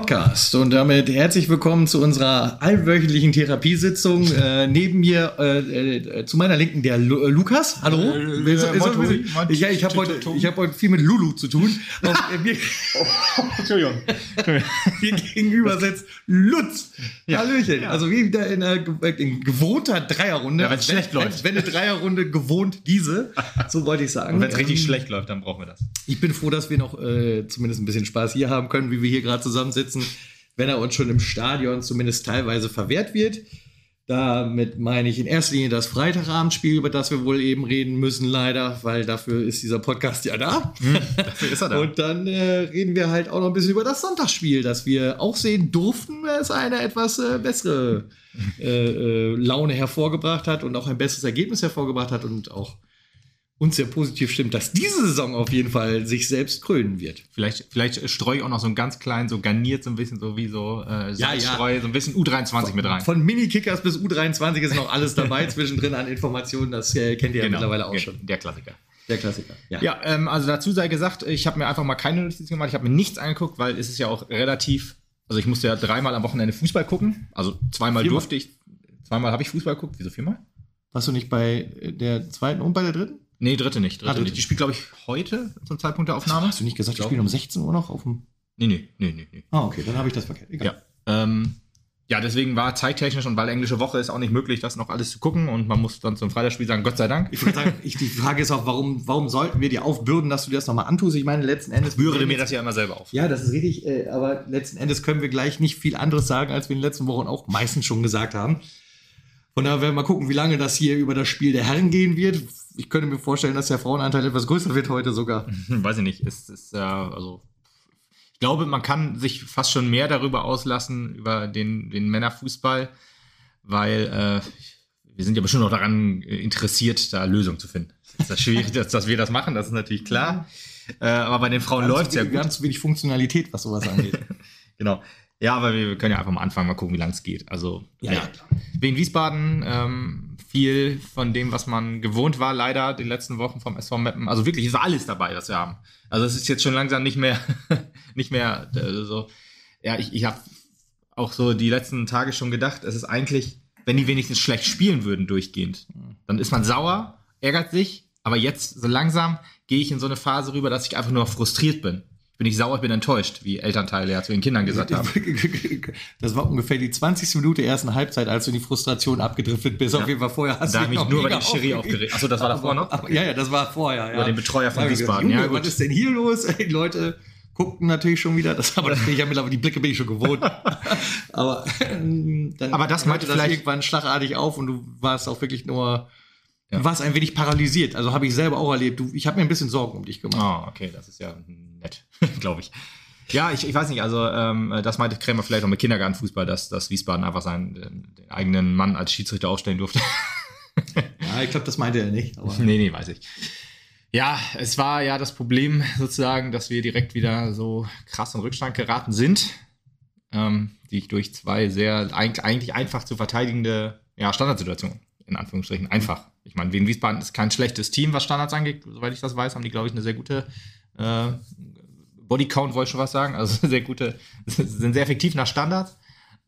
Podcast. Und damit herzlich willkommen zu unserer allwöchentlichen Therapiesitzung. Äh, neben mir äh, äh, zu meiner Linken der Lu äh, Lukas. Hallo. Äh, Ist- ist- Monturi, ist- Mont- ich ich habe heute, ich hab heute viel mit Lulu zu tun. Und äh, mir, Entschuldigung. mir gegenüber sitzt Lutz. Hallöchen. Also wie wieder in einer ge- in gewohnter Dreierrunde. Ja, wenn's Wenn- schlecht läuft. Wenn, wenn eine Dreierrunde gewohnt diese. So wollte ich sagen. Wenn es richtig Ähm, schlecht läuft, dann brauchen wir das. Ich bin froh, dass wir noch äh, zumindest ein bisschen Spaß hier haben können, wie wir hier gerade zusammensitzen, wenn er uns schon im Stadion zumindest teilweise verwehrt wird. Damit meine ich in erster Linie das Freitagabendspiel, über das wir wohl eben reden müssen, leider, weil dafür ist dieser Podcast ja da. Dafür ist er da. Und dann äh, reden wir halt auch noch ein bisschen über das Sonntagsspiel, das wir auch sehen durften, weil es eine etwas äh, bessere äh, äh, Laune hervorgebracht hat und auch ein besseres Ergebnis hervorgebracht hat und auch uns sehr positiv stimmt, dass diese Saison auf jeden Fall sich selbst krönen wird. vielleicht, vielleicht streue ich auch noch so einen ganz kleinen, so garniert so ein bisschen, so wie so äh, Ja, ja. Salzstreu, so ein bisschen U23 mit rein. Von Mini-Kickers bis U23 ist noch alles dabei zwischendrin an Informationen. Das äh, kennt ihr ja mittlerweile auch ge- schon. Der Klassiker. Der Klassiker. Ja, ähm, also dazu sei gesagt, ich habe mir einfach mal keine Notizen gemacht, ich habe mir nichts angeguckt, weil es ist ja auch relativ, also ich musste ja dreimal am Wochenende Fußball gucken, also zweimal Viermal? durfte ich, zweimal habe ich Fußball geguckt, wieso viermal? Warst du nicht bei der zweiten und bei der dritten? Nee, dritte nicht, dritte, Ah, dritte. nicht. Die spielt, glaube ich, heute zum Zeitpunkt der Aufnahme. Hast du nicht gesagt, die spielen um 16 Uhr noch auf dem. Nee, nee, nee, nee, nee. Ah, okay, dann habe ich das verkehrt. Egal. Ja. Ähm, ja, deswegen war zeittechnisch und weil englische Woche ist auch nicht möglich, das noch alles zu gucken und man muss dann zum Freitagsspiel sagen, Gott sei Dank. Ich würde sagen, ich, die Frage ist auch, warum, warum sollten wir dir aufbürden, dass du dir das nochmal antust? Ich meine, letzten Endes. Bürde mir das ja immer selber auf. Ja, das ist richtig, äh, aber letzten Endes können wir gleich nicht viel anderes sagen, als wir in den letzten Wochen auch meistens schon gesagt haben. Von daher werden wir mal gucken, wie lange das hier über das Spiel der Herren gehen wird. Ich könnte mir vorstellen, dass der Frauenanteil etwas größer wird heute sogar. Weiß ich nicht. Es ist äh, also ich glaube, man kann sich fast schon mehr darüber auslassen über den, den Männerfußball, weil äh, wir sind ja bestimmt auch daran äh, interessiert, da Lösungen zu finden. Ist das schwierig, dass, dass wir das machen, das ist natürlich klar. Äh, aber bei den Frauen läuft es ja gut. Ganz wenig Funktionalität, was sowas angeht. Genau. Ja, aber wir können ja einfach mal anfangen, mal gucken, wie lang es geht. Also, Ja, ja. Wien Wiesbaden, ähm, viel von dem, was man gewohnt war, leider die letzten Wochen vom SV Meppen. Also wirklich, es war alles dabei, was wir haben. Also es ist jetzt schon langsam nicht mehr, nicht mehr äh, so. Ja, ich, ich habe auch so die letzten Tage schon gedacht, es ist eigentlich, wenn die wenigstens schlecht spielen würden durchgehend, dann ist man sauer, ärgert sich. Aber jetzt so langsam gehe ich in so eine Phase rüber, dass ich einfach nur frustriert bin. Ich bin nicht sauer, ich bin enttäuscht, wie Elternteile ja zu den Kindern gesagt haben. Das war ungefähr die 20. Minute der ersten Halbzeit, als du in die Frustration abgedriftet bist. Auf jeden Fall vorher hast Da du dich mich nur über mega den Schiri aufgeregt. Achso, das war davor noch? Aber, ja, ja, das war vorher. Ja. Über den Betreuer von Da Wiesbaden, ja, gut. was ist denn hier los? Ey, Die Leute guckten natürlich schon wieder. Das, aber das bin ich ja mittlerweile, die Blicke bin ich schon gewohnt. aber ähm, dann Aber das meinte vielleicht- irgendwann schlagartig auf und du warst auch wirklich nur, du warst ein wenig paralysiert. Also habe ich selber auch erlebt. Du, ich habe mir ein bisschen Sorgen um dich gemacht. Oh, okay, das ist ja nett, glaube ich. Ja, ich, ich weiß nicht, also ähm, das meinte Krämer vielleicht auch mit Kindergartenfußball, dass, dass Wiesbaden einfach seinen den, den eigenen Mann als Schiedsrichter aufstellen durfte. Ja, ich glaube, das meinte er nicht. Aber nee, nee, weiß ich. Ja, es war ja das Problem sozusagen, dass wir direkt wieder so krass in Rückstand geraten sind, ähm, die ich durch zwei sehr eigentlich, eigentlich einfach zu verteidigende ja, Standardsituationen, in Anführungsstrichen, einfach. Ich meine, Wien Wiesbaden ist kein schlechtes Team, was Standards angeht, soweit ich das weiß, haben die, glaube ich, eine sehr gute äh, Bodycount, wollte ich schon was sagen, also sehr gute, sind sehr effektiv nach Standards.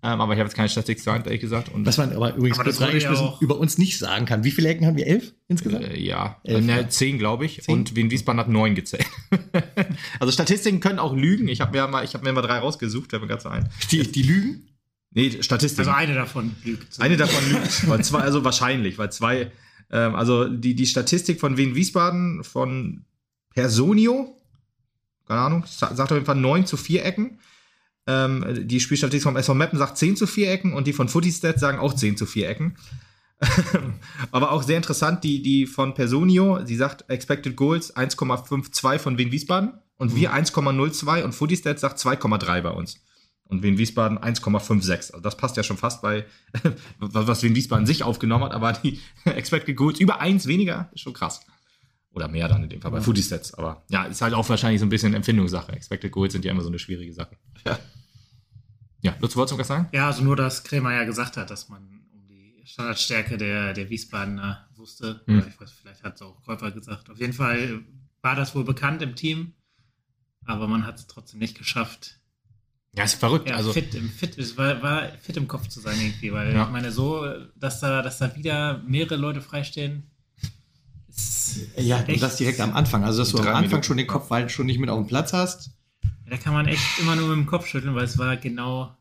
Ähm, aber ich habe jetzt keine Statistik Hand, ehrlich gesagt. Und Was man aber übrigens Aber ja über uns nicht sagen kann. Wie viele Ecken haben wir? Elf insgesamt? Äh, ja, Elf, äh, ja. ne, zehn, glaube ich. Zehn? Und Wien Wiesbaden hat neun gezählt. also Statistiken können auch lügen. Ich habe mir mal, ich habe mir mal drei rausgesucht, fällt mir gerade so ein. Die, die lügen? Nee, Statistiken. Also eine davon lügt. Eine davon lügt. weil zwei, also wahrscheinlich, weil zwei, ähm, also die, die Statistik von Wien Wiesbaden von Personio, keine Ahnung, sa- sagt auf jeden Fall 9 zu 4 Ecken. Ähm, die Spielstatistik vom SV Meppen sagt 10 zu 4 Ecken und die von Footystat sagen auch 10 zu 4 Ecken. Aber auch sehr interessant, die, die von Personio, sie sagt Expected Goals 1,52 von Wien Wiesbaden und wir 1,02 und Footystat sagt 2,3 bei uns. Und Wien Wiesbaden 1,56. Also das passt ja schon fast bei, was Wien Wiesbaden sich aufgenommen hat, aber die Expected Goals über eins weniger ist schon krass. Oder mehr dann in dem Fall bei Footy-Stats. Aber ja, ist halt auch wahrscheinlich so ein bisschen Empfindungssache. Expected Goals sind ja immer so eine schwierige Sache. Ja. Ja, Lutz, wolltest du was sagen? Ja, also nur, dass Krämer ja gesagt hat, dass man um die Standardstärke der, der Wiesbadener wusste. Hm. Oder ich weiß, vielleicht hat es auch Käufer gesagt. Auf jeden Fall war das wohl bekannt im Team, aber man hat es trotzdem nicht geschafft, Ja, ist verrückt. Ja, also, fit, im, fit, es war, war fit im Kopf zu sein irgendwie, weil Ja. ich meine, so, dass da, dass da wieder mehrere Leute freistehen, ist Ja, und echt, das direkt am Anfang. Also, dass du am Drei Anfang Minuten. schon den Kopf halt schon nicht mit auf dem Platz hast. da kann man echt immer nur mit dem Kopf schütteln, weil es war genau,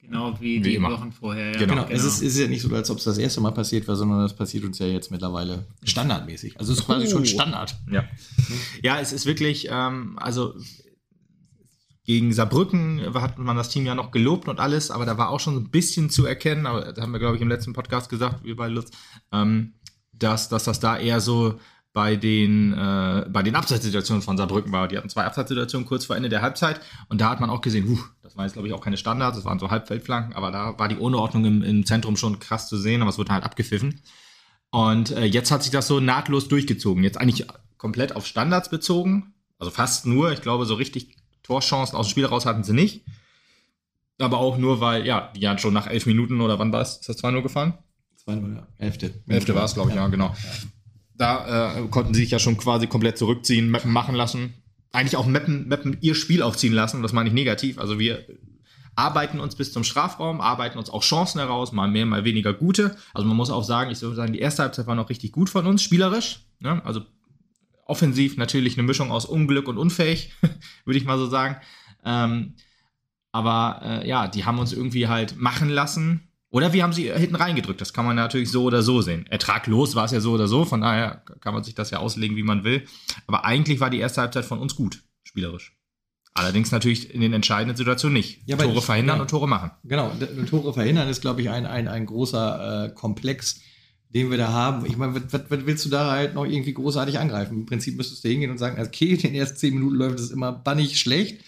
genau wie, Wie die immer. Wochen vorher. Ja, Genau. Genau. Es ist, es ist ja nicht so, als ob es das erste Mal passiert war, sondern das passiert uns ja jetzt mittlerweile standardmäßig. Also, es ist quasi Oh. schon Standard. Ja. Ja, es ist wirklich, ähm, also gegen Saarbrücken hat man das Team ja noch gelobt und alles, aber da war auch schon so ein bisschen zu erkennen, aber da haben wir, glaube ich, im letzten Podcast gesagt, wir bei Lutz, ähm, dass, dass das da eher so bei den, äh, bei den Abseitssituationen von Saarbrücken war. Die hatten zwei Abseitssituationen kurz vor Ende der Halbzeit und da hat man auch gesehen, huh, das waren jetzt, glaube ich, auch keine Standards, das waren so Halbfeldflanken, aber da war die Unordnung im, im Zentrum schon krass zu sehen, aber es wurde halt abgepfiffen. Und äh, jetzt hat sich das so nahtlos durchgezogen. Jetzt eigentlich komplett auf Standards bezogen. Also fast nur. Ich glaube, so richtig Torchancen aus dem Spiel raus hatten sie nicht. Aber auch nur, weil, ja, die ja schon nach elf Minuten oder wann war es? Ist das 2-0 gefahren? 2-0, ja. Elfte. Elfte war es, glaube ich, ja, genau. Da äh, konnten sie sich ja schon quasi komplett zurückziehen, Mappen machen lassen. Eigentlich auch Mappen, Mappen ihr Spiel aufziehen lassen. Das meine ich negativ. Also wir arbeiten uns bis zum Strafraum, arbeiten uns auch Chancen heraus, mal mehr, mal weniger gute. Also man muss auch sagen, ich würde sagen, die erste Halbzeit war noch richtig gut von uns, spielerisch. Ne? Also offensiv natürlich eine Mischung aus Unglück und unfähig, würde ich mal so sagen. Ähm, aber äh, ja, die haben uns irgendwie halt machen lassen. Oder wir haben sie hinten reingedrückt. Das kann man natürlich so oder so sehen. Ertraglos war es ja so oder so. Von daher kann man sich das ja auslegen, wie man will. Aber eigentlich war die erste Halbzeit von uns gut, spielerisch. Allerdings natürlich in den entscheidenden Situationen nicht. Ja, Tore ich- verhindern ja. und Tore machen. Genau, Tore verhindern ist, glaube ich, ein, ein, ein großer äh, Komplex, den wir da haben. Ich meine, was, was, was willst du da halt noch irgendwie großartig angreifen? Im Prinzip müsstest du hingehen und sagen, okay, in den ersten zehn Minuten läuft es immer bannig schlecht.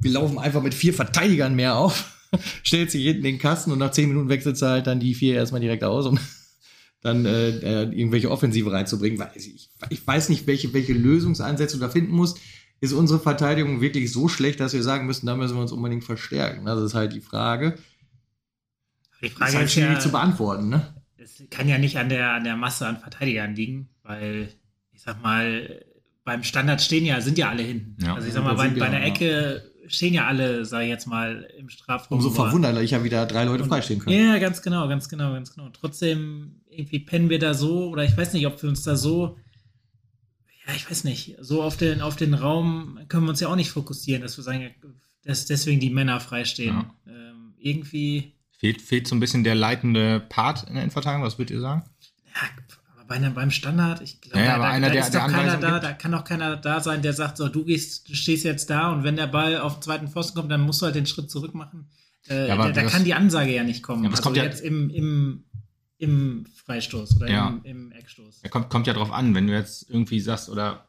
Wir laufen einfach mit vier Verteidigern mehr auf, stellt sich hinten den Kasten und nach zehn Minuten wechselt halt dann die vier erstmal direkt aus, um dann äh, äh, irgendwelche Offensive reinzubringen. Weil ich, ich weiß nicht, welche, welche Lösungsansätze du da finden musst. Ist unsere Verteidigung wirklich so schlecht, dass wir sagen müssen, da müssen wir uns unbedingt verstärken? Das ist halt die Frage. Die Das ist Frage halt ist schwierig ja, zu beantworten, ne? es kann ja nicht an der, an der Masse an Verteidigern liegen, weil ich sag mal, beim Standard stehen ja, sind ja alle hinten. Ja. also ich sag mal, Ja, bei, bei einer ja. Ecke stehen ja alle, sag ich jetzt mal, im Strafraum. Umso verwunderlicher wieder drei Leute freistehen können. Ja, ganz genau, ganz genau, ganz genau. Trotzdem, irgendwie pennen wir da so, oder ich weiß nicht, ob wir uns da so, ja, ich weiß nicht, so auf den, auf den Raum können wir uns ja auch nicht fokussieren, dass wir sagen, dass deswegen die Männer freistehen. Ja. Ähm, irgendwie, Fehlt, fehlt so ein bisschen der leitende Part in der Innenverteidigung, was würdet ihr sagen? ja, aber bei einem, beim Standard, ich glaube, Ja, da, da, einer, da der- ist der doch keiner da, gibt. da kann doch keiner da sein, der sagt, so, du gehst, du stehst jetzt da und wenn der Ball auf den zweiten Pfosten kommt, dann musst du halt den Schritt zurück machen. Äh, Ja, da da das- kann die Ansage ja nicht kommen. Ja, es kommt ja- jetzt im, im, im Freistoß oder Ja. im, im Eckstoß. Ja, kommt, kommt ja drauf an, wenn du jetzt irgendwie sagst, oder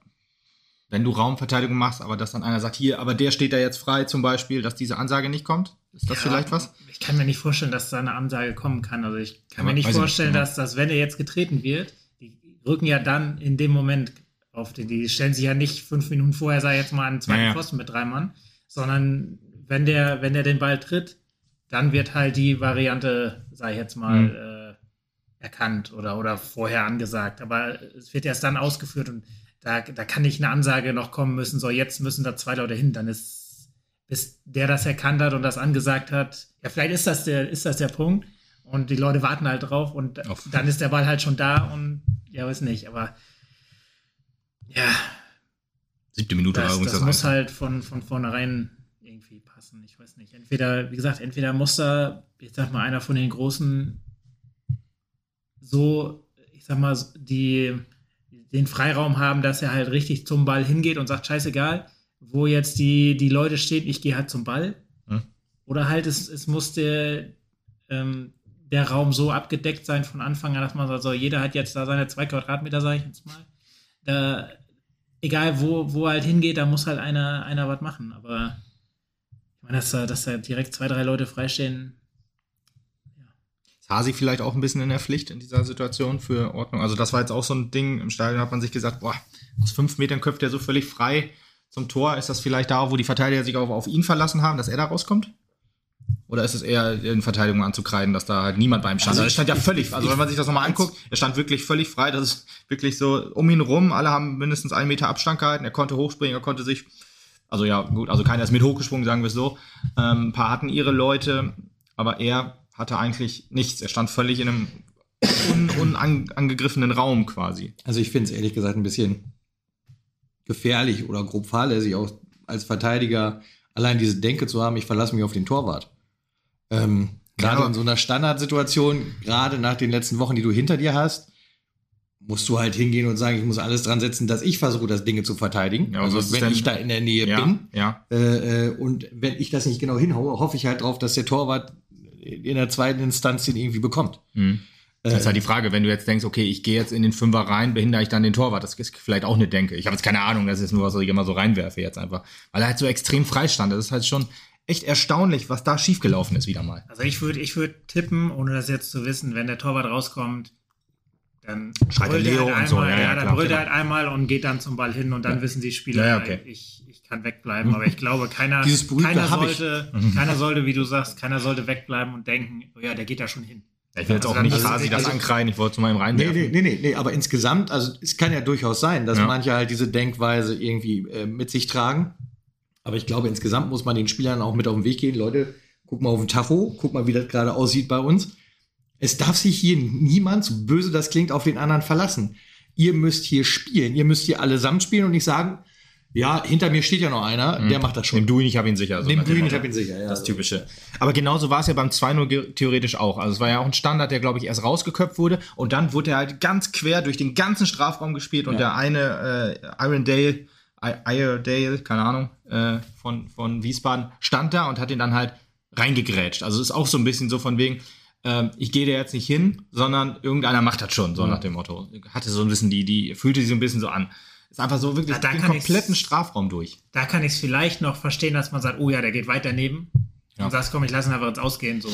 wenn du Raumverteidigung machst, aber dass dann einer sagt, hier, aber der steht da jetzt frei zum Beispiel, dass diese Ansage nicht kommt. Ist das Ja, vielleicht was? Ich kann mir nicht vorstellen, dass da eine Ansage kommen kann. Also ich kann Aber mir nicht vorstellen, nicht, genau. dass, dass wenn er jetzt getreten wird, rücken ja dann in dem Moment auf den, die stellen sich ja nicht fünf Minuten vorher, sei jetzt mal einen zweiten Ja, ja. Pfosten mit drei Mann, sondern wenn der, wenn der den Ball tritt, dann wird halt die Variante, sei ich jetzt mal, Mhm. äh, erkannt oder, oder vorher angesagt. Aber es wird erst dann ausgeführt und da, da kann nicht eine Ansage noch kommen müssen, so jetzt müssen da zwei Leute hin, dann ist bis der das erkannt hat und das angesagt hat, ja, vielleicht ist das der, ist das der Punkt. Und die Leute warten halt drauf und Auf- dann ist der Ball halt schon da und ja, weiß nicht, aber ja, Siebte Minute war das, übrigens das das, muss halt von, von vornherein irgendwie passen. Ich weiß nicht. Entweder, wie gesagt, entweder muss da, ich sag mal, einer von den Großen so, ich sag mal, die, den Freiraum haben, dass er halt richtig zum Ball hingeht und sagt, scheißegal, wo jetzt die, die Leute stehen, ich gehe halt zum Ball. Hm. Oder halt, es, es muss der, ähm, der Raum so abgedeckt sein von Anfang an, dass man sagt, so, jeder hat jetzt da seine zwei Quadratmeter, sage ich jetzt mal. Da, egal wo, wo er halt hingeht, da muss halt einer, einer was machen. Aber ich meine, dass da, dass da direkt zwei, drei Leute freistehen, Ist Hasi vielleicht auch ein bisschen in der Pflicht in dieser Situation für Ordnung? Also das war jetzt auch so ein Ding, im Stadion hat man sich gesagt, boah, aus fünf Metern köpft er so völlig frei zum Tor. Ist das vielleicht da, wo die Verteidiger sich auch auf ihn verlassen haben, dass er da rauskommt? Oder ist es eher in Verteidigung anzukreiden, dass da halt niemand bei ihm stand? Also er stand ja völlig, also wenn man sich das nochmal anguckt, er stand wirklich völlig frei. Das ist wirklich so um ihn rum. Alle haben mindestens einen Meter Abstand gehalten. Er konnte hochspringen, er konnte sich Also ja, gut, also keiner ist mit hochgesprungen, sagen wir es so. Ähm, ein paar hatten ihre Leute, aber er hatte eigentlich nichts. Er stand völlig in einem un unangegriffenen Raum quasi. Also ich finde es ehrlich gesagt ein bisschen gefährlich oder grob fahrlässig, auch als Verteidiger allein diese Denke zu haben, ich verlasse mich auf den Torwart. Ähm, gerade Ja. in so einer Standardsituation, gerade nach den letzten Wochen, die du hinter dir hast, musst du halt hingehen und sagen, ich muss alles dran setzen, dass ich versuche, das Dinge zu verteidigen. Ja, also wenn ich da in der Nähe Ja, bin. ja. Äh, äh, und wenn ich das nicht genau hinhaue, hoffe ich halt drauf, dass der Torwart in der zweiten Instanz den irgendwie bekommt. Mhm. Das ist halt die Frage, wenn du jetzt denkst, okay, ich gehe jetzt in den Fünfer rein, behindere ich dann den Torwart. Das ist vielleicht auch eine Denke. Ich habe jetzt keine Ahnung, das ist nur, was ich immer so reinwerfe jetzt einfach. Weil er halt so extrem frei stand. Das ist halt schon echt erstaunlich, was da schiefgelaufen ist wieder mal. Also ich würde ich würd tippen, ohne das jetzt zu wissen, wenn der Torwart rauskommt, dann Schreit der er Leo halt und so, einmal, ja, ja, ja, dann klar, brüllt er genau. halt einmal und geht dann zum Ball hin und dann wissen die Spieler, Ja, ja, okay. ich, ich kann wegbleiben. Aber ich glaube, keiner, keiner sollte, keiner sollte, wie du sagst, keiner sollte wegbleiben und denken, oh ja, der geht da schon hin. Ich will jetzt Also auch nicht quasi das also- ankreien, ich wollte zu meinem Nee, reinwerfen. nee, nee, nee, nee, aber insgesamt, also es kann ja durchaus sein, dass Ja. manche halt diese Denkweise irgendwie äh, mit sich tragen. Aber ich glaube, insgesamt muss man den Spielern auch mit auf den Weg gehen. Leute, guck mal auf den Tacho, guck mal, wie das gerade aussieht bei uns. Es darf sich hier niemand, so böse das klingt, auf den anderen verlassen. Ihr müsst hier spielen. Ihr müsst hier allesamt spielen und nicht sagen, ja, hinter mir steht ja noch einer, der macht das schon. Nimm du ihn, ich habe ihn sicher. So Nimm du ihn, ich hab ihn sicher, ja. Das Typische. Aber genauso war es ja beim 2-0 ge- theoretisch auch. Also es war ja auch ein Standard, der, glaube ich, erst rausgeköpft wurde. Und dann wurde er halt ganz quer durch den ganzen Strafraum gespielt. Und der eine äh, Irondale, I Iredale, keine Ahnung, äh, von, von Wiesbaden, stand da und hat ihn dann halt reingegrätscht. Also es ist auch so ein bisschen so von wegen, ähm, ich gehe da jetzt nicht hin, sondern irgendeiner macht das schon, so nach dem Motto. Hatte so ein bisschen die, die fühlte sich so ein bisschen so an. Ist einfach so wirklich Ja, da den kompletten Strafraum durch. Da kann ich es vielleicht noch verstehen, dass man sagt, oh ja, der geht weit daneben. Ja. Und sagst, komm, ich lasse ihn einfach ins Ausgehen, so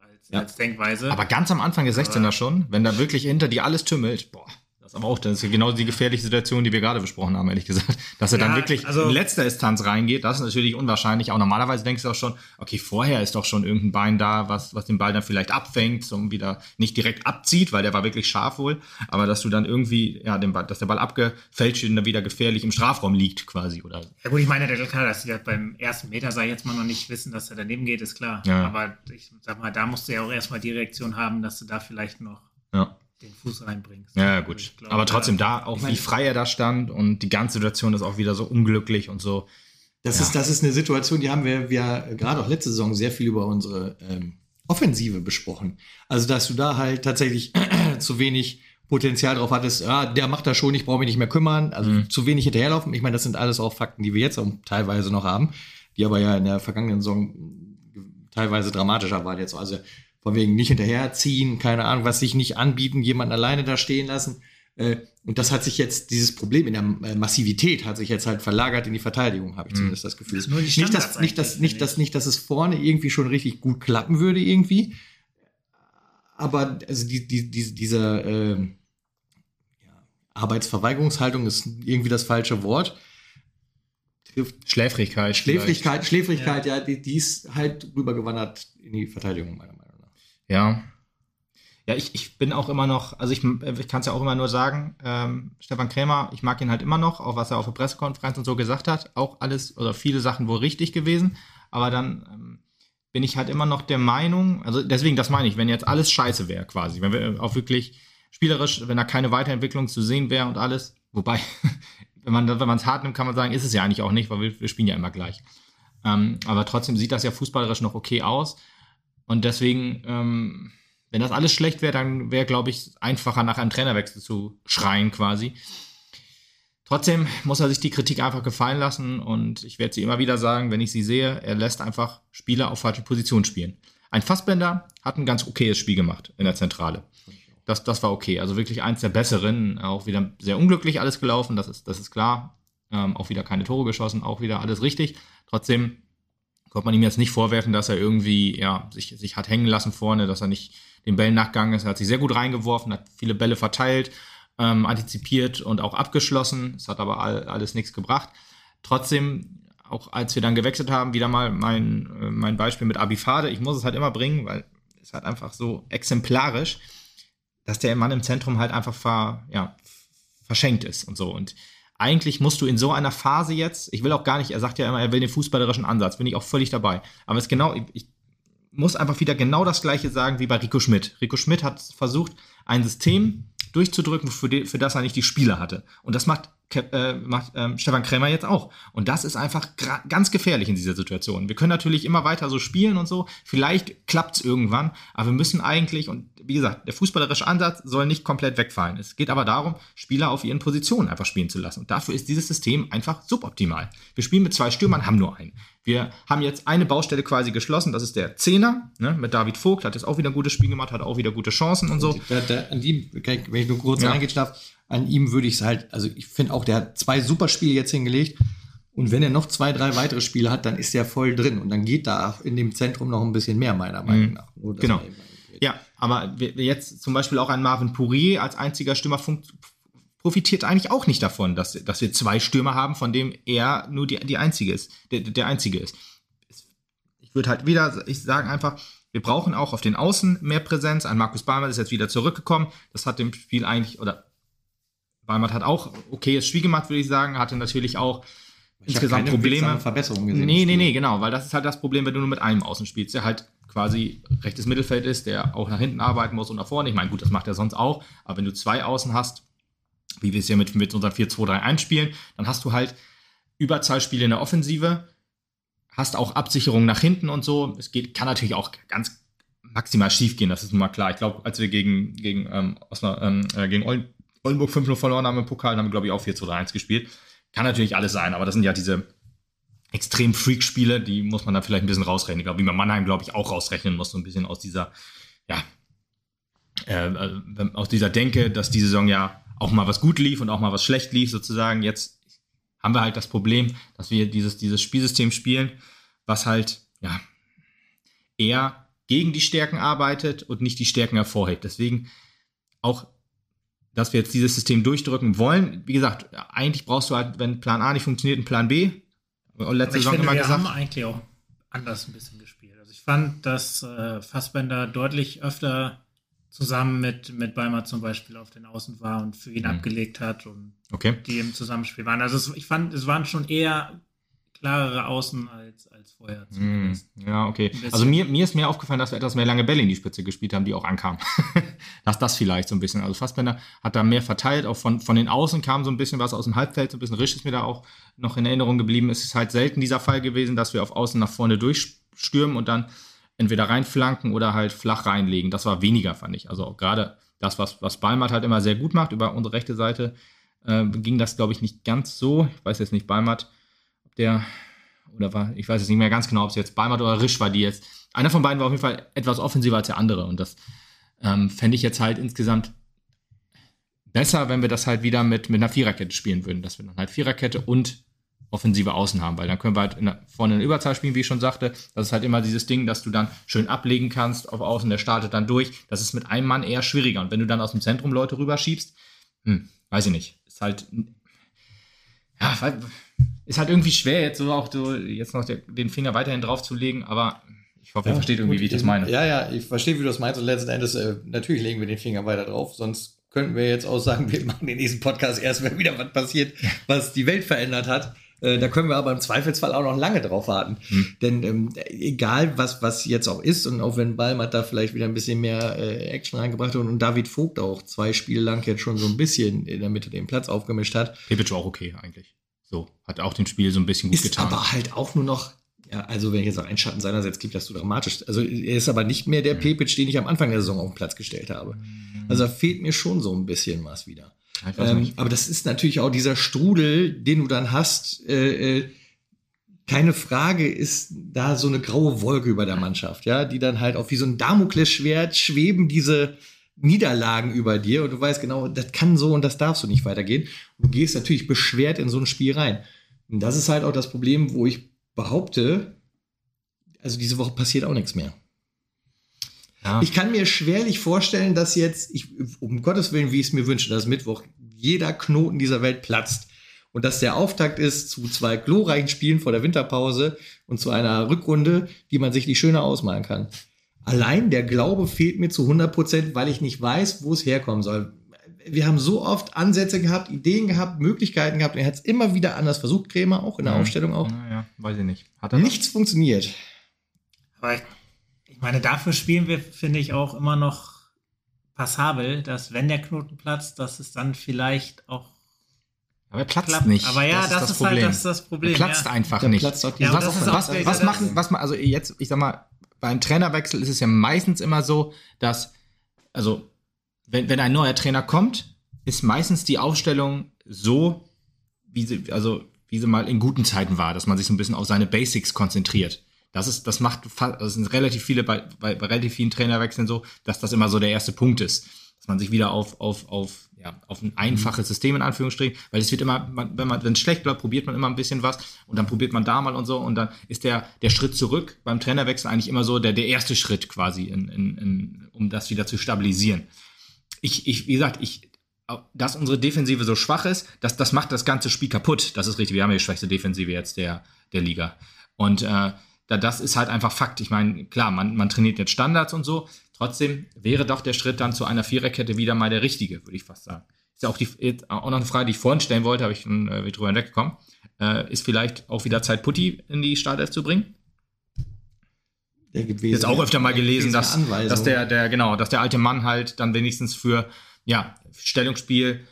als, Ja. als Denkweise. Aber ganz am Anfang der 16er schon, wenn da wirklich hinter dir alles tümmelt, boah, das ist aber auch, das ist genau die gefährliche Situation, die wir gerade besprochen haben, ehrlich gesagt. Dass er Ja, dann wirklich also- in letzter Instanz reingeht, das ist natürlich unwahrscheinlich. Auch normalerweise denkst du auch schon, okay, vorher ist doch schon irgendein Bein da, was, was den Ball dann vielleicht abfängt, so wieder nicht direkt abzieht, weil der war wirklich scharf wohl, aber dass du dann irgendwie, ja, den Ball, dass der Ball abgefälscht und dann wieder gefährlich im Strafraum liegt quasi, oder? Ja gut, ich meine, der klar, dass das beim ersten Meter, ich jetzt mal, noch nicht wissen, dass er daneben geht, ist klar. Ja. Aber ich sag mal, da musst du ja auch erstmal die Reaktion haben, dass du da vielleicht noch Ja. Den Fuß reinbringst. Ja, Also gut. ich glaube, aber trotzdem da, auch wie frei er da stand und die ganze Situation ist auch wieder so unglücklich und so. Das, Ja. ist, das ist eine Situation, die haben wir, wir gerade auch letzte Saison sehr viel über unsere ähm, Offensive besprochen. Also, dass du da halt tatsächlich zu wenig Potenzial drauf hattest, ja, der macht das schon, ich brauche mich nicht mehr kümmern, also Mhm. zu wenig hinterherlaufen. Ich meine, das sind alles auch Fakten, die wir jetzt auch teilweise noch haben, die aber ja in der vergangenen Saison teilweise dramatischer waren jetzt. Also von wegen nicht hinterherziehen, keine Ahnung, was sich nicht anbieten, jemanden alleine da stehen lassen. Äh, Und das hat sich jetzt, dieses Problem in der äh, Massivität hat sich jetzt halt verlagert in die Verteidigung, habe ich zumindest das Gefühl. Das nicht, dass, nicht, dass, nicht, dass, nicht, dass es vorne irgendwie schon richtig gut klappen würde irgendwie. Aber also die, die, die, diese ähm, ja, Arbeitsverweigerungshaltung ist irgendwie das falsche Wort. Schläfrigkeit. Schläfrigkeit, Schläfrigkeit, ja, die, die ist halt rübergewandert in die Verteidigung, meiner Meinung nach. Ja. Ja, ich, ich bin auch immer noch, also ich, ich kann es ja auch immer nur sagen, ähm, Stefan Krämer, ich mag ihn halt immer noch, auch was er auf der Pressekonferenz und so gesagt hat, auch alles oder viele Sachen wohl richtig gewesen, aber dann ähm, bin ich halt immer noch der Meinung, also deswegen, das meine ich, wenn jetzt alles scheiße wäre quasi, wenn wir auch wirklich spielerisch, wenn da keine Weiterentwicklung zu sehen wäre und alles, wobei, wenn man wenn man es hart nimmt, kann man sagen, ist es ja eigentlich auch nicht, weil wir, wir spielen ja immer gleich. Ähm, aber trotzdem sieht das ja fußballerisch noch okay aus und deswegen, ähm, wenn das alles schlecht wäre, dann wäre, glaube ich, einfacher nach einem Trainerwechsel zu schreien quasi. Trotzdem muss er sich die Kritik einfach gefallen lassen und ich werde sie immer wieder sagen, wenn ich sie sehe, er lässt einfach Spieler auf falsche Position spielen. Ein Fassbender hat ein ganz okayes Spiel gemacht in der Zentrale. Das, das war okay. Also wirklich eins der besseren. Auch wieder sehr unglücklich alles gelaufen, das ist, das ist klar. Ähm, auch wieder keine Tore geschossen, auch wieder alles richtig. Trotzdem konnte man ihm jetzt nicht vorwerfen, dass er irgendwie ja, sich, sich hat hängen lassen vorne, dass er nicht den Bällen nachgegangen ist. Er hat sich sehr gut reingeworfen, hat viele Bälle verteilt, ähm, antizipiert und auch abgeschlossen. Es hat aber all, alles nichts gebracht. Trotzdem, auch als wir dann gewechselt haben, wieder mal mein, äh, mein Beispiel mit Abifade. Ich muss es halt immer bringen, weil es halt einfach so exemplarisch, dass der Mann im Zentrum halt einfach ver, ja, verschenkt ist und so. Und eigentlich musst du in so einer Phase jetzt, ich will auch gar nicht, er sagt ja immer, er will den fußballerischen Ansatz, bin ich auch völlig dabei. Aber es genau, ich muss einfach wieder genau das Gleiche sagen wie bei Rico Schmidt. Rico Schmidt hat versucht, ein System durchzudrücken, für, die, für das er nicht die Spieler hatte. Und das macht äh, macht ähm, Stefan Krämer jetzt auch. Und das ist einfach ganz gefährlich in dieser Situation. Wir können natürlich immer weiter so spielen und so. Vielleicht klappt es irgendwann, aber wir müssen eigentlich, und wie gesagt, der fußballerische Ansatz soll nicht komplett wegfallen. Es geht aber darum, Spieler auf ihren Positionen einfach spielen zu lassen. Und dafür ist dieses System einfach suboptimal. Wir spielen mit zwei Stürmern, haben nur einen. Wir haben jetzt eine Baustelle quasi geschlossen, das ist der Zehner, ne, mit David Vogt, hat jetzt auch wieder ein gutes Spiel gemacht, hat auch wieder gute Chancen und so. Da, da, an die, wenn ich nur kurz ja. reingehen darf, an ihm würde ich es halt, also ich finde auch, der hat zwei super Spiele jetzt hingelegt. Und wenn er noch zwei, drei weitere Spiele hat, dann ist er voll drin. Und dann geht da in dem Zentrum noch ein bisschen mehr, meiner Meinung mhm. nach. Genau. Ja, aber jetzt zum Beispiel auch ein Marvin Pourier als einziger Stürmer profitiert eigentlich auch nicht davon, dass, dass wir zwei Stürmer haben, von dem er nur die, die einzige ist, der, der einzige ist. Ich würde halt wieder, ich sage einfach, wir brauchen auch auf den Außen mehr Präsenz. Ein Markus Balmer ist jetzt wieder zurückgekommen. Das hat dem Spiel eigentlich, oder Weimar hat auch okayes Spiel gemacht, würde ich sagen, hatte natürlich auch ich insgesamt Probleme. Verbesserung gesehen. Nee, nee, nee, genau, weil das ist halt das Problem, wenn du nur mit einem Außen spielst, der halt quasi rechtes Mittelfeld ist, der auch nach hinten arbeiten muss und nach vorne. Ich meine, gut, das macht er sonst auch, aber wenn du zwei Außen hast, wie wir es ja mit, mit unserem 4-2-3-1 spielen, dann hast du halt Überzahlspiele in der Offensive, hast auch Absicherung nach hinten und so. Es geht, kann natürlich auch ganz maximal schief gehen, das ist nun mal klar. Ich glaube, als wir gegen, gegen, ähm, Osnabrück, ähm, äh, gegen Oldenburg 5-0 verloren haben im Pokal, haben wir, glaube ich, auch 4 2 1 gespielt. Kann natürlich alles sein, aber das sind ja diese extrem Freak-Spiele, die muss man da vielleicht ein bisschen rausrechnen. Ich glaube, wie man Mannheim, glaube ich, auch rausrechnen muss, so ein bisschen aus dieser, ja, äh, äh, aus dieser Denke, dass die Saison ja auch mal was gut lief und auch mal was schlecht lief, sozusagen. Jetzt haben wir halt das Problem, dass wir dieses, dieses Spielsystem spielen, was halt, ja, eher gegen die Stärken arbeitet und nicht die Stärken hervorhebt. Deswegen auch dass wir jetzt dieses System durchdrücken wollen. Wie gesagt, eigentlich brauchst du halt, wenn Plan A nicht funktioniert, einen Plan B. Letzte ich Saison finde, immer wir gesagt. haben eigentlich auch anders ein bisschen gespielt. Also ich fand, dass äh, Fassbender deutlich öfter zusammen mit, mit Beimer zum Beispiel auf den Außen war und für ihn mhm. abgelegt hat und okay. die im Zusammenspiel waren. Also es, ich fand, es waren schon eher klarere Außen als, als vorher. Mm, ja, okay. Also mir, mir ist mehr aufgefallen, dass wir etwas mehr lange Bälle in die Spitze gespielt haben, die auch ankamen. dass das vielleicht so ein bisschen. Also Fassbender hat da mehr verteilt, auch von, von den Außen kam so ein bisschen was aus dem Halbfeld, so ein bisschen Risch ist mir da auch noch in Erinnerung geblieben. Es ist halt selten dieser Fall gewesen, dass wir auf Außen nach vorne durchstürmen und dann entweder reinflanken oder halt flach reinlegen. Das war weniger, fand ich. Also gerade das, was, was Balmert halt immer sehr gut macht, über unsere rechte Seite, äh, ging das, glaube ich, nicht ganz so. Ich weiß jetzt nicht, Balmert der, oder war, ich weiß jetzt nicht mehr ganz genau, ob es jetzt Balmert oder Risch war, die jetzt, einer von beiden war auf jeden Fall etwas offensiver als der andere und das ähm, fände ich jetzt halt insgesamt besser, wenn wir das halt wieder mit, mit einer Viererkette spielen würden, dass wir dann halt Viererkette und offensive Außen haben, weil dann können wir halt in der, vorne in Überzahl spielen, wie ich schon sagte. Das ist halt immer dieses Ding, dass du dann schön ablegen kannst auf Außen, der startet dann durch. Das ist mit einem Mann eher schwieriger. Und wenn du dann aus dem Zentrum Leute rüberschiebst, hm, weiß ich nicht. Ist halt, ja, ist halt irgendwie schwer, jetzt so auch so, jetzt noch der, den Finger weiterhin drauf zu legen, aber ich hoffe, ja, ihr versteht irgendwie, gut, wie ich das meine. Ja, ja, ich verstehe, wie du das meinst und letzten Endes, äh, natürlich legen wir den Finger weiter drauf, sonst könnten wir jetzt auch sagen, wir machen den nächsten Podcast erst, wenn wieder was passiert, was die Welt verändert hat. Äh, da können wir aber im Zweifelsfall auch noch lange drauf warten. Hm. Denn ähm, egal, was, was jetzt auch ist, und auch wenn Balmat da vielleicht wieder ein bisschen mehr äh, Action reingebracht hat und David Vogt auch zwei Spiele lang jetzt schon so ein bisschen in der Mitte den Platz aufgemischt hat. Pepic auch okay eigentlich. So, hat auch dem Spiel so ein bisschen gut ist getan. aber halt auch nur noch, ja, also wenn ich jetzt auch einen Schatten seinerseits gibt, das so dramatisch. Also er ist aber nicht mehr der mhm. Pepic, den ich am Anfang der Saison auf den Platz gestellt habe. Also da fehlt mir schon so ein bisschen was wieder. Ähm, aber das ist natürlich auch dieser Strudel, den du dann hast. Äh, äh, keine Frage ist da so eine graue Wolke über der Mannschaft, ja, die dann halt auch wie so ein Damoklesschwert schweben diese Niederlagen über dir und du weißt genau, das kann so und das darfst du nicht weitergehen. Und du gehst natürlich beschwert in so ein Spiel rein. Und das ist halt auch das Problem, wo ich behaupte, also diese Woche passiert auch nichts mehr. Ja. Ich kann mir schwerlich vorstellen, dass jetzt, ich, um Gottes Willen, wie ich es mir wünsche, dass Mittwoch jeder Knoten dieser Welt platzt und dass der Auftakt ist zu zwei glorreichen Spielen vor der Winterpause und zu einer Rückrunde, die man sich nicht schöner ausmalen kann. Allein der Glaube fehlt mir zu 100 Prozent, weil ich nicht weiß, wo es herkommen soll. wir haben so oft Ansätze gehabt, Ideen gehabt, Möglichkeiten gehabt und er hat es immer wieder anders versucht, Krämer auch in der Mhm. Aufstellung auch. Naja, weiß ich nicht. Hat er noch? Nichts funktioniert. Aber ich, ich meine, dafür spielen wir, finde ich, auch immer noch passabel, dass wenn der Knoten platzt, dass es dann vielleicht auch Aber er platzt klappt. nicht. Aber ja, das, ist, halt das, das Problem. Er platzt ja. einfach Dann nicht. platzt auch die Ja, was, das ist was, was, was das- machen, was man, also jetzt, ich sag mal, beim Trainerwechsel ist es ja meistens immer so, dass, also, wenn, wenn ein neuer Trainer kommt, ist meistens die Aufstellung so, wie sie, also, wie sie mal in guten Zeiten war, dass man sich so ein bisschen auf seine Basics konzentriert. Das ist, das macht, es sind relativ viele bei, bei, bei relativ vielen Trainerwechseln so, dass das immer so der erste Punkt ist. Dass man sich wieder auf, auf, auf, ja, auf ein einfaches System in Anführungsstrichen, weil es wird immer, man, wenn man, wenn es schlecht bleibt, probiert man immer ein bisschen was und dann probiert man da mal und so und dann ist der, der Schritt zurück beim Trainerwechsel eigentlich immer so der, der erste Schritt quasi, in, in, in, um das wieder zu stabilisieren. Ich, ich, wie gesagt, ich, dass unsere Defensive so schwach ist, das, das macht das ganze Spiel kaputt. Das ist richtig. Wir haben ja die schwächste Defensive jetzt der, der Liga. Und äh, da, das ist halt einfach Fakt. Ich meine, klar, man, man trainiert jetzt Standards und so. Trotzdem wäre doch der Schritt dann zu einer Viererkette wieder mal der richtige, würde ich fast sagen. Ist ja auch, die, auch noch eine Frage, die ich vorhin stellen wollte, habe ich schon äh, drüber hinweggekommen. Äh, ist vielleicht auch wieder Zeit, Putti in die Startelf zu bringen? Der gibt Jetzt auch öfter mal gelesen, dass, dass der, der, genau, dass der alte Mann halt dann wenigstens für, ja, Stellungsspiel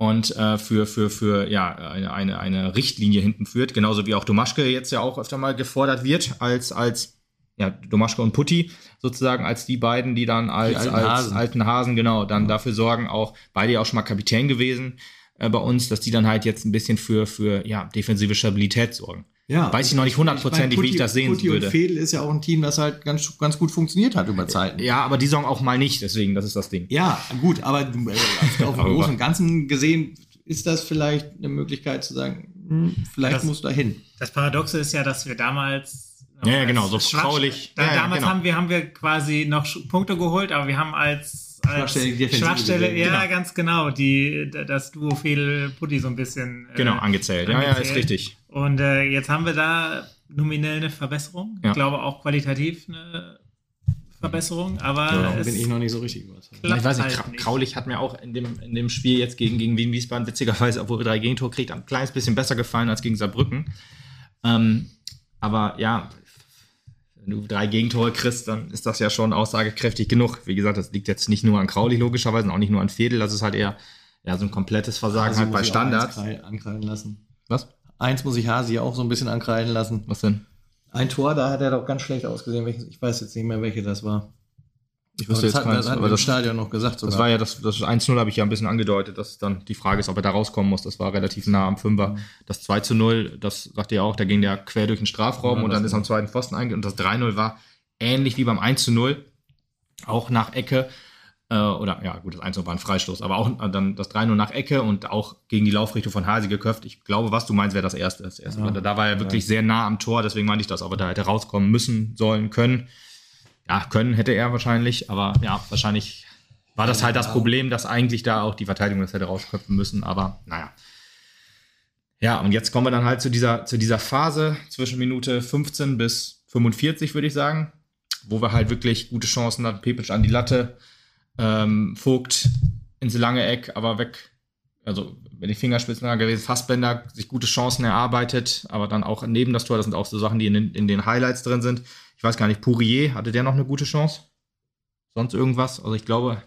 und äh, für, für, für, ja, eine, eine, Richtlinie hinten führt. Genauso wie auch Domaschke jetzt ja auch öfter mal gefordert wird, als, als, ja, Domaschke und Putti sozusagen als die beiden, die dann als, alten als Hasen. alten Hasen, genau, dann dafür sorgen, auch beide ja auch schon mal Kapitän gewesen äh, bei uns, dass die dann halt jetzt ein bisschen für, für, ja, defensive Stabilität sorgen. Ja, Weiß ich noch nicht hundertprozentig, wie ich Putti- das sehen Putti würde. und Fedel ist ja auch ein Team, das halt ganz, ganz gut funktioniert hat über Zeiten. Ja, aber die Saison auch mal nicht, deswegen, das ist das Ding. Ja, gut, aber du, äh, auf, dem Großen und Ganzen gesehen ist das vielleicht eine Möglichkeit zu sagen, hm, vielleicht Das- muss da hin. Das Paradoxe ist ja, dass wir damals. Ja, ja, genau, so vertraulich. Da, Ja, damals genau. haben, wir, haben wir quasi noch Punkte geholt, aber wir haben als, Schwachstelle Schwachstelle, ja, genau. ganz genau, die, das Duo Fedel-Putti so ein bisschen. äh, Genau, angezählt. Ja, ja, ist angezählt. richtig. Und äh, jetzt haben wir da nominell eine Verbesserung. Ja. Ich glaube auch qualitativ eine Verbesserung, aber Da es bin ich noch nicht so richtig überzeugt. ich weiß nicht, halt Kra Kraulich hat mir auch in dem, in dem Spiel jetzt gegen, gegen Wien Wiesbaden witzigerweise, obwohl wir drei Gegentore kriegt, ein kleines bisschen besser gefallen als gegen Saarbrücken. Ähm, aber ja, wenn du drei Gegentore kriegst, dann ist das ja schon aussagekräftig genug. Wie gesagt, das liegt jetzt nicht nur an Kraulich logischerweise und auch nicht nur an Fedel, das ist halt eher ja, so ein komplettes Versagen Hasi halt bei Standards. ankreiden lassen. Was? Eins muss ich Hasi auch so ein bisschen ankreiden lassen. Was denn? Ein Tor, da hat er doch ganz schlecht ausgesehen. Welches, ich weiß jetzt nicht mehr, welche das war. Ich das jetzt das keins, hat aber mir im das, Stadion noch gesagt sogar. das war ja das, das 1-0 habe ich ja ein bisschen angedeutet, dass dann die Frage ist, ob er da rauskommen muss. Das war relativ nah am Fünfer. Das 2 zu 0, das sagt ihr ja auch, da ging der quer durch den Strafraum Ja, und das dann ist am zweiten Pfosten einge und das 3-0 war ähnlich wie beim 1 zu 0, auch nach Ecke. Äh, oder ja, gut, das 1 war ein Freistoß, aber auch äh, dann das 3-0 nach Ecke und auch gegen die Laufrichtung von Hasi geköpft. Ich glaube, was du meinst, wäre das erste. Das erste. Ja. Da, war er wirklich sehr nah am Tor, deswegen meinte ich das, ob er da hätte rauskommen müssen, sollen, können. Ja, können hätte er wahrscheinlich, aber ja, wahrscheinlich war das halt das Ja. Problem, dass eigentlich da auch die Verteidigung das hätte rausköpfen müssen, aber naja. Ja, und jetzt kommen wir dann halt zu dieser, zu dieser Phase zwischen Minute 15 bis 45, würde ich sagen, wo wir halt wirklich gute Chancen hatten. Pepic an die Latte, ähm, Vogt ins lange Eck, aber weg. Also, wenn die Fingerspitzen da gewesen, Fassbender sich gute Chancen erarbeitet, aber dann auch neben das Tor, das sind auch so Sachen, die in den, in den Highlights drin sind. Ich weiß gar nicht, Pourier, hatte der noch eine gute Chance? Sonst irgendwas? Also, ich glaube,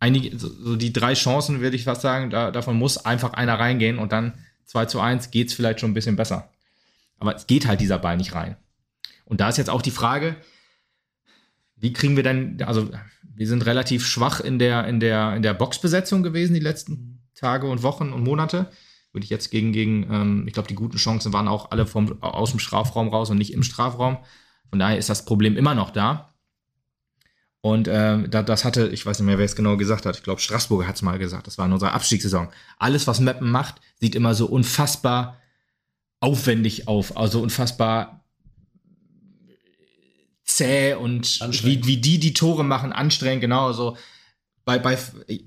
einige, so die drei Chancen, würde ich fast sagen, da, davon muss einfach einer reingehen und dann 2 zu 1 geht es vielleicht schon ein bisschen besser. Aber es geht halt dieser Ball nicht rein. Und da ist jetzt auch die Frage, wie kriegen wir denn, also wir sind relativ schwach in der, in der, in der Boxbesetzung gewesen die letzten Tage und Wochen und Monate. Würde ich jetzt gegen, gegen ähm, ich glaube, die guten Chancen waren auch alle vom, aus dem Strafraum raus und nicht im Strafraum. Von daher ist das Problem immer noch da. Und da, das hatte, ich weiß nicht mehr, wer es genau gesagt hat. Ich glaube, Straßburger hat es mal gesagt. Das war in unserer Abstiegssaison. Alles, was Meppen macht, sieht immer so unfassbar aufwendig auf. Also unfassbar zäh und wie, wie die die Tore machen, anstrengend, genau. So bei, bei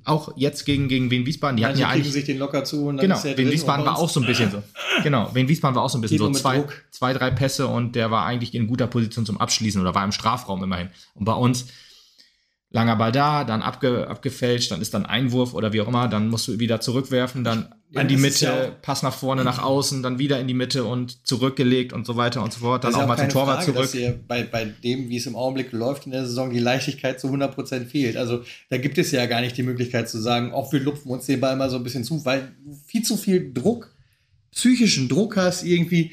auch jetzt gegen, gegen Wien Wiesbaden, die hatten Manche ja kriegen eigentlich. sich den locker zu und dann Genau, ist er Wien Wiesbaden war auch so ein bisschen so. Genau, Wien Wiesbaden war auch so ein bisschen Geht so zwei, Druck. zwei, drei Pässe und der war eigentlich in guter Position zum Abschließen oder war im Strafraum immerhin. Und bei uns langer Ball da, dann abge, abgefälscht, dann ist dann Einwurf oder wie auch immer, dann musst du wieder zurückwerfen, dann in die Mitte, ja auch- Pass nach vorne, nach außen, dann wieder in die Mitte und zurückgelegt und so weiter und so fort, dann ist auch mal zum Torwart Frage, zurück. Dass dir bei, bei dem, wie es im Augenblick läuft in der Saison, die Leichtigkeit zu 100% fehlt. Also da gibt es ja gar nicht die Möglichkeit zu sagen, auch wir lupfen uns den Ball mal so ein bisschen zu, weil du viel zu viel Druck, psychischen Druck hast, irgendwie.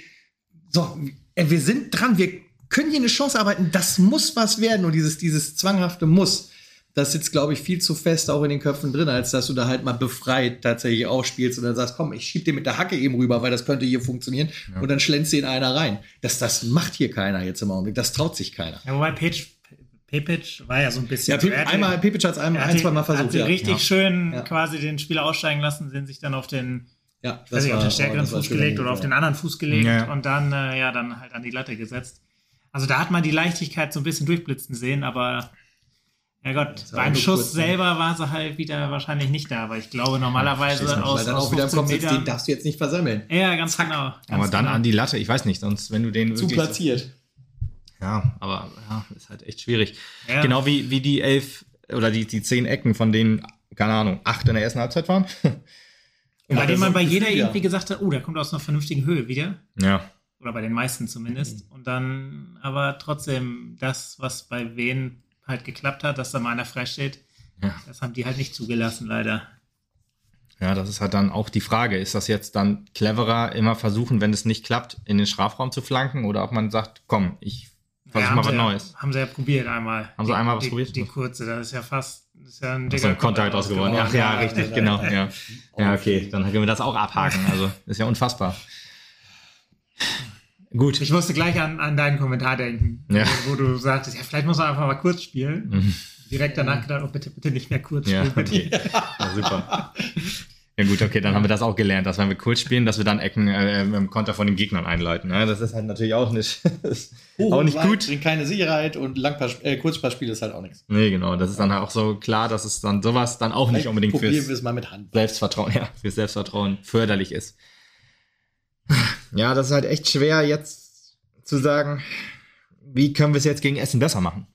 So, wir sind dran, wir können hier eine Chance arbeiten, das muss was werden und dieses, dieses zwanghafte Muss. Das sitzt, glaube ich, viel zu fest auch in den Köpfen drin, als dass du da halt mal befreit tatsächlich ausspielst und dann sagst, komm, ich schieb dir mit der Hacke eben rüber, weil das könnte hier funktionieren. Und dann schlänzt dir in einer rein. Das, das macht hier keiner jetzt im Augenblick. Das traut sich keiner. Ja, wobei Page, Pepic war ja so ein bisschen. Ja, Pep, hatte- einmal, Pepic hat es einmal, hat ein, ihn- zwei Mal Hat versucht. sie Ja. richtig ja. schön Ja. quasi den Spieler aussteigen lassen, sind sich dann auf den, Ja, weiß ich, auf den war- stärkeren das war Fuß gelegt oder auf ja. den anderen Fuß gelegt Ja, ja. und dann, äh, ja, dann halt an die Latte gesetzt. Also da hat man die Leichtigkeit so ein bisschen durchblitzen sehen, aber ja Gott, beim Schuss kurz, ne? selber war sie halt wieder wahrscheinlich nicht da, aber ich glaube normalerweise Weil aus, dann aus auch wieder im 15 Kopf sitzt, den Metern. darfst du jetzt nicht versammeln. Ja, ganz genau. Aber Ganz dann genau. an die Latte, ich weiß nicht, sonst wenn du den Zu wirklich platziert. Ja, aber ja, ist halt echt schwierig. Ja. Genau wie, wie die elf oder die, die zehn Ecken, von denen, keine Ahnung, acht in der ersten Halbzeit waren. bei Ja, dem man bei jeder Gefühl, ja. irgendwie gesagt hat, oh, der kommt aus einer vernünftigen Höhe wieder. Ja. Oder bei den meisten zumindest. Und dann aber trotzdem das, was bei wen halt geklappt hat, dass da mal einer frei steht, Ja. das haben die halt nicht zugelassen, leider. Ja, das ist halt dann auch die Frage. Ist das jetzt dann cleverer, immer versuchen, wenn es nicht klappt, in den Strafraum zu flanken? Oder ob man sagt, komm, ich versuche Ja, mal was sie Neues. Ja, haben sie ja probiert einmal. Haben sie die, einmal was die, probiert? Die kurze, das ist ja fast, das ist ja ein So dicker ein Kontakt draus geworden. Ach ja, richtig, genau. Ja. ja, okay, dann können wir das auch abhaken. Also, ist ja unfassbar. Gut. Ich musste gleich an, an deinen Kommentar denken, Ja. wo, wo du sagtest, ja, vielleicht muss man einfach mal kurz spielen. Mhm. Direkt danach gedacht, oh, bitte, bitte nicht mehr kurz Ja, spielen. okay. Ja, super. Ja gut, okay, dann haben wir das auch gelernt, dass wenn wir kurz spielen, dass wir dann Ecken äh, im Konter von den Gegnern einleiten. Ja, das ist halt natürlich auch nicht, ist auch nicht gut. Bringt keine Sicherheit und Langpass, äh, Kurzpassspiel ist halt auch nichts. Nee, genau. Das ist dann auch so klar, dass es dann sowas dann auch nicht unbedingt fürs es mal mit Hand. Selbstvertrauen, ja, fürs Selbstvertrauen förderlich ist. Ja, das ist halt echt schwer jetzt zu sagen, wie können wir es jetzt gegen Essen besser machen.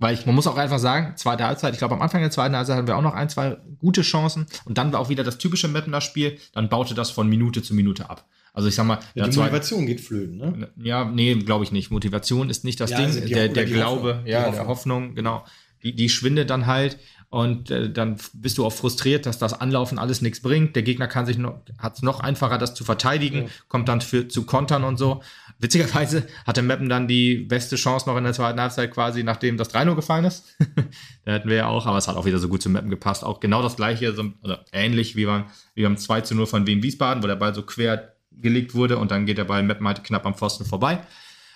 Weil ich, man muss auch einfach sagen, zweite Halbzeit, ich glaube am Anfang der zweiten Halbzeit hatten wir auch noch ein, zwei gute Chancen und dann war auch wieder das typische Mappener Spiel, dann baute das von Minute zu Minute ab. Also ich sag mal, Ja, die Motivation geht flöten, ne? ja, nee, glaube ich nicht. Motivation ist nicht das Ja, Ding. also der der Glaube, Hoffnung. Die ja, Hoffnung. der Hoffnung, genau. Die, die schwindet dann halt und äh, dann bist du auch frustriert, dass das Anlaufen alles nichts bringt. Der Gegner kann sich noch, hat es noch einfacher, das zu verteidigen, Ja. kommt dann für, zu Kontern und so. Witzigerweise hatte Meppen dann die beste Chance noch in der zweiten Halbzeit quasi, nachdem das 3-0 gefallen ist. da hätten wir ja auch, aber es hat auch wieder so gut zu Meppen gepasst. Auch genau das gleiche, so, oder ähnlich wie beim, wie beim 2 0 von Wien Wiesbaden, wo der Ball so quer gelegt wurde und dann geht der Ball Meppen halt knapp am Pfosten vorbei.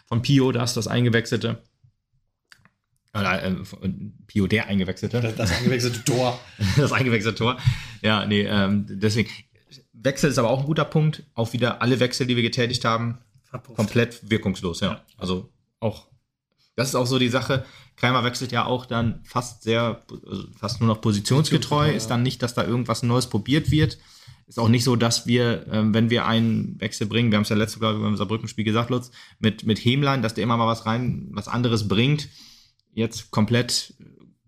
Von Pio, das das eingewechselte. Oder, äh, Pio, der eingewechselte Das, das eingewechselte Tor. das eingewechselte Tor. Ja, nee, ähm, deswegen. Wechsel ist aber auch ein guter Punkt. Auch wieder alle Wechsel, die wir getätigt haben, Verpufft. komplett wirkungslos, ja. Also auch, das ist auch so die Sache. Keimer wechselt ja auch dann fast sehr, also fast nur noch positionsgetreu. Ist ja. dann nicht, dass da irgendwas Neues probiert wird. Ist auch nicht so, dass wir, ähm, wenn wir einen Wechsel bringen, wir haben es ja letzte, glaube ich, beim Saarbrücken-Spiel gesagt, Lutz, mit, mit Hemlein, dass der immer mal was rein, was anderes bringt. Jetzt komplett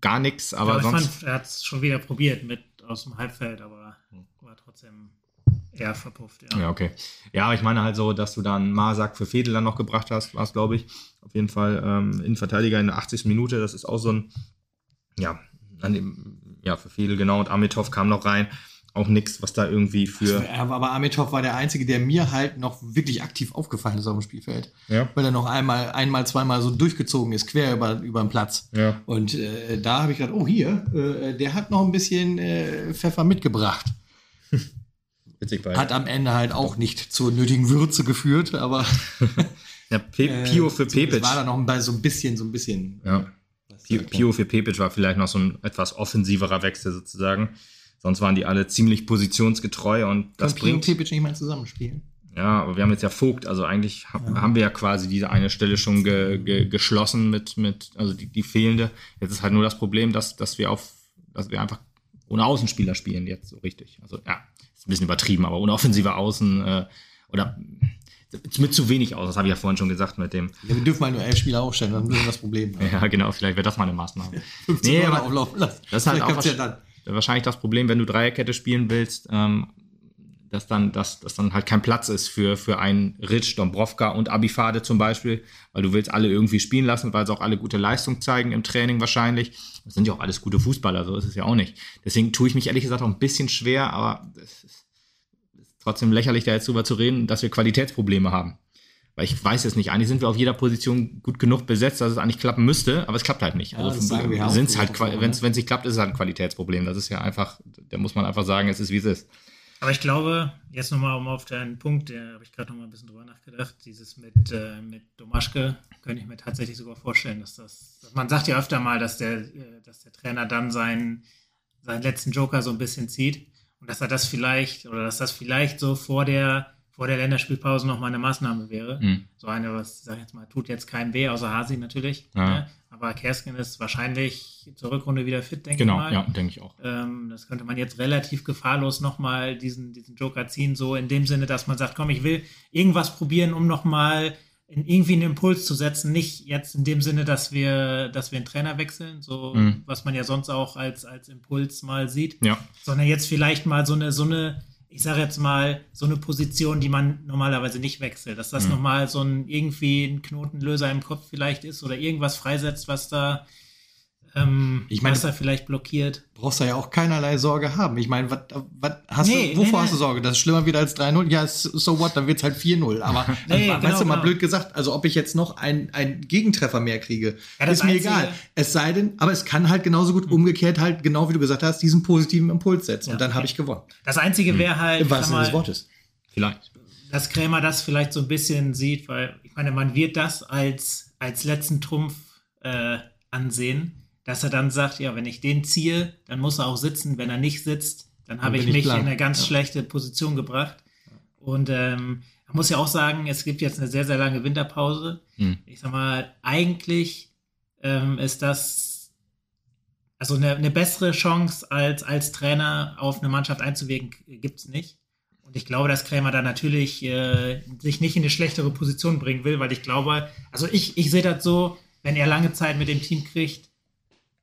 gar nichts, aber ich sonst. fand, er hat es schon wieder probiert mit aus dem Halbfeld, aber war trotzdem eher verpufft. Ja. Ja, okay. Ja, aber ich meine halt so, dass du dann Marsak für Fedel dann noch gebracht hast, war es, glaube ich. Auf jeden Fall ähm, Innenverteidiger in der 80. Minute. Das ist auch so ein, ja, an dem, ja, für Fedel, genau. Und Amitov kam noch rein. Auch nichts, was da irgendwie für. Aber Amitov war der Einzige, der mir halt noch wirklich aktiv aufgefallen ist auf dem Spielfeld. Ja. Weil er noch einmal, einmal, zweimal so durchgezogen ist, quer über, über den Platz. Ja. Und äh, da habe ich gedacht, oh hier, äh, der hat noch ein bisschen äh, Pfeffer mitgebracht. Witzig bei. Hat am Ende halt auch nicht zur nötigen Würze geführt, aber ja, Pe äh, Pio für Pepic. war da noch bei so ein bisschen, so ein bisschen. Ja. Pio, Pio für Pepic war vielleicht noch so ein etwas offensiverer Wechsel sozusagen. Sonst waren die alle ziemlich positionsgetreu und das Kann bringt. Pepic nicht mal zusammenspielen. Ja, aber wir haben jetzt ja Vogt, also eigentlich ha- haben wir ja quasi diese eine Stelle schon ge ge geschlossen mit, mit, also die, die fehlende. Jetzt ist halt nur das Problem, dass, dass wir auf, dass wir einfach ohne Außenspieler spielen jetzt so richtig. Also ja, ist ein bisschen übertrieben, aber ohne offensive Außen äh, oder mit zu wenig aus. Das habe ich ja vorhin schon gesagt mit dem. Ja, wir dürfen mal nur elf Spieler aufstellen, dann lösen wir das Problem. Ja, genau, vielleicht wäre das mal eine Maßnahme. 15 Nee, aber auflaufen lassen. das ist halt Vielleicht auch ja dann. Wahrscheinlich das Problem, wenn du Dreierkette spielen willst, ähm, dass dann, dass, dass dann halt kein Platz ist für, für einen Ritsch, Dombrovka und Abifade zum Beispiel, weil du willst alle irgendwie spielen lassen, weil sie auch alle gute Leistung zeigen im Training wahrscheinlich. Das sind ja auch alles gute Fußballer, so ist es ja auch nicht. Deswegen tue ich mich ehrlich gesagt auch ein bisschen schwer, aber es ist, trotzdem lächerlich, da jetzt drüber zu reden, dass wir Qualitätsprobleme haben. Weil ich weiß es nicht, eigentlich sind wir auf jeder Position gut genug besetzt, dass es eigentlich klappen müsste, aber es klappt halt nicht. Ja, auch sind's halt, ne? wenn es nicht klappt, ist es halt ein Qualitätsproblem. Das ist ja einfach, da muss man einfach sagen, es ist wie es ist. Aber ich glaube, jetzt nochmal um auf deinen Punkt, da habe ich gerade nochmal ein bisschen drüber nachgedacht, dieses mit, äh, mit Domaschke, könnte ich mir tatsächlich sogar vorstellen, dass das, dass man sagt ja öfter mal, dass der, äh, dass der Trainer dann seinen, seinen letzten Joker so ein bisschen zieht und dass er das vielleicht, oder dass das vielleicht so vor der, vor der Länderspielpause nochmal eine Maßnahme wäre. Mhm. So eine, was, sag ich jetzt mal, tut jetzt keinem weh, außer Hasi natürlich. Ja. Ne? Aber Kersken ist wahrscheinlich zur Rückrunde wieder fit, denke Genau, ich mal. ja, denke ich auch. Ähm, das könnte man jetzt relativ gefahrlos nochmal diesen, diesen Joker ziehen, so in dem Sinne, dass man sagt, komm, ich will irgendwas probieren, um nochmal in, irgendwie einen Impuls zu setzen. Nicht jetzt in dem Sinne, dass wir, dass wir einen Trainer wechseln, so Mhm. was man ja sonst auch als, als Impuls mal sieht, Ja, sondern jetzt vielleicht mal so eine, so eine, ich sage jetzt mal, so eine Position, die man normalerweise nicht wechselt. Dass das Mhm. nochmal so ein irgendwie ein Knotenlöser im Kopf vielleicht ist oder irgendwas freisetzt, was da, ähm, Ich meine- was da vielleicht blockiert. brauchst du ja auch keinerlei Sorge haben. Ich meine, hast Nee, du, wovor nee, hast du. Sorge? Das ist schlimmer wieder als 3-0. Ja, so what, dann wird's halt 4-0. Aber Nee, weißt genau, du, mal genau. blöd gesagt, also ob ich jetzt noch einen, Gegentreffer mehr kriege, Ja, das ist mir Einzige- egal. Es sei denn, aber es kann halt genauso gut umgekehrt halt, genau wie du gesagt hast, diesen positiven Impuls setzen. Ja. Und dann habe ich gewonnen. Das Einzige wäre halt, Im wahrsten Sinne des Wortes. vielleicht. dass Krämer das vielleicht so ein bisschen sieht, weil ich meine, man wird das als, als letzten Trumpf äh, ansehen, dass er dann sagt, ja, wenn ich den ziehe, dann muss er auch sitzen. Wenn er nicht sitzt, dann habe ich ich mich blank. in eine ganz Ja. schlechte Position gebracht. Und ähm, man muss ja auch sagen, es gibt jetzt eine sehr, sehr lange Winterpause. Hm. Ich sag mal, eigentlich ähm, ist das also eine, eine bessere Chance als, als Trainer auf eine Mannschaft einzuwirken, gibt es nicht. Und ich glaube, dass Krämer da natürlich äh, sich nicht in eine schlechtere Position bringen will, weil ich glaube, also ich, ich sehe das so, wenn er lange Zeit mit dem Team kriegt,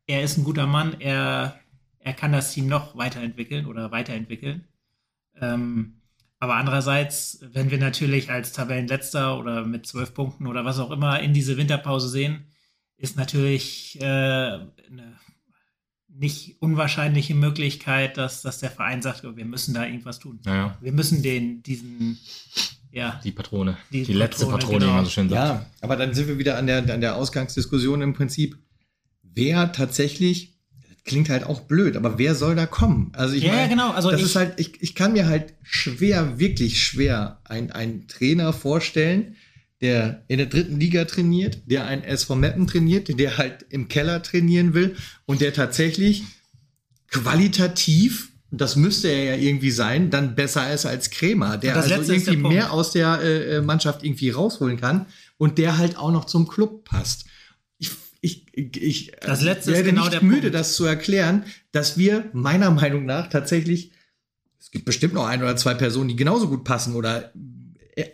er ist ein guter Mann, er, er kann das Team noch weiterentwickeln oder weiterentwickeln. Ähm, aber andererseits, wenn wir natürlich als Tabellenletzter oder mit zwölf Punkten oder was auch immer in diese Winterpause sehen, ist natürlich äh, eine nicht unwahrscheinliche Möglichkeit, dass, dass der Verein sagt, oh, wir müssen da irgendwas tun. Naja, Wir müssen den, diesen, ja, die Patrone. Die Die, letzte Patrone, Patrone, genau. wie man so schön sagt. Ja, aber dann sind wir wieder an der, an der Ausgangsdiskussion im Prinzip. Wer tatsächlich, klingt halt auch blöd, aber wer soll da kommen? Also ich Ja, meine, genau. Also das ich- ist halt, ich, ich kann mir halt schwer, wirklich schwer ein- einen Trainer vorstellen, der in der dritten Liga trainiert, der ein SV Meppen trainiert, der halt im Keller trainieren will und der tatsächlich qualitativ, das müsste er ja irgendwie sein, dann besser ist als Krämer, der also irgendwie der mehr aus der äh, Mannschaft irgendwie rausholen kann und der halt auch noch zum Club passt. Ich, Das Letzte ist werde genau nicht müde, Punkt. das zu erklären, dass wir meiner Meinung nach tatsächlich, es gibt bestimmt noch ein oder zwei Personen, die genauso gut passen oder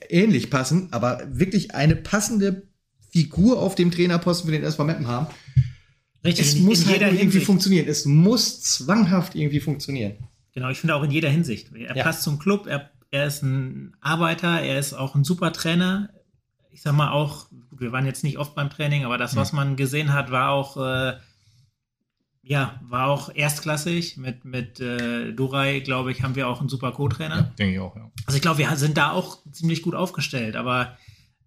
ähnlich passen, aber wirklich eine passende Figur auf dem Trainerposten für den SV Meppen haben. richtig, Es in, muss in halt irgendwie Hinsicht. funktionieren. Es muss zwanghaft irgendwie funktionieren. Genau, ich finde auch in jeder Hinsicht. Er Ja. passt zum Club, er, er ist ein Arbeiter, er ist auch ein super Trainer. Ich sag mal auch, gut, wir waren jetzt nicht oft beim Training, aber das, was man gesehen hat, war auch, äh, ja, war auch erstklassig. Mit, mit äh, Durai, glaube ich, haben wir auch einen super Co-Trainer. Denke ich auch, ja. Also ich glaube, wir sind da auch ziemlich gut aufgestellt, aber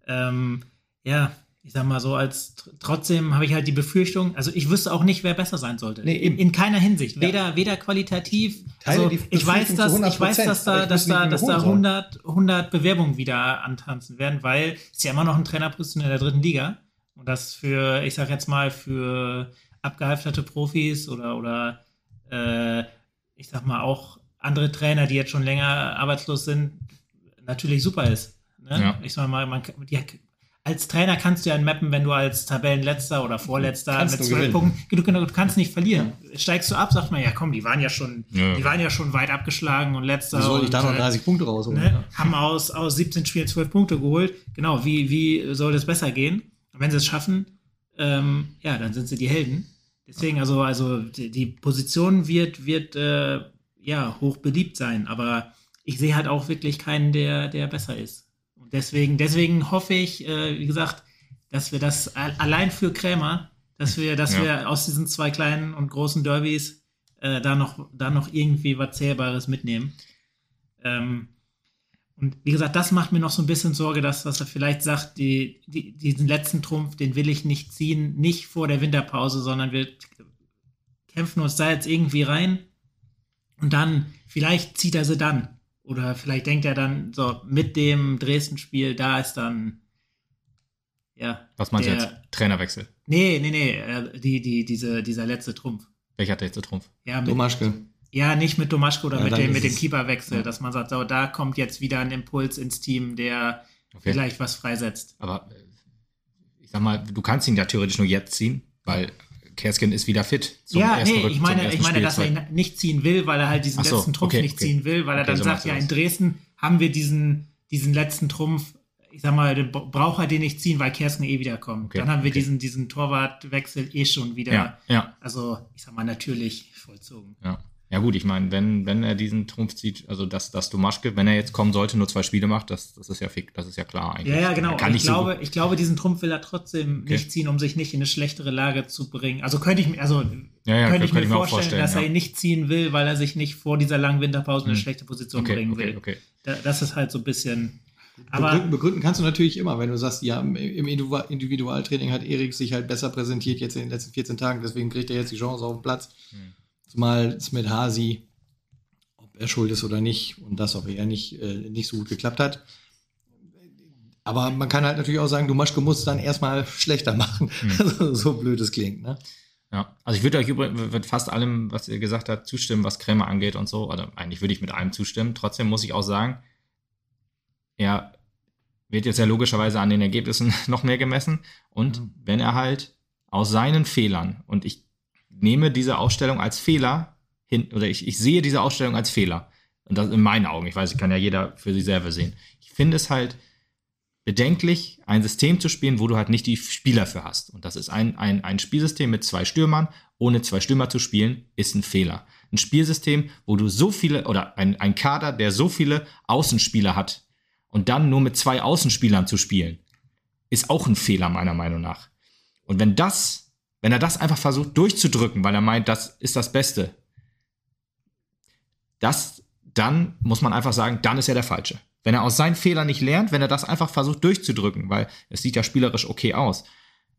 ähm, ja, ich sag mal so, als tr- trotzdem habe ich halt die Befürchtung, also ich wüsste auch nicht, wer besser sein sollte. Nee, in, eben. in keiner Hinsicht. Ja. Weder, weder qualitativ. Teile Also ich weiß, dass, ich weiß, 100%, dass da, dass da, dass da holen sollen. 100, 100 Bewerbungen wieder antanzen werden, weil es ja immer noch ein Trainerposition in der dritten Liga. Und das für, ich sag jetzt mal, für abgehalfterte Profis oder, oder äh, ich sag mal auch andere Trainer, die jetzt schon länger arbeitslos sind, natürlich super ist. Ne? Ja. Ich sag mal, man, kann- die, als Trainer kannst du ja mappen, wenn du als Tabellenletzter oder Vorletzter Kannst mit zwölf. Punkten, du, du, kannst nicht verlieren. Steigst du ab, sagt man, ja komm, die waren ja schon, Ja. die waren ja schon weit abgeschlagen und letzter. Wie soll ich da noch äh, 30 Punkte rausholen? ne, ja? haben aus, aus 17 Spielen 12 Punkte geholt. Genau, wie, wie soll das besser gehen? Und wenn sie es schaffen, ähm, ja, dann sind sie die Helden. Deswegen, also, also die, die Position wird, wird äh, ja, hoch beliebt sein, aber ich sehe halt auch wirklich keinen, der, der besser ist. Deswegen, deswegen hoffe ich, äh, wie gesagt, dass wir das allein für Krämer, dass wir, dass Ja. wir aus diesen zwei kleinen und großen Derbys äh, da, noch, da noch irgendwie was Zählbares mitnehmen. Ähm, und wie gesagt, das macht mir noch so ein bisschen Sorge, dass, dass er vielleicht sagt, die, die, diesen letzten Trumpf, den will ich nicht ziehen, nicht vor der Winterpause, sondern wir kämpfen uns da jetzt irgendwie rein und dann, vielleicht zieht er sie dann. Oder vielleicht denkt er dann, so, mit dem Dresden-Spiel, da ist dann, ja. Was meinst der, du jetzt? Trainerwechsel. Nee, nee, nee, äh, die, die, diese, dieser letzte Trumpf. Welcher hat der jetzt der Trumpf? Ja, mit, Domaschke. ja, nicht mit Domaschko oder Ja, mit dem, mit dem Keeperwechsel, ja. dass man sagt, so, da kommt jetzt wieder ein Impuls ins Team, der Okay. vielleicht was freisetzt. Aber äh, ich sag mal, du kannst ihn ja theoretisch nur jetzt ziehen, weil Kerskin ist wieder fit. ja, nee, ich meine, ich meine, dass er ihn nicht ziehen will, weil er halt diesen so, letzten Trumpf okay, nicht okay. ziehen will, weil er Okay, dann so sagt, ja, in. Dresden haben wir diesen, diesen letzten Trumpf, ich sag mal, den bra- braucht er den nicht ziehen, weil Kersken eh wiederkommt. Dann haben wir diesen, diesen Torwartwechsel eh schon wieder, Ja, ja, also ich sag mal, natürlich vollzogen. ja. Ja gut, ich meine, wenn, wenn er diesen Trumpf zieht, also dass, dass Domaschke, wenn er jetzt kommen sollte, nur zwei Spiele macht, das, das ist ja fick, das ist ja klar eigentlich. Ja, ja, genau. Er ich, glaube, ich glaube, diesen Trumpf will er trotzdem Okay. nicht ziehen, um sich nicht in eine schlechtere Lage zu bringen. Also könnte ich mir, also Ja, ja, könnte ich könnte mir ich mir auch vorstellen, vorstellen, dass er ja. ihn nicht ziehen will, weil er sich nicht vor dieser langen Winterpause in eine Hm. schlechte so, Position okay, bringen okay, will. okay. Da, das ist halt so ein bisschen. Aber begründen, begründen kannst du natürlich immer, wenn du sagst, ja, im im Individu- Individualtraining hat Erik sich halt besser präsentiert jetzt in den letzten 14 Tagen, deswegen kriegt er jetzt die Chance auf den Platz. Hm. Zumal es mit Hasi, ob er schuld ist oder nicht, und das, ob er nicht, äh, nicht so gut geklappt hat. Aber man kann halt natürlich auch sagen, du Maschke musst dann erstmal schlechter machen. Hm. so blöd es klingt, ne? Ja, also ich würde euch übrigens mit fast allem, was ihr gesagt habt, zustimmen, was Krämer angeht und so. Oder eigentlich würde ich mit allem zustimmen. Trotzdem muss ich auch sagen, er wird jetzt ja logischerweise an den Ergebnissen noch mehr gemessen. Und Mhm. wenn er halt aus seinen Fehlern, und ich nehme diese Ausstellung als Fehler hin, oder ich, ich sehe diese Ausstellung als Fehler. Und das in meinen Augen. Ich weiß, kann ja jeder für sich selber sehen. Ich finde es halt bedenklich, ein System zu spielen, wo du halt nicht die Spieler für hast. Und das ist ein, ein, ein Spielsystem mit zwei Stürmern. Ohne zwei Stürmer zu spielen, ist ein Fehler. Ein Spielsystem, wo du so viele, oder ein, ein Kader, der so viele Außenspieler hat und dann nur mit zwei Außenspielern zu spielen, ist auch ein Fehler meiner Meinung nach. Und wenn das, wenn er das einfach versucht durchzudrücken, weil er meint, das ist das Beste, das, dann muss man einfach sagen, dann ist er der Falsche. Wenn er aus seinen Fehlern nicht lernt, wenn er das einfach versucht durchzudrücken, weil es sieht ja spielerisch okay aus.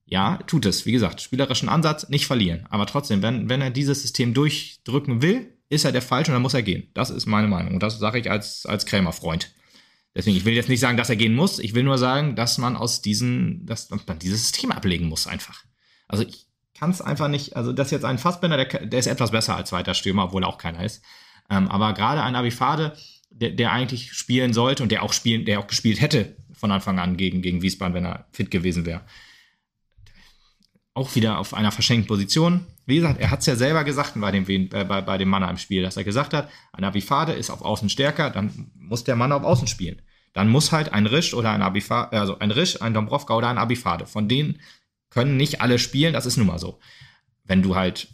Ja, tut es. Wie gesagt, spielerischen Ansatz nicht verlieren. Aber trotzdem, wenn, wenn er dieses System durchdrücken will, ist er der Falsche und dann muss er gehen. Das ist meine Meinung. Und das sage ich als, als Krämer-Freund. Deswegen, ich will jetzt nicht sagen, dass er gehen muss. Ich will nur sagen, dass man aus diesen, dass man dieses System ablegen muss einfach. Also ich kann es einfach nicht, also das ist jetzt ein Fassbender, der, der ist etwas besser als zweiter Stürmer, obwohl er auch keiner ist. Ähm, aber gerade ein Abifade, der, der eigentlich spielen sollte und der auch spielen, der auch gespielt hätte von Anfang an gegen, gegen Wiesbaden, wenn er fit gewesen wäre. Auch wieder auf einer verschenkten Position. Wie gesagt, er hat es ja selber gesagt bei dem, äh, bei, bei dem Mann im Spiel, dass er gesagt hat, ein Abifade ist auf Außen stärker, dann muss der Mann auf Außen spielen. Dann muss halt ein Risch oder ein Abifade, also ein Risch, ein Dombrovka oder ein Abifade. Von denen können nicht alle spielen, das ist nun mal so. Wenn du halt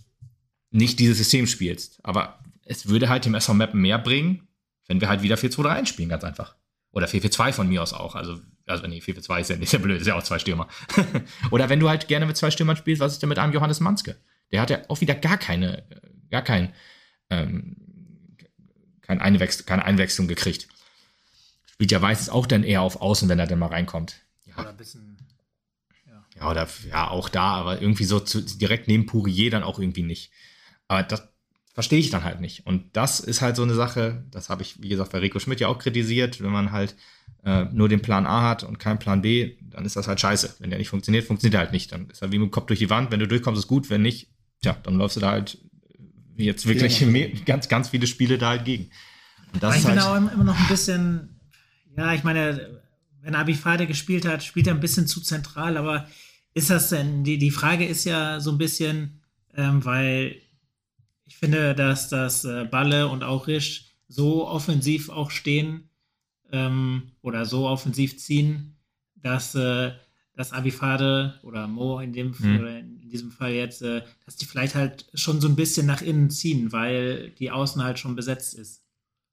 nicht dieses System spielst. Aber es würde halt dem SV Mappen mehr bringen, wenn wir halt wieder 4-2-3-1 spielen, ganz einfach. Oder 4-4-2 von mir aus auch. Also, also nee, 4-4-2 ist ja nicht sehr blöd, ist ja auch zwei Stürmer. Oder wenn du halt gerne mit zwei Stürmern spielst, was ist denn mit einem Johannes Manske? Der hat ja auch wieder gar keine, gar kein, ähm, kein Einwechsel, keine Einwechslung gekriegt. Spielt ja meistens auch dann eher auf Außen, wenn er dann mal reinkommt. Ja, Oder ein bisschen. Ja, oder ja, auch da, aber irgendwie so zu, direkt neben Pourier dann auch irgendwie nicht. Aber das verstehe ich dann halt nicht. Und das ist halt so eine Sache, das habe ich, wie gesagt, bei Rico Schmidt ja auch kritisiert, wenn man halt äh, nur den Plan A hat und keinen Plan B, dann ist das halt scheiße. Wenn der nicht funktioniert, funktioniert er halt nicht. Dann ist er wie mit dem Kopf durch die Wand. Wenn du durchkommst, ist gut. Wenn nicht, tja, dann läufst du da halt jetzt wirklich mehr, ganz, ganz viele Spiele da halt gegen. Und das ich ist bin halt, auch immer noch ein bisschen, ja, ich meine, wenn Abifade gespielt hat, spielt er ein bisschen zu zentral, aber ist das denn, die, die Frage ist ja so ein bisschen, ähm, weil ich finde, dass das äh, Balle und auch Risch so offensiv auch stehen ähm, oder so offensiv ziehen, dass äh, dass Abifade oder Mo in dem Mhm. oder in diesem Fall jetzt, äh, dass die vielleicht halt schon so ein bisschen nach innen ziehen, weil die Außen halt schon besetzt ist.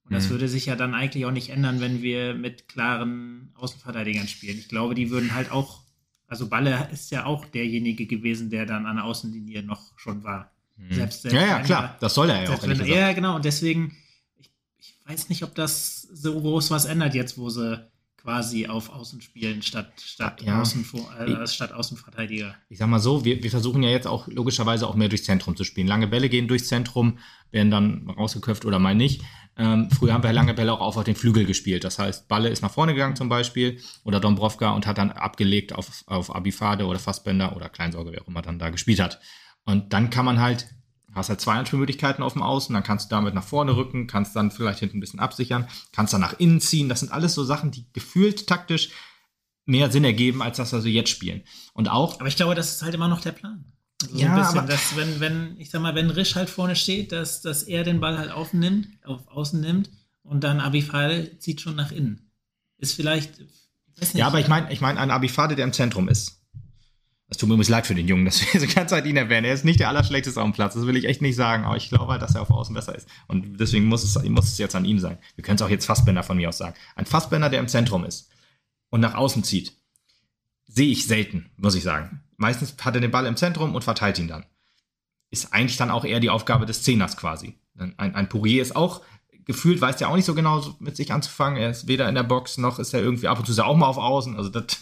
Und das Mhm. würde sich ja dann eigentlich auch nicht ändern, wenn wir mit klaren Außenverteidigern spielen. Ich glaube, die würden halt auch, also Balle ist ja auch derjenige gewesen, der dann an der Außenlinie noch schon war. Selbst, selbst Mhm. ja, ja, klar. er- Das soll er ja auch, selbst gesagt. ja, genau. Und deswegen, ich, ich weiß nicht, ob das so groß was ändert jetzt, wo sie quasi auf Außen spielen statt, statt, Ja. Außen, äh, statt Außenverteidiger. ich sag mal so, wir, wir versuchen ja jetzt auch logischerweise auch mehr durchs Zentrum zu spielen. Lange Bälle gehen durchs Zentrum, werden dann rausgeköpft oder mal nicht. Ähm, früher haben wir lange Bälle auch auf den Flügel gespielt. Das heißt, Balle ist nach vorne gegangen zum Beispiel oder Dombrovka und hat dann abgelegt auf, auf Abifade oder Fassbender oder Kleinsorge, wer auch immer dann da gespielt hat. Und dann kann man halt, hast halt zwei Anspielmöglichkeiten auf dem Außen, dann kannst du damit nach vorne rücken, kannst dann vielleicht hinten ein bisschen absichern, kannst dann nach innen ziehen. Das sind alles so Sachen, die gefühlt taktisch mehr Sinn ergeben, als das, was wir jetzt spielen. Und auch, Aber ich glaube, das ist halt immer noch der Plan. So Ja, ein bisschen, aber- dass wenn, wenn, ich sag mal, wenn Risch halt vorne steht, dass, dass er den Ball halt aufnimmt, auf Außen nimmt und dann Abifade zieht schon nach innen. Ist vielleicht, ich weiß nicht. Ja, aber ich meine, ich meine, ein Abifade, der im Zentrum ist. Das tut mir übrigens leid für den Jungen, dass wir die ganze Zeit ihn erwähnen. Er ist nicht der Allerschlechteste auf dem Platz, das will ich echt nicht sagen, aber ich glaube halt, dass er auf Außen besser ist. Und deswegen muss es, muss es jetzt an ihm sein. Wir können es auch jetzt Fassbender von mir aus sagen. Ein Fassbender, der im Zentrum ist und nach außen zieht, sehe ich selten, muss ich sagen. Meistens hat er den Ball im Zentrum und verteilt ihn dann. Ist eigentlich dann auch eher die Aufgabe des Zehners quasi. Ein, ein Pourier ist auch gefühlt, weiß der auch nicht so genau mit sich anzufangen. Er ist weder in der Box noch ist er irgendwie ab und zu ist er auch mal auf Außen. Also das ist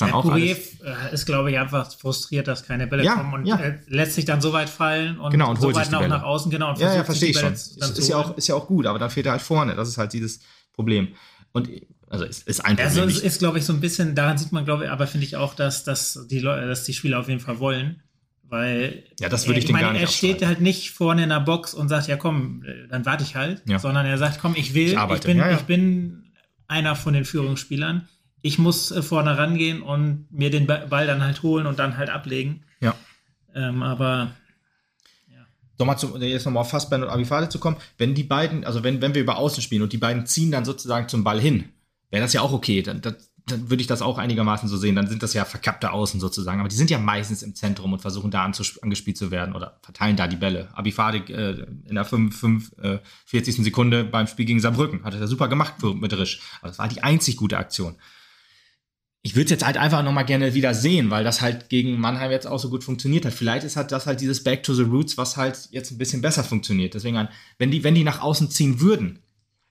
dann Der auch Poirier alles. äh, ist, glaube ich, einfach frustriert, dass keine Bälle Ja, kommen und ja. lässt sich dann so weit fallen und, Genau, und so weit Bälle. nach außen, genau. Und Ja, ja, verstehe ich schon. Ist, ist, ja auch, ist ja auch gut, aber dann fehlt er halt vorne. Das ist halt dieses Problem. Und also es ist ein Problem. Also es ist, glaube ich, so ein bisschen, daran sieht man, glaube ich, aber finde ich auch, dass, dass, die Leute, dass die Spieler auf jeden Fall wollen. Weil Ja, das würde ich den meine, gar nicht Er steht halt nicht vorne in der Box und sagt, ja komm, dann warte ich halt, Ja. sondern er sagt, komm, ich will, Ich ich, bin, Ja, ja. ich bin einer von den Führungsspielern. Ich muss äh, vorne rangehen und mir den Ba- Ball dann halt holen und dann halt ablegen. ja. Ähm, aber Nochmal zu, jetzt nochmal auf Fassbender und Abifade zu kommen. Wenn die beiden, also wenn, wenn wir über Außen spielen und die beiden ziehen dann sozusagen zum Ball hin, wäre das ja auch okay. Dann, dann, dann würde ich das auch einigermaßen so sehen. Dann sind das ja verkappte Außen sozusagen. Aber die sind ja meistens im Zentrum und versuchen da angespielt zu werden oder verteilen da die Bälle. Abifade äh, in der 5, 5, äh, 40. Sekunde beim Spiel gegen Saarbrücken hat er super gemacht für, mit Risch. Aber das war die einzig gute Aktion. Ich würde es jetzt halt einfach nochmal gerne wieder sehen, weil das halt gegen Mannheim jetzt auch so gut funktioniert hat. Vielleicht ist halt das halt dieses Back to the Roots, was halt jetzt ein bisschen besser funktioniert. Deswegen, wenn die, wenn die nach außen ziehen würden,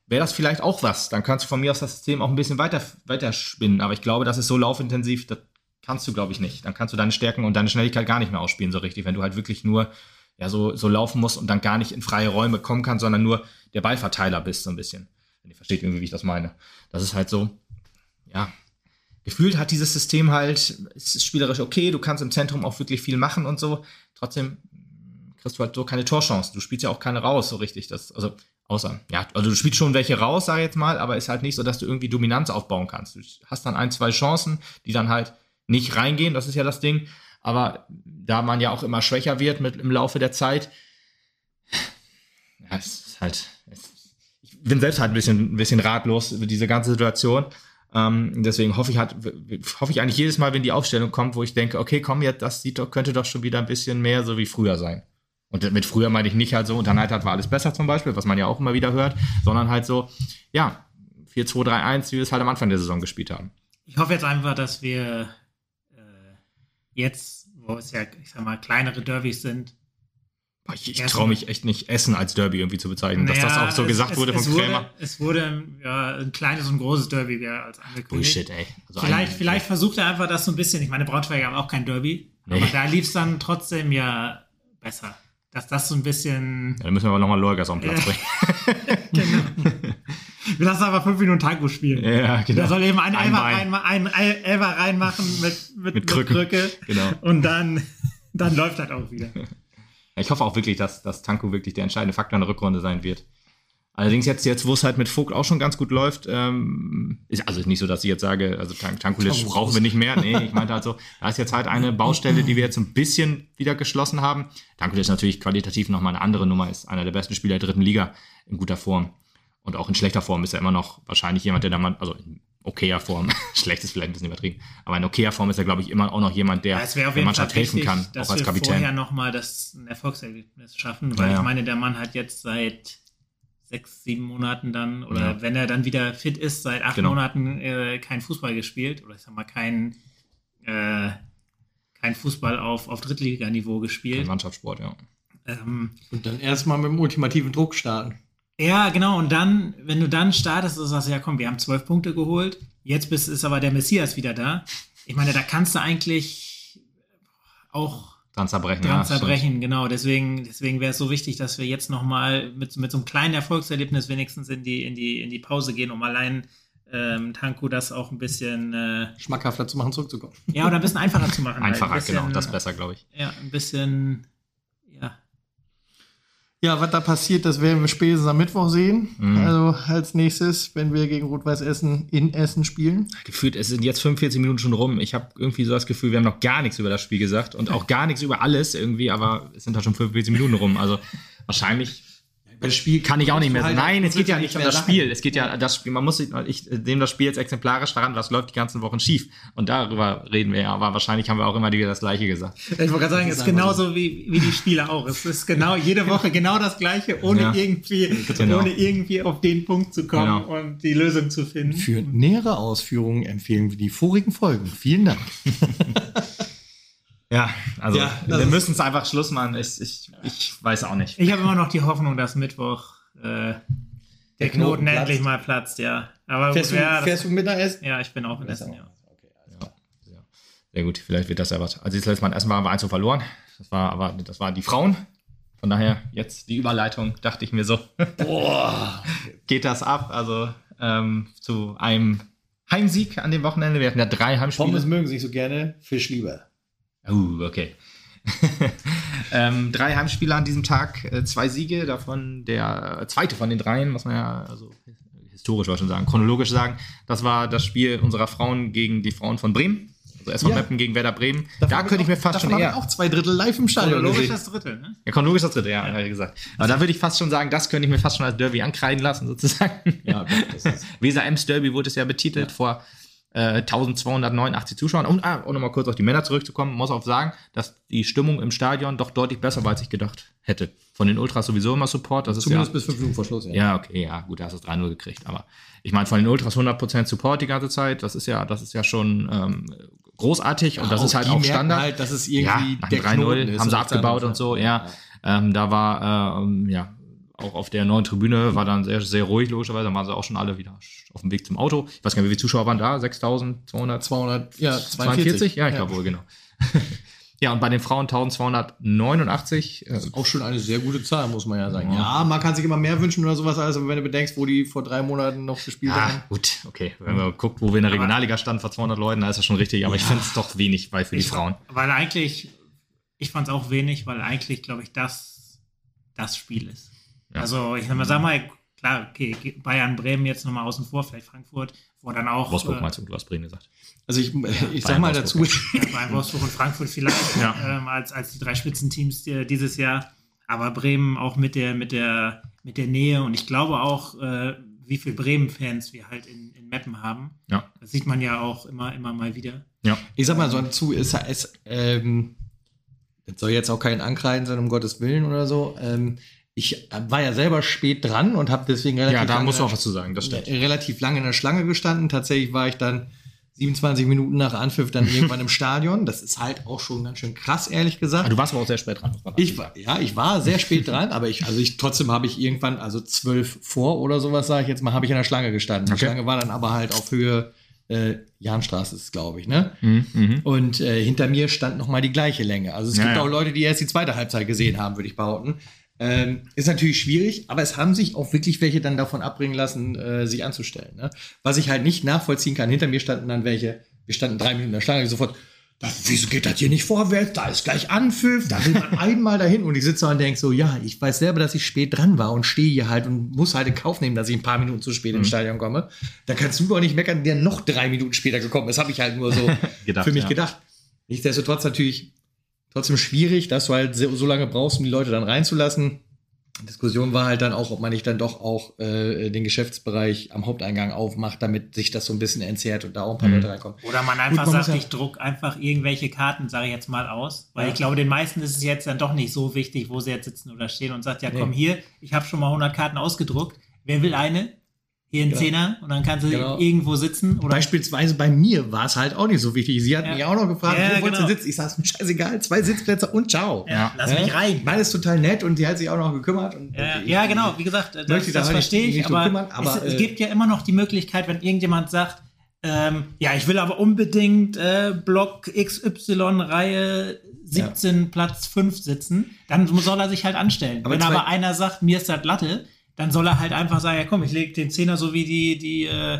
wäre das vielleicht auch was. Dann kannst du von mir aus das System auch ein bisschen weiter, weiter spinnen. Aber ich glaube, das ist so laufintensiv, das kannst du, glaube ich, nicht. Dann kannst du deine Stärken und deine Schnelligkeit gar nicht mehr ausspielen, so richtig, wenn du halt wirklich nur ja, so, so laufen musst und dann gar nicht in freie Räume kommen kannst, sondern nur der Ballverteiler bist, so ein bisschen. Wenn ihr versteht irgendwie, wie ich das meine. Das ist halt so, ja, gefühlt hat dieses System halt, es ist spielerisch okay, du kannst im Zentrum auch wirklich viel machen und so. Trotzdem kriegst du halt so keine Torchancen. Du spielst ja auch keine raus, so richtig. Das, also, außer, ja, also du spielst schon welche raus, sag ich jetzt mal, aber ist halt nicht so, dass du irgendwie Dominanz aufbauen kannst. Du hast dann ein, zwei Chancen, die dann halt nicht reingehen, das ist ja das Ding. Aber da man ja auch immer schwächer wird mit, im Laufe der Zeit, ja, es ist halt, es, ich bin selbst halt ein bisschen, ein bisschen ratlos über diese ganze Situation. Ähm, deswegen hoffe ich halt, hoffe ich eigentlich jedes Mal, wenn die Aufstellung kommt, wo ich denke, okay, komm, jetzt, das sieht doch, könnte doch schon wieder ein bisschen mehr so wie früher sein. Und mit früher meine ich nicht halt so, unter Neidhardt war alles besser zum Beispiel, was man ja auch immer wieder hört, sondern halt so, ja, 4-2-3-1, wie wir es halt am Anfang der Saison gespielt haben. ich hoffe jetzt einfach, dass wir äh, jetzt, wo es ja, ich sag mal, kleinere Derbys sind, Ich, ich traue mich echt nicht, Essen als Derby irgendwie zu bezeichnen, dass das Naja, auch so es- gesagt es, wurde von wurde, Krämer. Es wurde ja, ein kleines und großes Derby wäre als angekündigt. Bullshit, ey. Also Vielleicht, ein- vielleicht versucht er einfach das so ein bisschen. Ich meine, Braunschweig haben auch kein Derby, Nee. aber da lief es dann trotzdem ja besser. Dass das so ein bisschen. Ja, dann müssen wir aber nochmal Lorgas auf den Platz bringen. genau. Wir lassen einfach fünf Minuten Tango spielen. Ja, genau. Der soll eben einen Ein Elfer, rein, einen Elfer reinmachen mit, mit, Mit Krücken. Krücke. Genau. Und dann, dann läuft das auch wieder. Ich hoffe auch wirklich, dass, dass Tanko wirklich der entscheidende Faktor in der Rückrunde sein wird. Allerdings jetzt, jetzt wo es halt mit Vogt auch schon ganz gut läuft, ähm, ist also nicht so, dass ich jetzt sage, also Tank Tankulic brauchen wir nicht mehr. Nee, ich meinte halt so, da ist jetzt halt eine Baustelle, die wir jetzt ein bisschen wieder geschlossen haben. Tankulic ist natürlich qualitativ nochmal eine andere Nummer, ist einer der besten Spieler der dritten Liga in guter Form. Und auch in schlechter Form ist er immer noch wahrscheinlich jemand, der da mal, also in okayer Form, schlecht ist vielleicht ein bisschen übertrieben, aber in okayer Form ist er, glaube ich, immer auch noch jemand, der Ja, es wäre der Mannschaft helfen wichtig, kann, dass auch als wir Kapitän. vorher nochmal das Erfolgserlebnis schaffen, weil Ja, ja. ich meine, der Mann hat jetzt seit sechs, sieben Monaten dann, oder Ja. wenn er dann wieder fit ist, seit acht Genau. Monaten äh, kein Fußball gespielt, oder ich sag mal, kein, äh, kein Fußball auf, auf Drittliganiveau gespielt. Mannschaftssport, ja. Ähm, Und dann erstmal mit dem ultimativen Druck starten. Ja, genau. Und dann, wenn du dann startest und sagst, ja komm, wir haben zwölf Punkte geholt, jetzt bist, ist aber der Messias wieder da. Ich meine, da kannst du eigentlich auch Dran zerbrechen. dran ja, stimmt. zerbrechen, genau. Deswegen, deswegen wäre es so wichtig, dass wir jetzt nochmal mit, mit so einem kleinen Erfolgserlebnis wenigstens in die, in die, in die Pause gehen, um allein ähm, Tanku das auch ein bisschen, äh, Schmackhafter zu machen, zurückzukommen. ja, oder ein bisschen einfacher zu machen. halt. Einfacher, ein bisschen, genau, das ist besser, glaube ich. Ja, ein bisschen. Ja, was da passiert, das werden wir spätestens am Mittwoch sehen. Mhm. Also als nächstes, wenn wir gegen Rot-Weiß Essen in Essen spielen. Gefühlt, es sind jetzt 45 Minuten schon rum. Ich habe irgendwie so das Gefühl, wir haben noch gar nichts über das Spiel gesagt und auch gar nichts über alles irgendwie, aber es sind halt schon 45 Minuten rum. Also wahrscheinlich das Spiel kann ich auch nicht mehr. Halt, Nein, es geht ja nicht um mehr das lachen. Spiel. Es geht ja das Spiel. Man muss sich, ich nehme das Spiel jetzt exemplarisch daran, was läuft die ganzen Wochen schief. Und darüber reden wir ja. Aber wahrscheinlich haben wir auch immer wieder das Gleiche gesagt. Ich wollte gerade sagen, es ist genauso wie, wie die Spiele auch. Es ist genau jede Woche genau das Gleiche, ohne Ja. irgendwie, Genau. ohne irgendwie auf den Punkt zu kommen Genau. und die Lösung zu finden. Für nähere Ausführungen empfehlen wir die vorigen Folgen. Vielen Dank. Ja, also Ja, wir müssen es einfach Schluss machen. Ich, ich, ich weiß auch nicht. Ich habe immer noch die Hoffnung, dass Mittwoch äh, der, Der Knoten, Knoten endlich mal platzt, ja. Aber Fährst, gut, ja, du, das, fährst du Mittagessen? ja, ich bin auch in Essen, ja. Sehr gut, vielleicht wird das ja was. Also das letzte Mal erstmal haben wir 1 verloren. Das war aber das waren die Frauen. Von daher jetzt die Überleitung, dachte ich mir so. Boah. Geht das ab? Also ähm, zu einem Heimsieg an dem Wochenende. Wir hatten ja drei Heimspiele. Pommes mögen sich so gerne, Fisch lieber. Uh, okay. ähm, drei Heimspiele an diesem Tag, äh, zwei Siege, davon der zweite von den dreien, muss man ja also historisch schon sagen, chronologisch sagen. Das war das Spiel unserer Frauen gegen die Frauen von Bremen. Also SV Ja. Meppen gegen Werder Bremen. Davon da könnte ich mir fast schon eher. auch zwei Drittel live im Stadion Chronologisch das Dritte, ne? Ja, chronologisch das dritte, ja, ja. ich gesagt. Aber da würde ich fast schon sagen, das könnte ich mir fast schon als Derby ankreiden lassen, sozusagen. Ja, Weser Ems Derby wurde es ja betitelt vor äh, 1289 Zuschauern. Und ah, um nochmal kurz auf die Männer zurückzukommen, muss auch sagen, dass die Stimmung im Stadion doch deutlich besser war, als ich gedacht hätte. Von den Ultras sowieso immer Support. Das ist Zumindest ja, bis fünf Minuten vor Schluss. ja, okay, ja, gut, da hast du es 3-0 gekriegt. Aber ich meine, von den Ultras 100% Support die ganze Zeit. Das ist ja, das ist ja schon ähm, großartig und das ist halt auch Standard. Halt, dass es ja, irgendwie nach der dem 3-0 Knoten ist haben sie und abgebaut und so, ja. Ähm, da war, ähm, ja, auch auf der neuen Tribüne war dann sehr, sehr ruhig, logischerweise. Da waren sie auch schon alle wieder auf dem Weg zum Auto. Ich weiß gar nicht, wie viele Zuschauer waren da? 6.200? 200, ja, 42? 42. Ja, ich glaube wohl, genau. ja, und bei den Frauen 1289. Äh, Auch schon eine sehr gute Zahl, muss man ja sagen. Ja, man kann sich immer mehr wünschen oder sowas, alles, aber wenn du bedenkst, wo die vor drei Monaten noch gespielt ja, haben. gut, okay. Wenn man guckt, wo wir in der Regionalliga standen vor 200 Leuten, da ist das schon richtig. Aber ich finde es doch wenig bei für die Ich- Frauen. Weil eigentlich, ich fand es auch wenig, weil eigentlich, glaube ich, das das Spiel ist. Ja. Also, ich sag mal, sag mal, klar, okay, Bayern, Bremen jetzt nochmal außen vor, vielleicht Frankfurt, wo dann auch. Wolfsburg äh, meinst du, du hast Bremen gesagt. Also ich, ich sag mal Wolfsburg, dazu, Ja, Bayern, Wolfsburg und Frankfurt vielleicht Ja. ähm, als, als die drei Spitzenteams die, dieses Jahr. Aber Bremen auch mit der, mit der, mit der Nähe und ich glaube auch, äh, wie viele Bremen-Fans wir halt in, in Meppen haben. Ja. Das sieht man ja auch immer, immer mal wieder. Ja. ich sag mal so dazu, ist es, ähm, das soll jetzt auch kein Ankreiden sein, um Gottes Willen oder so. Ähm, ich war ja selber spät dran und habe deswegen relativ Ja, da lange- musst du auch was zu sagen, das stimmt. äh, relativ lange in der Schlange gestanden. Tatsächlich war ich dann 27 Minuten nach Anpfiff dann irgendwann im Stadion. Das ist halt auch schon ganz schön krass, ehrlich gesagt. Ah, du warst aber auch sehr spät dran. muss Ich war, ja, ich war sehr spät dran, aber ich, also ich, trotzdem habe ich irgendwann, also zwölf vor oder sowas, sage ich jetzt mal, habe ich in der Schlange gestanden. Die Okay. Schlange war dann aber halt auf Höhe äh, Jahnstraße, ist glaube ich, ne? Mhm, mhm. Und äh, hinter mir stand noch mal die gleiche Länge. Also es Ja, gibt ja. auch Leute, die erst die zweite Halbzeit gesehen haben, würde ich behaupten. Ähm, ist natürlich schwierig, aber es haben sich auch wirklich welche dann davon abbringen lassen, äh, sich anzustellen. Ne? Was ich halt nicht nachvollziehen kann, hinter mir standen dann welche, wir standen drei Minuten in der Schlange, sofort, wieso geht das hier nicht vorwärts? Da ist gleich Anpfiff, da will man einmal dahin. Und ich sitze da und denke so, ja, ich weiß selber, dass ich spät dran war und stehe hier halt und muss halt in Kauf nehmen, dass ich ein paar Minuten zu spät ins Stadion komme. Da kannst du doch nicht meckern, der noch drei Minuten später gekommen ist. Habe ich halt nur so Gedacht, für mich ja. gedacht. Nichtsdestotrotz natürlich trotzdem schwierig, dass du halt so, so lange brauchst, um die Leute dann reinzulassen. Diskussion war halt dann auch, ob man nicht dann doch auch äh, den Geschäftsbereich am Haupteingang aufmacht, damit sich das so ein bisschen entzerrt und da auch ein paar Mhm. Leute reinkommen. Oder man einfach man muss sagt, ja- ich druck einfach irgendwelche Karten, sage ich jetzt mal aus. Weil Ja. ich glaube, den meisten ist es jetzt dann doch nicht so wichtig, wo sie jetzt sitzen oder stehen und sagt, ja Nee. komm hier, ich habe schon mal 100 Karten ausgedruckt. Wer will eine? Hier ein Ja. Zehner und dann kannst du Genau. irgendwo sitzen. Oder Beispielsweise bei mir war es halt auch nicht so wichtig. Sie hat Ja. mich auch noch gefragt, Ja, wo genau. du sitzen? Ich ist mir scheißegal, zwei Sitzplätze und ciao. ja, lass mich rein. Meine ist total nett und die hat sich auch noch gekümmert. Und Ja, ich- ja, genau, wie gesagt, das, das halt verstehe ich, aber, kümmern, aber, es, es äh, gibt ja immer noch die Möglichkeit, wenn irgendjemand sagt, ähm, ja, ich will aber unbedingt äh, Block XY Reihe 17 Platz 5 sitzen, dann soll er sich halt anstellen. Aber wenn aber einer sagt, mir ist das Latte, dann soll er halt einfach sagen, ja komm, ich lege den Zehner so wie die, die, äh,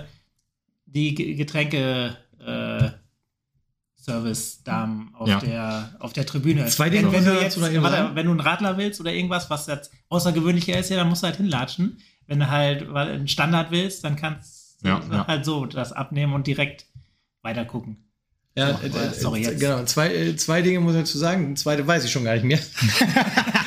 die Ge- Getränke äh, Service-Damen auf, Ja. der, auf der Tribüne. Zwei Dinge wenn, wenn, du jetzt, warte, wenn du einen Radler willst oder irgendwas, was jetzt außergewöhnlicher ist, ja, dann musst du halt hinlatschen. Wenn du halt weil, einen Standard willst, dann kannst du Ja, ja. halt so das abnehmen und direkt weiter gucken. Ja, äh, äh, sorry, jetzt. genau. Zwei, äh, zwei Dinge muss ich dazu sagen. Zweite weiß ich schon gar nicht mehr.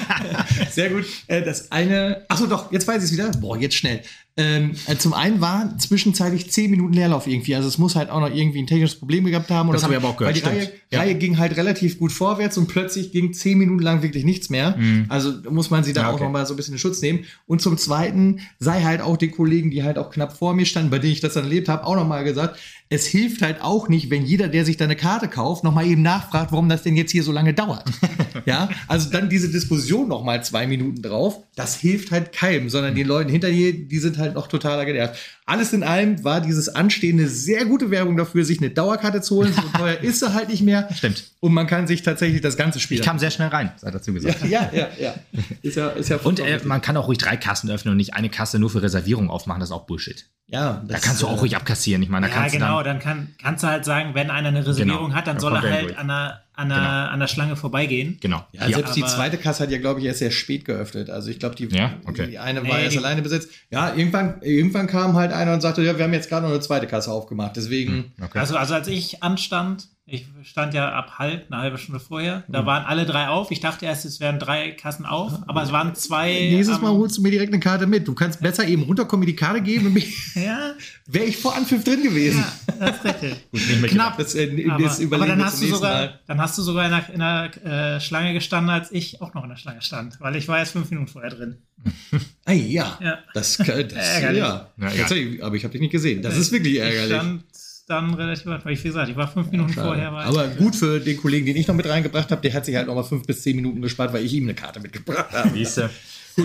Sehr gut. Äh, das eine, achso doch, jetzt weiß ich es wieder. Boah, jetzt schnell. Ähm, äh, zum einen war zwischenzeitlich 10 Minuten Leerlauf irgendwie. Also es muss halt auch noch irgendwie ein technisches Problem gehabt haben. Das oder habe so. ich aber auch gehört, Weil die Reihe. Ja. Reihe ging halt relativ gut vorwärts und plötzlich ging 10 Minuten lang wirklich nichts mehr. Also muss man sie da Mhm. Ja, auch okay. noch mal so ein bisschen in Schutz nehmen. Und zum Zweiten sei halt auch den Kollegen, die halt auch knapp vor mir standen, bei denen ich das dann erlebt habe, auch noch mal gesagt, es hilft halt auch nicht, wenn jeder, der sich da eine Karte kauft, noch mal eben nachfragt, warum das denn jetzt hier so lange dauert. ja, also dann diese Diskussion noch mal zwei Minuten drauf, das hilft halt keinem, sondern den Leuten hinter dir, die sind halt noch totaler genervt. Alles in allem war dieses Anstehende sehr gute Werbung dafür, sich eine Dauerkarte zu holen. So teuer ist sie halt nicht mehr. Stimmt. Und man kann sich tatsächlich das ganze Spiel Ich kam sehr schnell rein, sei dazu gesagt. ja, ja, ja. Ist ja, ist ja Und äh, man kann auch ruhig drei Kassen öffnen und nicht eine Kasse nur für Reservierung aufmachen. Das ist auch Bullshit. ja, Da kannst du auch ruhig abkassieren. Ich meine, da Ja, kannst genau, du dann, dann kann, kannst du halt sagen, wenn einer eine Reservierung Genau. hat, dann Dann soll er halt durch. an der, an, der, an der Schlange vorbeigehen. Genau. Ja, Hier. selbst die zweite Kasse hat ja, glaube ich, erst sehr spät geöffnet. Also ich glaube, die, Ja, okay. die eine Nee, war erst die- alleine besetzt. Ja, irgendwann, irgendwann kam halt einer und sagte, ja, wir haben jetzt gerade noch eine zweite Kasse aufgemacht. Deswegen, Okay. Also, also als ich anstand, ich stand ja ab halb, eine halbe Stunde vorher, da waren alle drei auf. Ich dachte erst, es wären drei Kassen auf, aber es waren zwei. nächstes Mal ähm, holst du mir direkt eine Karte mit. Du kannst besser eben runterkommen, mir die Karte geben. Ja, Wäre ich vor Anpfiff drin gewesen. ja, das ist richtig. nicht mehr Knapp. Das, äh, Aber, das aber dann hast du sogar, Mal. dann hast du sogar in der, in der äh, Schlange gestanden, als ich auch noch in der Schlange stand, weil ich war erst fünf Minuten vorher drin. Ah, ja. Ja. Das, das Ärgerlich. ja. Ja, aber ich habe dich nicht gesehen. Das ist wirklich Ich ärgerlich. stand dann relativ weit, weil ich, wie gesagt, ich war fünf Minuten Schade. vorher. Aber gut für den Kollegen, den ich noch mit reingebracht habe, der hat sich halt noch mal fünf bis zehn Minuten gespart, weil ich ihm eine Karte mitgebracht habe. Siehste.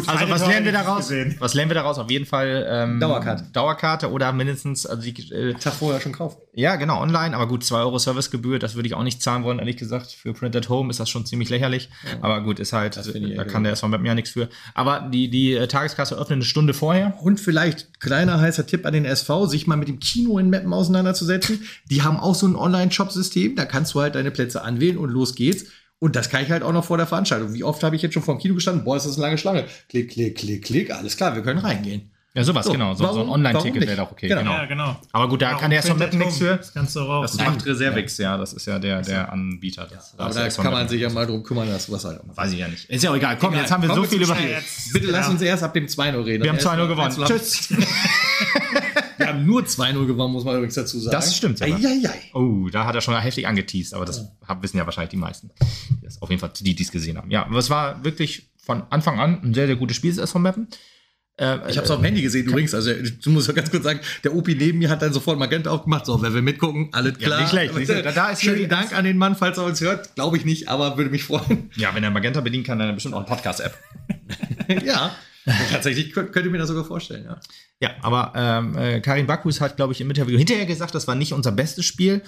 Also was lernen wir daraus? gesehen. Was lernen wir daraus? Auf jeden Fall ähm, Dauerkarte. Dauerkarte oder mindestens, also die, äh, Tag vorher schon kaufen. ja genau, online, aber gut, 2 Euro Servicegebühr, das würde ich auch nicht zahlen wollen, ehrlich gesagt. Für Print at Home ist das schon ziemlich lächerlich. Aber gut, ist halt, ich da kann der SV Mappen ja nichts für. Aber die, die äh, Tageskasse öffnet eine Stunde vorher. Und vielleicht kleiner heißer Tipp an den SV, sich mal mit dem Kino in Mappen auseinanderzusetzen. Die haben auch so ein Online-Shop-System, da kannst du halt deine Plätze anwählen und los geht's. Und das kann ich halt auch noch vor der Veranstaltung. Wie oft habe ich jetzt schon vor dem Kino gestanden? Boah, ist das eine lange Schlange. Klick, klick, klick, klick. Alles klar, wir können reingehen. Ja, sowas, So, genau. So, so ein warum- Online-Ticket warum wäre doch okay. Genau. Genau. ja, genau. Aber gut, da Warum kann der Mappen nichts für. Das kannst du raus. Das macht Reservix, ja. Das ist ja der, der Anbieter. Das, Aber das da kann man sich ja mal drum kümmern, dass was halt auch. Weiß ich ja nicht. Ist ja auch egal. Komm, Egal. jetzt haben wir Kommen so viel über. Bitte lass ja. uns erst ab dem 2-0 reden. Wir haben Erst 2-0 mal gewonnen. 1-0 Tschüss. Wir haben nur 2-0 gewonnen, muss man übrigens dazu sagen. Das stimmt. Eieiei. Oh, da hat er schon heftig angeteased, aber das haben, wissen ja wahrscheinlich die meisten. Das auf jeden Fall die, die es gesehen haben. Ja, aber es war wirklich von Anfang an ein sehr, sehr gutes Spiel, das von Mappen. Äh, Ich habe es auf dem Handy gesehen übrigens. Also du musst ja ganz kurz sagen, der Opi neben mir hat dann sofort Magenta aufgemacht. So, wenn wir mitgucken, alles Ja, klar. nicht schlecht. Siehst du, da- da ist Schönen Dank an den Mann, falls er uns hört. Glaube ich nicht, aber würde mich freuen. ja, wenn er Magenta bedienen kann, dann bestimmt auch eine Podcast-App. ja, tatsächlich könnt, könnte ich mir das sogar vorstellen. Ja. Ja, aber ähm, äh, Karin Bakus hat, glaube ich, im Interview hinterher gesagt, das war nicht unser bestes Spiel.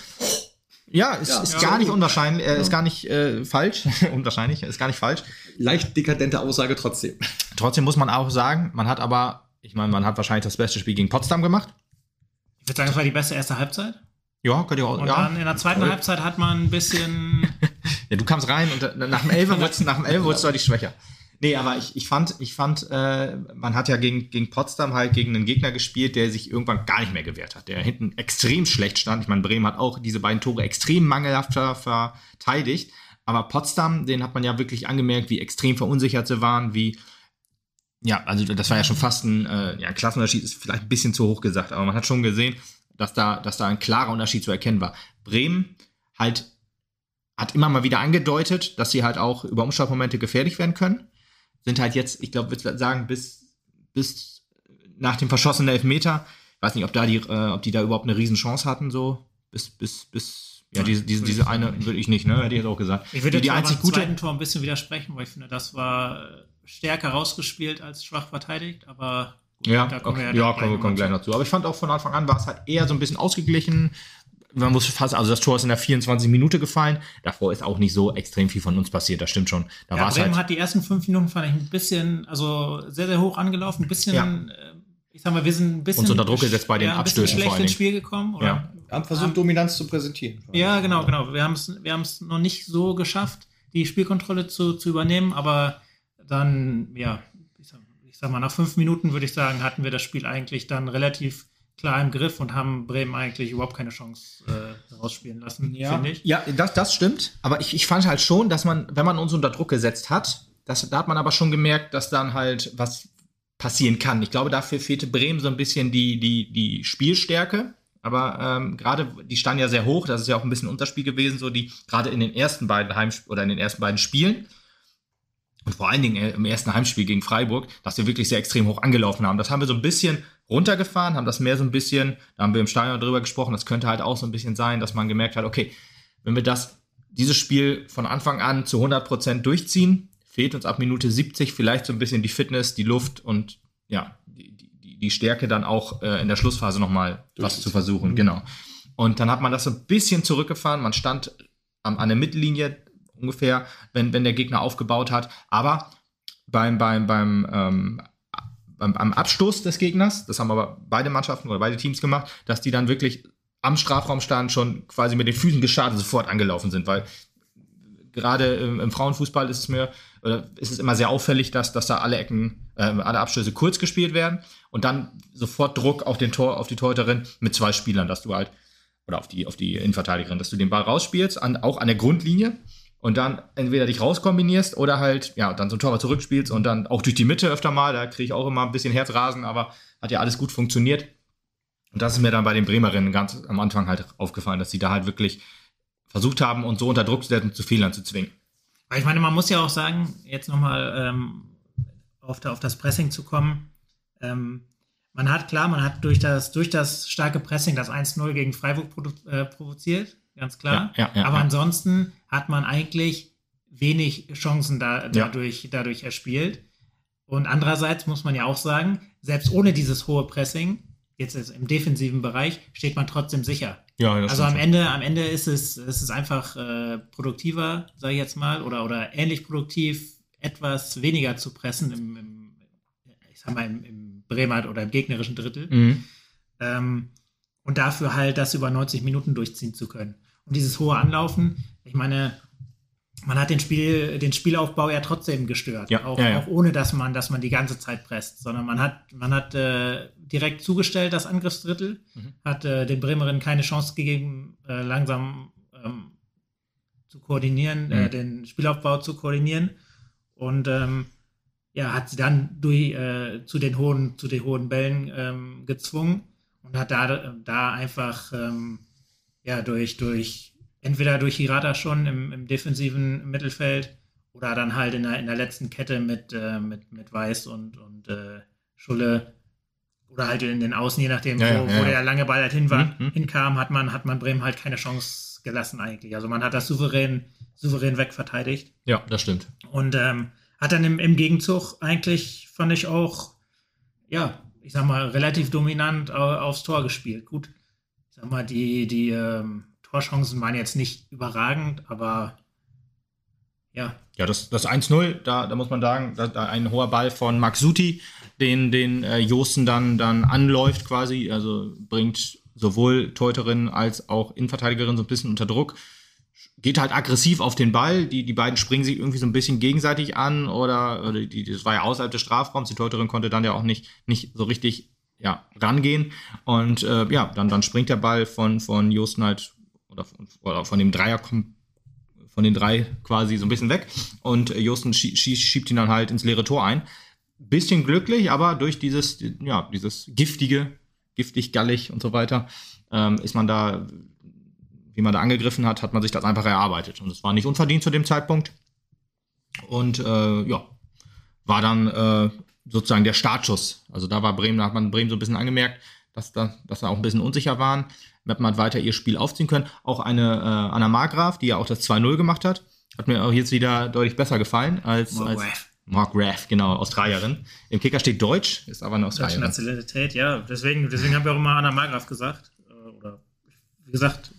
Ja, ist, Ja, ist ja, gar nicht unwahrscheinlich, äh, ist gar nicht äh, falsch, unwahrscheinlich, ist gar nicht falsch. Leicht dekadente Aussage trotzdem. Trotzdem muss man auch sagen, man hat aber, ich meine, man hat wahrscheinlich das beste Spiel gegen Potsdam gemacht. Ich würde sagen, das war die beste erste Halbzeit. Ja, könnte ich auch. Und ja. dann in der zweiten Voll. Halbzeit hat man ein bisschen. Ja, du kamst rein und äh, nach dem Elfer wurdest nach dem Elfer wurdest du deutlich schwächer. Nee, aber ich, ich fand, ich fand, äh, man hat ja gegen, gegen Potsdam halt gegen einen Gegner gespielt, der sich irgendwann gar nicht mehr gewehrt hat, der hinten extrem schlecht stand. Ich meine, Bremen hat auch diese beiden Tore extrem mangelhaft ver- verteidigt. Aber Potsdam, den hat man ja wirklich angemerkt, wie extrem verunsichert sie waren, wie, ja, also das war ja schon fast ein, äh, ja, Klassenunterschied ist vielleicht ein bisschen zu hoch gesagt, aber man hat schon gesehen, dass da, dass da ein klarer Unterschied zu erkennen war. Bremen halt hat immer mal wieder angedeutet, dass sie halt auch über Umschaltmomente gefährlich werden können. Sind halt jetzt, ich glaube, würde sagen, bis, bis nach dem verschossenen Elfmeter, ich weiß nicht, ob da die, äh, ob die da überhaupt eine Riesenchance hatten, so bis, bis, bis, ja, diese, diese, diese eine, würde ich nicht, ne? Hätte ich jetzt auch gesagt. Ich würde die, die einzig gute. zweiten Tor ein bisschen widersprechen, weil ich finde, das war äh, stärker rausgespielt als schwach verteidigt, aber gut, Ja, da kommen okay. wir ja, ja, kommen, wir- kommen gleich noch zu. Aber ich fand auch von Anfang an war es halt eher so ein bisschen ausgeglichen. Man muss fast, also das Tor ist in der 24 Minute gefallen. Davor ist auch nicht so extrem viel von uns passiert, das stimmt schon. Da Ja, war es Bremen halt. hat die ersten fünf Minuten, fand ich, ein bisschen, also sehr, sehr hoch angelaufen, ein bisschen, Ja. äh, ich sag mal, wir sind ein bisschen. Uns unter Druck gesetzt bei den ja, ein bisschen Abstößen vor schlecht allen ins. Spiel gekommen. Oder? Ja. Haben versucht, Dominanz zu präsentieren. Ja, genau, genau. Wir haben es wir haben's noch nicht so geschafft, die Spielkontrolle zu, zu übernehmen, aber dann, ja, ich sag, ich sag mal, nach fünf Minuten würde ich sagen, hatten wir das Spiel eigentlich dann relativ klar im Griff und haben Bremen eigentlich überhaupt keine Chance äh, rausspielen lassen, finde ich. Ja, das, das stimmt. Aber ich, ich fand halt schon, dass man, wenn man uns unter Druck gesetzt hat, das, da hat man aber schon gemerkt, dass dann halt was passieren kann. Ich glaube, dafür fehlte Bremen so ein bisschen die, die, die Spielstärke. Aber ähm, gerade, die standen ja sehr hoch, das ist ja auch ein bisschen Unterspiel gewesen, so die, gerade in den ersten beiden Heimspielen oder in den ersten beiden Spielen. Und vor allen Dingen äh, im ersten Heimspiel gegen Freiburg, dass wir wirklich sehr extrem hoch angelaufen haben. Das haben wir so ein bisschen runtergefahren, haben das mehr so ein bisschen, da haben wir im Stadion drüber gesprochen, das könnte halt auch so ein bisschen sein, dass man gemerkt hat, okay, wenn wir das, dieses Spiel von Anfang an zu 100% durchziehen, fehlt uns ab Minute 70 vielleicht so ein bisschen die Fitness, die Luft und ja, die, die, die Stärke dann auch äh, in der Schlussphase nochmal was zu versuchen, genau. Und dann hat man das so ein bisschen zurückgefahren, man stand am, an der Mittellinie ungefähr, wenn, wenn der Gegner aufgebaut hat, aber beim, beim, beim, ähm, beim, beim Abstoß des Gegners, das haben aber beide Mannschaften oder beide Teams gemacht, dass die dann wirklich am Strafraum standen, schon quasi mit den Füßen gestartet sofort angelaufen sind, weil gerade im, im Frauenfußball ist es mir, oder ist es immer sehr auffällig, dass, dass da alle Ecken, äh, alle Abstöße kurz gespielt werden und dann sofort Druck auf den Tor, auf die Torhüterin mit zwei Spielern, dass du halt, oder auf die, auf die Innenverteidigerin, dass du den Ball rausspielst, an, auch an der Grundlinie und dann entweder dich rauskombinierst oder halt, ja, dann so ein Torwart zurückspielst und dann auch durch die Mitte öfter mal, da kriege ich auch immer ein bisschen Herzrasen, aber hat ja alles gut funktioniert. Und das ist mir dann bei den Bremerinnen ganz am Anfang halt aufgefallen, dass sie da halt wirklich versucht haben, uns so unter Druck zu setzen, zu Fehlern zu zwingen. Weil ich meine, man muss ja auch sagen, jetzt nochmal ähm, auf, da- auf das Pressing zu kommen. Ähm, man hat klar, man hat durch das, durch das starke Pressing das 1-0 gegen Freiburg produ- äh, provoziert, ganz klar. Ja, ja, ja, Aber ansonsten hat man eigentlich wenig Chancen da, dadurch, dadurch erspielt. Und andererseits muss man ja auch sagen, selbst ohne dieses hohe Pressing, jetzt im defensiven Bereich, steht man trotzdem sicher. Ja, Also am Ende, am Ende ist es, ist es einfach äh, produktiver, sage ich jetzt mal, oder, oder ähnlich produktiv, etwas weniger zu pressen im, im ich sag mal, im, im Bremer oder im gegnerischen Drittel. Mhm. Ähm, und dafür halt das über 90 Minuten durchziehen zu können. Und dieses hohe Anlaufen, ich meine, man hat den, Spiel, den Spielaufbau ja trotzdem gestört. Ja, auch, ja, ja. auch ohne, dass man, dass man die ganze Zeit presst, sondern man hat, man hat äh, direkt zugestellt, das Angriffsdrittel, Mhm. hat äh, den Bremerinnen keine Chance gegeben, äh, langsam ähm, zu koordinieren, äh, Mhm. den Spielaufbau zu koordinieren. Und ähm, ja, hat sie dann durch, äh, zu, den hohen, zu den hohen Bällen ähm, gezwungen und hat da, da einfach ähm, ja, durch, durch entweder durch Hirata schon im, im defensiven Mittelfeld oder dann halt in der, in der letzten Kette mit, äh, mit, mit Weiß und, und äh, Schulle oder halt in den Außen, je nachdem, Ja, wo, ja, wo der lange Ball halt hin war, Mhm, mhm. hinkam, hat man, hat man Bremen halt keine Chance gelassen eigentlich. Also man hat das souverän, souverän wegverteidigt. Ja, das stimmt. Und ähm, hat dann im, im Gegenzug eigentlich, fand ich auch, ja, ich sag mal, relativ dominant au- aufs Tor gespielt. Gut, ich sag mal, die, die ähm, Torchancen waren jetzt nicht überragend, aber ja, Ja, das, das 1-0, da, da muss man sagen, da, da ein hoher Ball von Max Suti, den, den äh, Josten dann, dann anläuft quasi, also bringt sowohl Teuterin als auch Innenverteidigerin so ein bisschen unter Druck. Geht halt aggressiv auf den Ball. Die, die beiden springen sich irgendwie so ein bisschen gegenseitig an oder, oder die, das war ja außerhalb des Strafraums. Die Teuterin konnte dann ja auch nicht, nicht so richtig ja, rangehen. Und äh, ja, dann, dann springt der Ball von, von Josten halt oder von, oder von dem Dreier von den drei quasi so ein bisschen weg. Und äh, Josten schie schiebt ihn dann halt ins leere Tor ein. Bisschen glücklich, aber durch dieses, ja, dieses giftige, giftig, gallig und so weiter, ähm, ist man da, wie man da angegriffen hat, hat man sich das einfach erarbeitet. Und es war nicht unverdient zu dem Zeitpunkt. Und äh, ja, war dann äh, sozusagen der Startschuss. Also da war Bremen, da hat man Bremen so ein bisschen angemerkt, dass da, dass da auch ein bisschen unsicher waren. Hat weiter ihr Spiel aufziehen können. Auch eine äh, Anna Margraf, die ja auch das 2-0 gemacht hat, hat mir auch jetzt wieder deutlich besser gefallen als, Mark als Raff. Mark Raff, genau, Australierin. Im Kicker steht Deutsch, ist aber eine Deutsche Australierin. Nationalität, ja. Deswegen, deswegen haben wir auch immer Anna Margraf gesagt. Äh, Oder wie gesagt,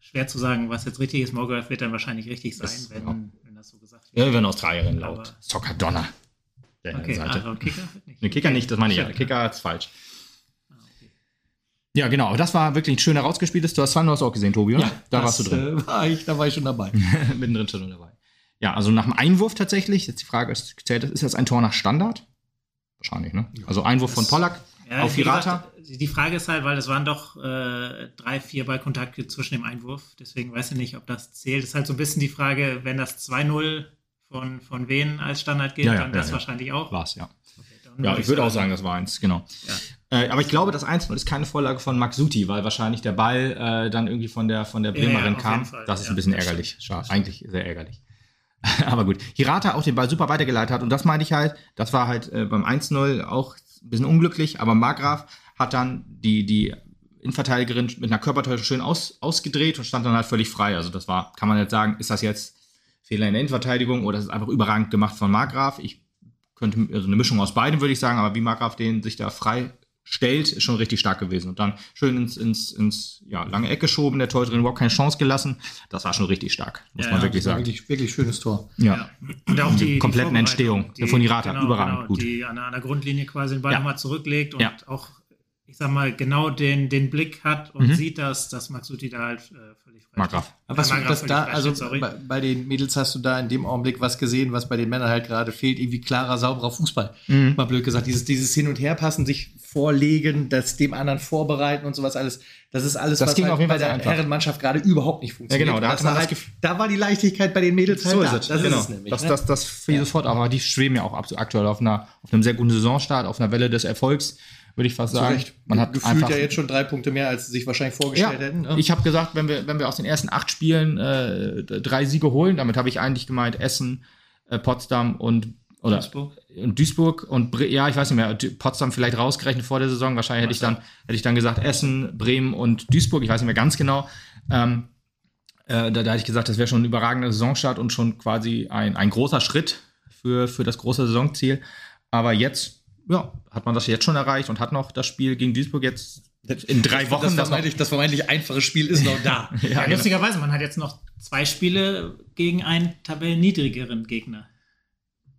schwer zu sagen, was jetzt richtig ist. Margraf wird dann wahrscheinlich richtig sein, Das- wenn, ja. wenn das so gesagt wird. Ja, wir eine Australierin laut. Soccer Donner. Der Okay, Seite. also Kicker nicht. Ne, Kicker nicht, das meine ich ja. Kicker ist falsch. Ja, genau, aber das war wirklich ein schön herausgespieltes. Du hast Sanders auch gesehen, Tobi, oder? da das, warst du drin. Äh, war ich, da war ich schon dabei. Mittendrin schon dabei. Ja, also nach dem Einwurf tatsächlich, jetzt die Frage ist, zählt das, ist das ein Tor nach Standard? Wahrscheinlich, ne? Also Einwurf von Pollack Ja, auf Hirata. die Frage ist halt, weil es waren doch äh, drei, vier Ballkontakte zwischen dem Einwurf. Deswegen weiß ich nicht, ob das zählt. ist halt so ein bisschen die Frage, wenn das 2-0 von, von wen als Standard gilt, Ja, ja, dann ja, das ja. wahrscheinlich auch. War's, ja. Okay, Ja, ich würde auch sagen, das war eins, genau. Äh, aber ich glaube, das 1 ist keine Vorlage von Max Suti, weil wahrscheinlich der Ball äh, dann irgendwie von der, von der Ja, ja, Bremerin auf kam. Fall. Das ist Ja, ein bisschen ärgerlich. Schade. Eigentlich sehr ärgerlich. aber gut. Hirata auch den Ball super weitergeleitet hat und das meinte ich halt, das war halt äh, beim 1-0 auch ein bisschen unglücklich, aber Margraf hat dann die, die Innenverteidigerin mit einer Körpertäuschung schön aus, ausgedreht und stand dann halt völlig frei. Also das war, kann man jetzt sagen, ist das jetzt Fehler in der Innenverteidigung oder ist es einfach überragend gemacht von Markgraf? Ich könnte, also eine Mischung aus beiden, würde ich sagen, aber wie Markgraf den sich da frei stellt, ist schon richtig stark gewesen. Und dann schön ins, ins, ins ja, lange Eck geschoben, der Torhüterin überhaupt keine Chance gelassen. Das war schon richtig stark, muss Ja, man ja, wirklich sagen. Wirklich, wirklich schönes Tor. Ja. Und auch die, die kompletten Vorbereitung, Entstehung die, von Hirata, genau, überragend genau, gut. Die an, der Grundlinie quasi den Ball Ja. nochmal zurücklegt und Ja. auch, ich sag mal, genau den, den Blick hat und Mhm. sieht, dass, dass Maxuti da halt äh, Markgraf. steht. Aber was Markgraf das da, also bei, bei den Mädels hast du da in dem Augenblick was gesehen, was bei den Männern halt gerade fehlt, irgendwie klarer, sauberer Fußball. Mhm. Mal blöd gesagt, dieses, dieses Hin- und Herpassen, sich vorlegen, das dem anderen vorbereiten und sowas alles, das ist alles, Das was ging halt auf jeden bei Fall der einfach. Herrenmannschaft gerade überhaupt nicht funktioniert. Ja, genau, da das war das halt, da war die Leichtigkeit bei den Mädels halt So da. ist es. Das genau. ist es nämlich. das, ne? das, das fiel sofort, aber die schweben ja auch aktuell auf einer, auf einem sehr guten Saisonstart, auf einer Welle des Erfolgs, würde ich fast sagen. Recht. Man hat gefühlt ja jetzt schon drei Punkte mehr, als sie sich wahrscheinlich Ja, vorgestellt hätten. Ne? ich habe gesagt, wenn wir, wenn wir aus den ersten acht Spielen äh, drei Siege holen, damit habe ich eigentlich gemeint Essen, äh, Potsdam und oder Duisburg. und Duisburg und Bre ja, ich weiß nicht mehr, Potsdam vielleicht rausgerechnet vor der Saison. Wahrscheinlich hätte ich dann hätte ich dann gesagt Essen, Bremen und Duisburg. Ich weiß nicht mehr ganz genau. Ähm, äh, da, da hätte ich gesagt, das wäre schon ein überragender Saisonstart und schon quasi ein, ein großer Schritt für, für das große Saisonziel. Aber jetzt, ja, hat man das jetzt schon erreicht und hat noch das Spiel gegen Duisburg jetzt in drei Wochen. das, vermeintlich, das vermeintlich einfache Spiel ist noch da. ja, Ja, genau. lustigerweise, man hat jetzt noch zwei Spiele gegen einen tabellenniedrigeren Gegner.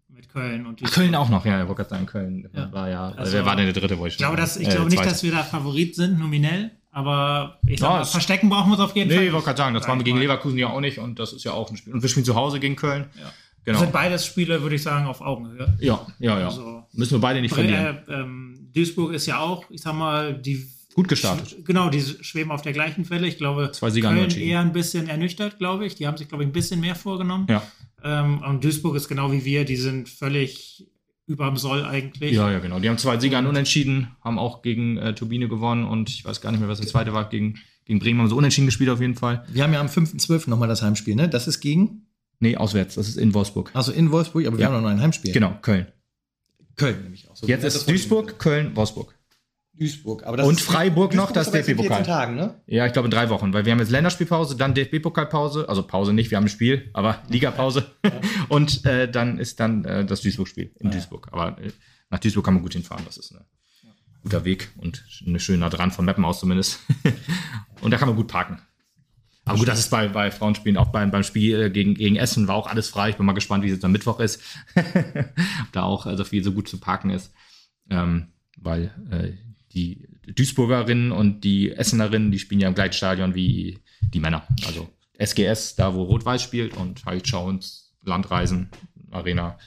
Mit Köln und Ach, Duisburg. Köln auch noch, ja, ich wollte gerade sagen, Köln Ja. war ja, Also, wer war denn der dritte, wollte ich Ich glaube, dass, ich sagen. glaube Äh, nicht, zweite. dass wir da Favorit sind, nominell, aber ich sag Ja, es- verstecken brauchen wir uns auf jeden Fall. Nee, ich wollte gerade sagen, das waren wir gegen. Leverkusen ja auch nicht und das ist ja auch ein Spiel. Und wir spielen zu Hause gegen Köln. Ja. Genau. Das sind beides Spiele, würde ich sagen, auf Augenhöhe. Ja, ja, ja. Also- Müssen wir beide nicht verlieren. Äh, ähm, Duisburg ist ja auch, ich sag mal, die Gut gestartet. Genau, die schweben auf der gleichen Welle. Ich glaube, Zwei Sieger Köln eher ein bisschen ernüchtert, glaube ich. Die haben sich, glaube ich, ein bisschen mehr vorgenommen. Ja. Ähm, und Duisburg ist genau wie wir, die sind völlig überm Soll eigentlich. Ja, ja, genau. Die haben zwei Sieger an Unentschieden, haben auch gegen äh, Turbine gewonnen und ich weiß gar nicht mehr, was der zweite war. Gegen, gegen Bremen haben sie unentschieden gespielt auf jeden Fall. Wir haben ja am 5.12. nochmal das Heimspiel, ne? Das ist gegen, Nee, auswärts. Das ist in Wolfsburg. also in Wolfsburg, aber wir Ja. haben noch ein Heimspiel. Genau, Köln. Köln nämlich auch. So, Jetzt das ist Duisburg, Köln, Wolfsburg. Duisburg. Aber das Und Freiburg noch, Duisburg das erst in DFB-Pokal. 14 Tagen, ne? Ja, ich glaube in drei Wochen, weil wir haben jetzt Länderspielpause, dann DFB-Pokalpause, also Pause nicht, wir haben ein Spiel, aber Ligapause. Und äh, dann ist dann äh, das Duisburg-Spiel in Ah, ja. Duisburg. Aber äh, nach Duisburg kann man gut hinfahren, das ist ein guter Weg und eine schön nah dran, von Meppen aus zumindest. und da kann man gut parken. Aber gut, das ist bei, bei Frauenspielen, auch beim, beim Spiel äh, gegen, gegen Essen war auch alles frei. Ich bin mal gespannt, wie es jetzt am Mittwoch ist. Ob da auch äh, so viel so gut zu parken ist. Ähm, weil äh, die Duisburgerinnen und die Essenerinnen, die spielen ja im Gleitstadion wie die Männer. Also SGS, da wo Rot-Weiß spielt und halt Schauens, Landreisen, Arena,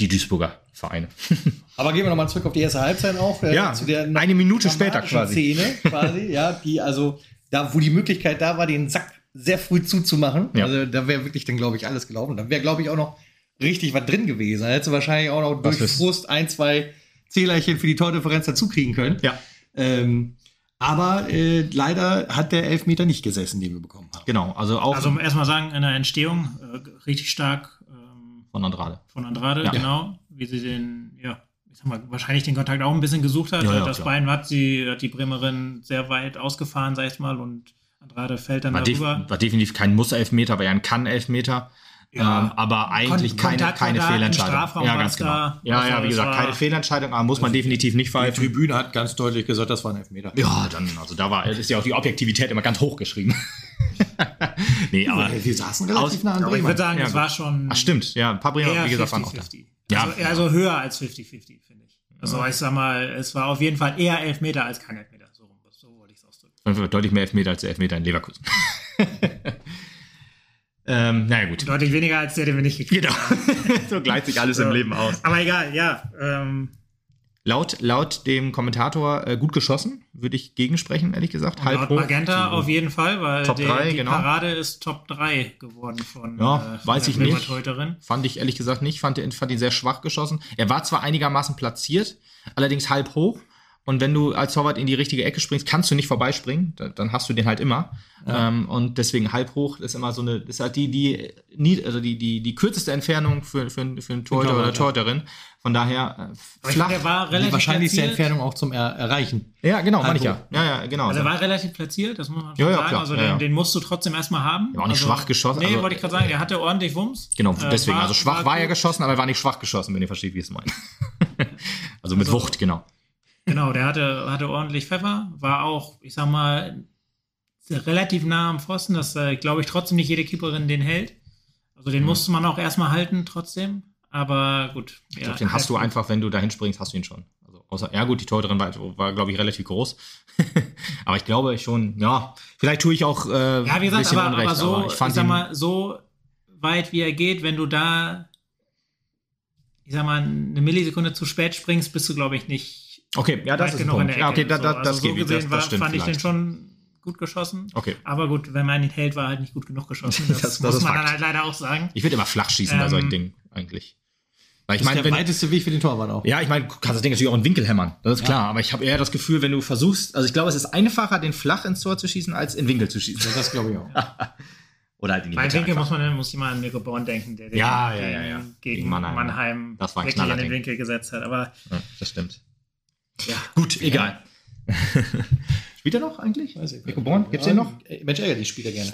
die Duisburger Vereine. Aber gehen wir nochmal zurück auf die erste Halbzeit auch. äh, Ja, eine Minute später quasi. Szene quasi, ja, die also, da wo die Möglichkeit da war, den Sack sehr früh zuzumachen. Ja. Also da wäre wirklich dann, glaube ich, alles gelaufen. Da wäre, glaube ich, auch noch richtig was drin gewesen. Da hättest du wahrscheinlich auch noch Was durch ist- Frust ein, zwei Zählerchen für die Tordifferenz dazu kriegen können. Ja, Ähm, aber äh, leider hat der Elfmeter nicht gesessen, den wir bekommen haben. genau. Also auch Also erstmal sagen, in der Entstehung äh, richtig stark ähm, von Andrade. von Andrade, Ja. genau, wie sie den, ja, ich sag mal, wahrscheinlich den Kontakt auch ein bisschen gesucht hat. Ja, ja, das klar. Bein hat sie, hat die Bremerin sehr weit ausgefahren, sag ich mal, und Andrade fällt dann War, def darüber. war definitiv kein Muss-Elfmeter, war ja ein Kann-Elfmeter. Ja. ähm, aber eigentlich Kon- keine, keine Fehlentscheidung. Ja, ganz genau. da. Ja, Also ja, wie es gesagt, keine Fehlentscheidung, aber muss man definitiv nicht Die pfeifen. Tribüne hat ganz deutlich gesagt, das war ein Elfmeter. Ja, dann, also da war, ist ja auch die Objektivität immer ganz hoch geschrieben. nee, aber. wir saßen relativ Aus- nah an Aber ich Bremen. würde sagen, Ja, es war schon Ach, stimmt, ja, ein paar Bremer, wie gesagt, waren auch da. 50-50. Ja. Also, also höher als 50-50, finde ich. Also ich sag mal, es war auf jeden Fall eher Elfmeter als kein Elfmeter. So, so wollte ich es ausdrücken. Deutlich mehr Elfmeter als der Elfmeter in Leverkusen. ähm, naja, gut. Deutlich weniger als der, den wir nicht gekriegt Genau. haben. so gleicht sich alles So. im Leben aus. Aber egal, ja. Ähm, Laut, laut dem Kommentator äh, gut geschossen, würde ich gegensprechen, ehrlich gesagt. laut Magenta auf jeden Fall, weil Top der, drei, die genau. Parade ist Top 3 geworden von, Ja, äh, von weiß der ich nicht. Fand ich ehrlich gesagt nicht. Fand, fand ihn sehr schwach geschossen. Er war zwar einigermaßen platziert, allerdings halb hoch. Und wenn du als Torwart in die richtige Ecke springst, kannst du nicht vorbeispringen. Da- Dann hast du den halt immer. Ähm, und deswegen halb hoch ist immer so eine, ist halt die, die, nie, also die, die, die kürzeste Entfernung für, für, für einen Torhüter oder Torhüterin. Von daher äh, flach. der war Die relativ wahrscheinlichste platziert. Entfernung auch zum er Erreichen. ja, genau, meine ich ja. Ja, ja, genau. Also er war relativ platziert, das muss man Ja, schon ja, sagen. klar. Also Ja, den, ja. den musst du trotzdem erstmal haben. Ja, auch nicht also, schwach geschossen, Nee, also- wollte ich gerade sagen, der hatte ordentlich Wumms. Genau, Äh, deswegen. war- also schwach war, er gut. geschossen, aber er war nicht schwach geschossen, wenn ihr versteht, wie ich es meine. also mit Also- Wucht, genau. Genau, der hatte, hatte ordentlich Pfeffer, war auch, ich sag mal, relativ nah am Pfosten, dass, äh, glaube ich, trotzdem nicht jede Keeperin den hält. Also Mhm. den musste man auch erstmal halten, trotzdem. Aber gut. Ich glaube, den hast du einfach, wenn du da hinspringst, hast du ihn schon. Also außer, ja gut, die Torhüterin war, war glaube ich, relativ groß. aber ich glaube schon, ja, vielleicht tue ich auch äh, Ja, wie gesagt, bisschen aber, Unrecht, aber so, aber ich fand sag mal, so weit wie er geht, wenn du da, ich sag mal, eine Millisekunde zu spät springst, bist du, glaube ich, nicht okay, ja, das ist der Ja, okay, da, So, da, also das so geht, gesehen das, war, das stimmt fand ich den vielleicht. schon gut geschossen. Okay. Aber gut, wenn man ihn hält, war er halt nicht gut genug geschossen. Das, Das- das muss man Fakt. dann halt leider auch sagen. Ich würde immer flach schießen bei Ähm, solchen Dingen, eigentlich. Weil ich Das ist meine, der wenn, weiteste Weg für den Torwart auch. Ja, ich meine, du kannst das Ding natürlich auch in Winkel hämmern. Das ist klar. Aber ich habe eher das Gefühl, wenn du versuchst, also ich glaube, es ist einfacher, den flach ins Tor zu schießen, als in Winkel zu schießen. Ja, das glaube ich auch. Oder halt in die Bei Mitte Winkel einfach. muss man muss ich mal an Mirko Born denken, der den Ja, ja, ja, ja. gegen, Gegen Mannheim, Mannheim. War wirklich in den. Winkel gesetzt hat. Aber Ja, das stimmt. Ja, Gut, egal. Spielt er noch eigentlich? Weiß ich. Nico Born? Gibt's den noch? Äh, Mensch, ärgert die Spieler gerne.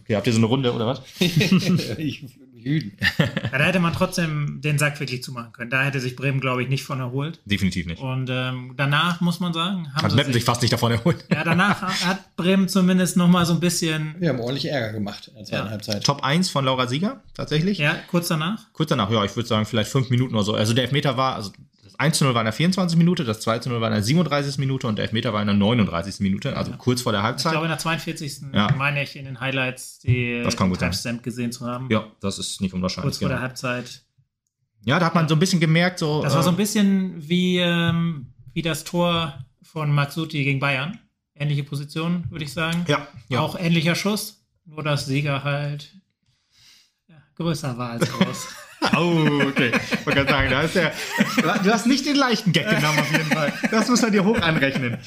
Okay, habt ihr so eine Runde oder was? ich will mich hüten. Ja, da hätte man trotzdem den Sack wirklich zumachen können. Da hätte sich Bremen, glaube ich, nicht von erholt. Definitiv nicht. Und ähm, danach muss man sagen, haben Hat sie Meppen sich fast nicht davon erholt. ja, danach hat Bremen zumindest noch mal so ein bisschen, Wir haben ordentlich Ärger gemacht in der zweiten Ja. Halbzeit. Top 1 von Laura Sieger, tatsächlich. ja, kurz danach. Kurz danach, ja, ich würde sagen, vielleicht fünf Minuten oder so. Also der Elfmeter war, also das 1 zu 0 war in der 24. Minute, das 2 zu 0 war in der 37. Minute und der Elfmeter war in der 39. Minute, also kurz vor der Ich Halbzeit. glaube, in der 42. Ja. meine ich in den Highlights die Das kann gut sein. Gesehen zu haben. ja, das ist nicht unwahrscheinlich. kurz vor der Genau. Halbzeit. Ja, da hat man so ein bisschen gemerkt, so. Das war so ein äh, bisschen wie, ähm, wie das Tor von Maxuti gegen Bayern. Ähnliche Position, würde ich sagen. Ja, ja. Auch ähnlicher Schuss, nur dass Sieger halt ja, größer war als groß. Oh, okay. Wollte gerade sagen, da ist der. Du hast nicht den leichten Gag genommen, auf jeden Fall. Das muss man dir hoch anrechnen.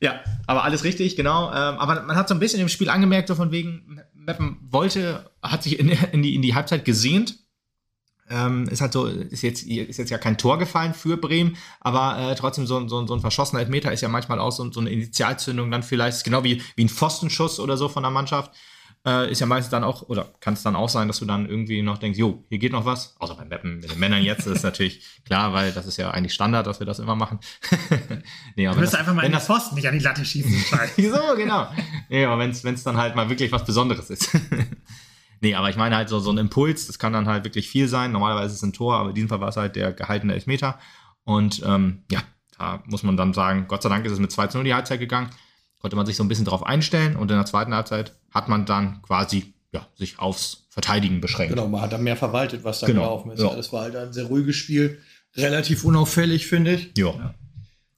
ja, aber alles richtig, genau. Ähm, aber man hat so ein bisschen im Spiel angemerkt, so von wegen, Meppen wollte, hat sich in, in, die, in die Halbzeit gesehnt. Ähm, ist halt so, ist jetzt, ist jetzt ja kein Tor gefallen für Bremen, aber äh, trotzdem so, ein- so, so ein verschossener Elfmeter ist ja manchmal auch so, so eine Initialzündung dann vielleicht, genau wie, wie ein Pfostenschuss oder so von der Mannschaft äh, ist ja meistens dann auch, oder kann es dann auch sein, dass du dann irgendwie noch denkst, jo, hier geht noch was. Außer beim Mappen mit den Männern jetzt ist natürlich klar, weil das ist ja eigentlich Standard, dass wir das immer machen. nee, aber Du müsst einfach mal in das, Pfosten, nicht an die Latte schießen. So, genau. Nee, aber wenn es dann halt mal wirklich was Besonderes ist. nee, aber ich meine halt so, so ein Impuls, das kann dann halt wirklich viel sein. Normalerweise ist es ein Tor, aber in diesem Fall war es halt der gehaltene Elfmeter. Und ähm, ja, da muss man dann sagen, Gott sei Dank ist es mit 2 zu 0 die Halbzeit gegangen. Konnte man sich so ein bisschen drauf einstellen und in der zweiten Halbzeit hat man dann quasi ja, sich aufs Verteidigen beschränkt. Genau, man hat dann mehr verwaltet, was da Genau, gelaufen ist. ja. Das war halt ein sehr ruhiges Spiel. Relativ unauffällig, finde ich. Ja.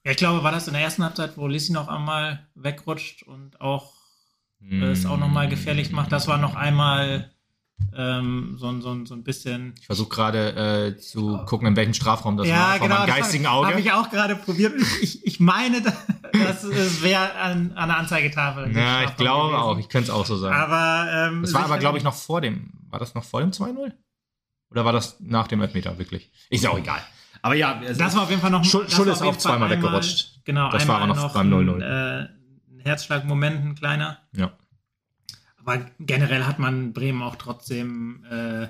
Ja, ich glaube, war das in der ersten Halbzeit, wo Lissi noch einmal wegrutscht und auch äh, es auch nochmal gefährlich macht. Das war noch einmal ähm, so, ein- so, so ein bisschen. Ich versuche gerade äh, zu gucken, in welchem Strafraum das ja, war, vor genau. meinem das geistigen Habe Auge. ich auch gerade probiert. Ich, ich meine, dass es wäre an, an der Anzeigetafel. Ja, ich glaube gewesen. auch. Ich könnte es auch so sagen. Aber ähm, das war aber, glaube ich, noch vor dem. War das noch vor dem 2-0? Oder war das nach dem Elfmeter wirklich? Ist ja auch egal. Aber ja, es- Das war auf jeden Fall noch Schul- das Schul war ist auch zweimal einmal- weggerutscht. Genau, Das war aber noch beim 0-0. Ein, äh, ein Herzschlagmoment, ein kleiner. ja. Aber generell hat man Bremen auch trotzdem äh,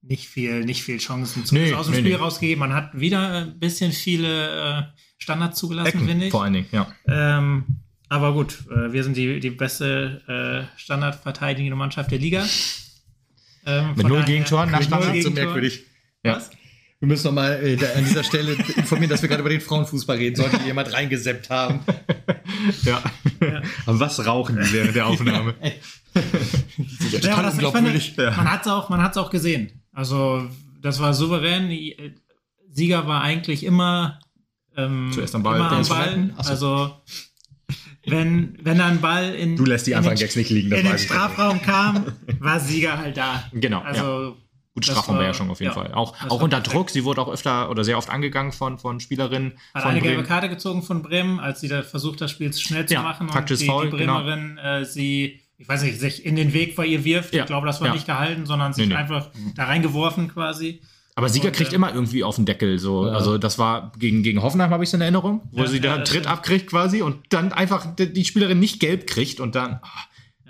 nicht viel, nicht viel Chancen zu Nee, aus dem nee, Spiel nee. rausgegeben. Man hat wieder ein bisschen viele äh, Standards zugelassen, finde ich. vor allen Dingen, ja. Ähm, aber gut, äh, wir sind die, die beste äh, standardverteidigende Mannschaft der Liga. Ähm, Mit null Gegentoren nach Standard, so Gegentoren. merkwürdig. ja. Was? Wir müssen nochmal äh, an dieser Stelle informieren, dass wir gerade über den Frauenfußball reden. Sollte jemand reingeseppt haben. ja. Aber was rauchen die während der Aufnahme? Ja, aber das, ich finde, Man hat es auch, man hat's auch gesehen. Also, das war souverän. Äh, Sieger war eigentlich immer, ähm, Zuerst am Ball, immer den am Ball. so. Also, wenn, wenn ein Ball in, Du lässt die in einfach den, Gags nicht liegen. in den. Strafraum kam, war Sieger halt da. Genau, Also, Gut das Strafraumbeherrschung auf jeden ja, Fall. Auch, auch unter perfekt. Druck. Sie wurde auch öfter oder sehr oft angegangen von, von Spielerinnen. Hat von eine gelbe Bremen. Karte gezogen von Bremen, als sie da versucht, das Spiel schnell zu Ja, machen und die, Foul, die genau. Bremerin äh, sie, ich weiß nicht, sich in den Weg vor ihr wirft. Ja, Ich glaube, das war ja. nicht gehalten, sondern sich Nee, nee. einfach da reingeworfen quasi. Aber Sieger Und, kriegt äh, immer irgendwie auf den Deckel. So. Ja. Also das war gegen, gegen Hoffenheim, habe ich es in Erinnerung, wo sie da einen Tritt abkriegt quasi und dann einfach die, die Spielerin nicht gelb kriegt und dann ah,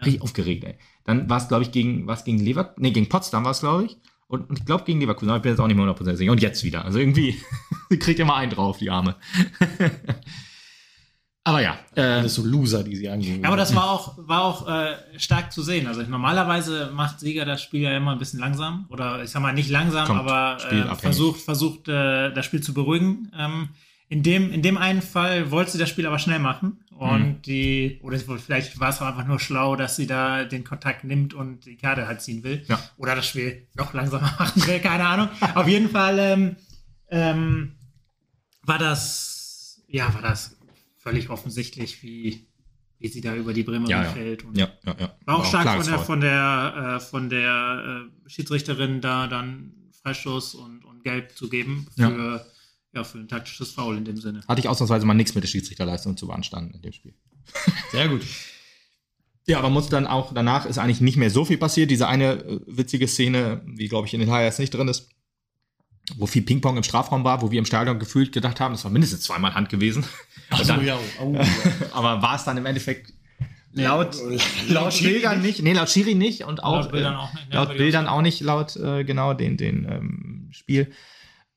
richtig aufgeregt, ey. Dann war es, glaube ich, gegen, was gegen Lever nee, gegen Potsdam war es, glaube ich. Und, und ich glaube gegen Leverkusen, aber ich bin jetzt auch nicht mehr 100% sicher. Und jetzt wieder. Also irgendwie, sie kriegt immer einen drauf, die Arme. aber ja, äh, Alles so Loser, die sie angehen. Aber das war auch, war auch äh, stark zu sehen. Also normalerweise macht Sieger das Spiel ja immer ein bisschen langsam. Oder ich sag mal nicht langsam, Kommt aber äh, versucht, versucht äh, das Spiel zu beruhigen. Ähm, in, dem, in dem einen Fall wollte sie das Spiel aber schnell machen. Und Mhm. die, oder vielleicht war es auch einfach nur schlau, dass sie da den Kontakt nimmt und die Karte halt ziehen will. Ja. Oder das Spiel noch langsamer machen will, keine Ahnung. Auf jeden Fall ähm, ähm, war das, ja, war das völlig offensichtlich, wie, wie sie da über die Bremerin ja, ja. fällt. Und ja, ja, ja. War auch stark von klares der, Foul. von der, äh, von der äh, Schiedsrichterin da dann Freistoß und, und Gelb zu geben für, ja. für ein taktisches Foul in dem Sinne. Hatte ich ausnahmsweise mal nichts mit der Schiedsrichterleistung zu beanstanden in dem Spiel. Sehr gut. Ja, aber muss dann auch, danach ist eigentlich nicht mehr so viel passiert. Diese eine äh, witzige Szene, die glaube ich in den Highlights nicht drin ist, wo viel Ping-Pong im Strafraum war, wo wir im Stadion gefühlt gedacht haben, das war mindestens zweimal Hand gewesen. Ach so, dann, ja. Oh, ja. Aber war es dann im Endeffekt laut, laut laut Bildern nicht, nee, laut Schiri nicht und auch Laut Bildern äh, auch nicht, ne, laut Bildern auch nicht, laut äh, genau den, den ähm, Spiel.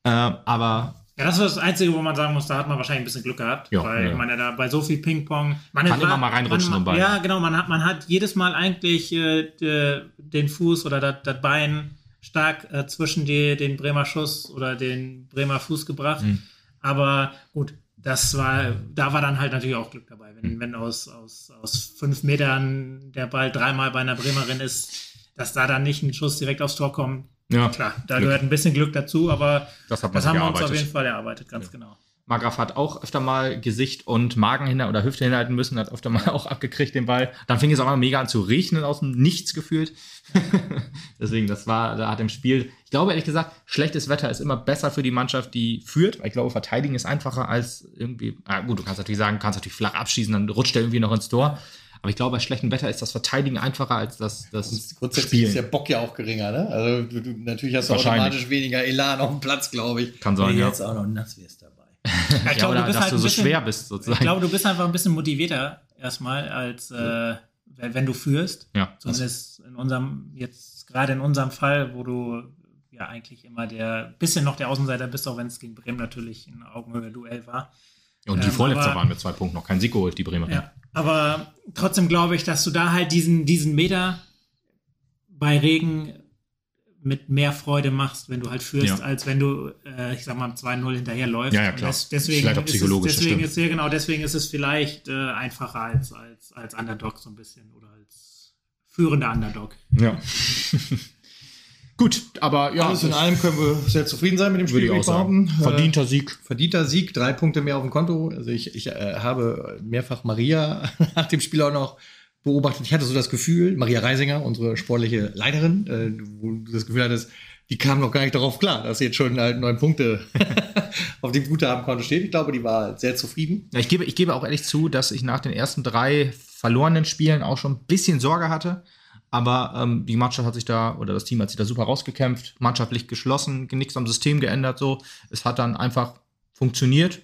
Äh, aber Ja, das war das Einzige, wo man sagen muss, da hat man wahrscheinlich ein bisschen Glück gehabt. Ja, weil ja. ich meine, da bei so viel Ping-Pong. Man Kann war- immer mal reinrutschen man, Bein. Ja, genau. Man hat, man hat jedes Mal eigentlich äh, de- den Fuß oder das Bein stark äh, zwischen die, den Bremer Schuss oder den Bremer Fuß gebracht. Mhm. Aber gut, das war, da war dann halt natürlich auch Glück dabei. Mhm. Wenn, wenn aus, aus, aus fünf Metern der Ball dreimal bei einer Bremerin ist, dass da dann nicht ein Schuss direkt aufs Tor kommt. ja, Klar, da Glück. gehört ein bisschen Glück dazu, aber das das haben wir uns auf jeden Fall erarbeitet, ganz genau. Margraf hat auch öfter mal Gesicht und Magen hinter oder Hüfte hinhalten müssen, hat öfter mal auch abgekriegt den Ball. Dann fing es auch mal mega an zu regnen aus dem Nichts gefühlt. Deswegen, das war, da hat im Spiel, ich glaube ehrlich gesagt, schlechtes Wetter ist immer besser für die Mannschaft, die führt, weil ich glaube, verteidigen ist einfacher als irgendwie, ah, gut, du kannst natürlich sagen, du kannst natürlich flach abschießen, dann rutscht der irgendwie noch ins Tor. Aber ich glaube, bei schlechtem Wetter ist das Verteidigen einfacher als das, das Grundsätzlich Spielen. ist der Bock ja auch geringer, ne? Also du, du, natürlich hast du automatisch weniger Elan auf dem Platz, glaube ich. Kann sein, Wenn du ja. jetzt auch noch nass wirst dabei. Ja, ich ja, oder dass halt du so bisschen- schwer bist, sozusagen. Ich glaube, du bist einfach ein bisschen motivierter erstmal, als äh, wenn, wenn du führst. ja, Zumindest in unserem, jetzt gerade in unserem Fall, wo du ja eigentlich immer der bisschen noch der Außenseiter bist, auch wenn es gegen Bremen natürlich ein Augenhöhe-Duell war. und die ähm, Vorletzter aber- waren mit zwei Punkten noch kein Sieg geholt, die Bremer. Ja. Aber trotzdem glaube ich, dass du da halt diesen, diesen Meter bei Regen mit mehr Freude machst, wenn du halt führst, Ja. als wenn du, äh, ich sag mal, 2-0 hinterherläufst. Ja, ja, klar. des- deswegen Vielleicht auch ist es, psychologisch, das deswegen stimmt. ist, ja, genau, deswegen ist es vielleicht äh, einfacher als, als, als Underdog so ein bisschen oder als führender Underdog. Ja. Gut, aber ja, Alles in allem können wir sehr zufrieden sein mit dem würde Spiel, ich auch sagen. behaupten. Verdienter Sieg. Äh, verdienter Sieg, drei Punkte mehr auf dem Konto. Also ich, ich äh, habe mehrfach Maria nach dem Spiel auch noch beobachtet. Ich hatte so das Gefühl, Maria Reisinger, unsere sportliche Leiterin, äh, wo du das Gefühl hattest, die kam noch gar nicht darauf klar, dass jetzt schon halt neun Punkte auf dem Guthabenkonto steht. Ich glaube, die war sehr zufrieden. Ja, ich gebe, ich gebe auch ehrlich zu, dass ich nach den ersten drei verlorenen Spielen auch schon ein bisschen Sorge hatte. Aber ähm, die Mannschaft hat sich da, oder das Team hat sich da super rausgekämpft, mannschaftlich geschlossen, nichts am System geändert. So, es hat dann einfach funktioniert,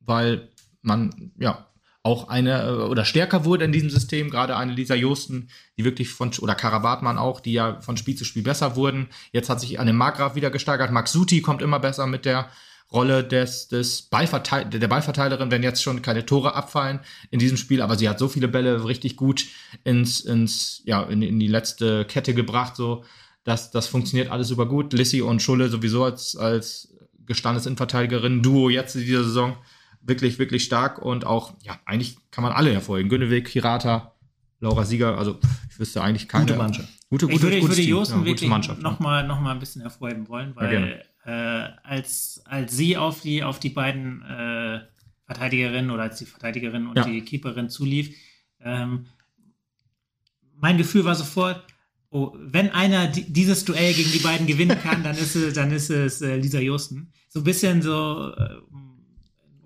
weil man ja auch eine äh, oder stärker wurde in diesem System. Gerade eine Lisa Josten, die wirklich von oder Karabatmann auch, die ja von Spiel zu Spiel besser wurden. Jetzt hat sich Anne Markgraf wieder gesteigert. Max Suti kommt immer besser mit der Rolle des, des Ballverteil der Ballverteilerin, wenn jetzt schon keine Tore abfallen in diesem Spiel, aber sie hat so viele Bälle richtig gut ins, ins ja, in, in die letzte Kette gebracht, so dass das funktioniert alles super gut. Lissy und Schulle sowieso als, als gestandenes Innenverteidigerin, Duo jetzt in dieser Saison wirklich, wirklich stark und auch, ja, eigentlich kann man alle hervorheben. Günneweg, Hirata, Laura Sieger, also ich wüsste eigentlich keine. Gute Mannschaft. Gute, Ich gute, würde, ich würde. Josten Ja, gute wirklich Mannschaft, ja. nochmal noch mal ein bisschen hervorheben wollen, Ja, weil äh, als, als sie auf die, auf die beiden äh, Verteidigerinnen oder als die Verteidigerin und Ja. die Keeperin zulief, ähm, mein Gefühl war sofort, oh, wenn einer di dieses Duell gegen die beiden gewinnen kann, dann ist es, dann ist es äh, Lisa Josten. So ein bisschen so, äh,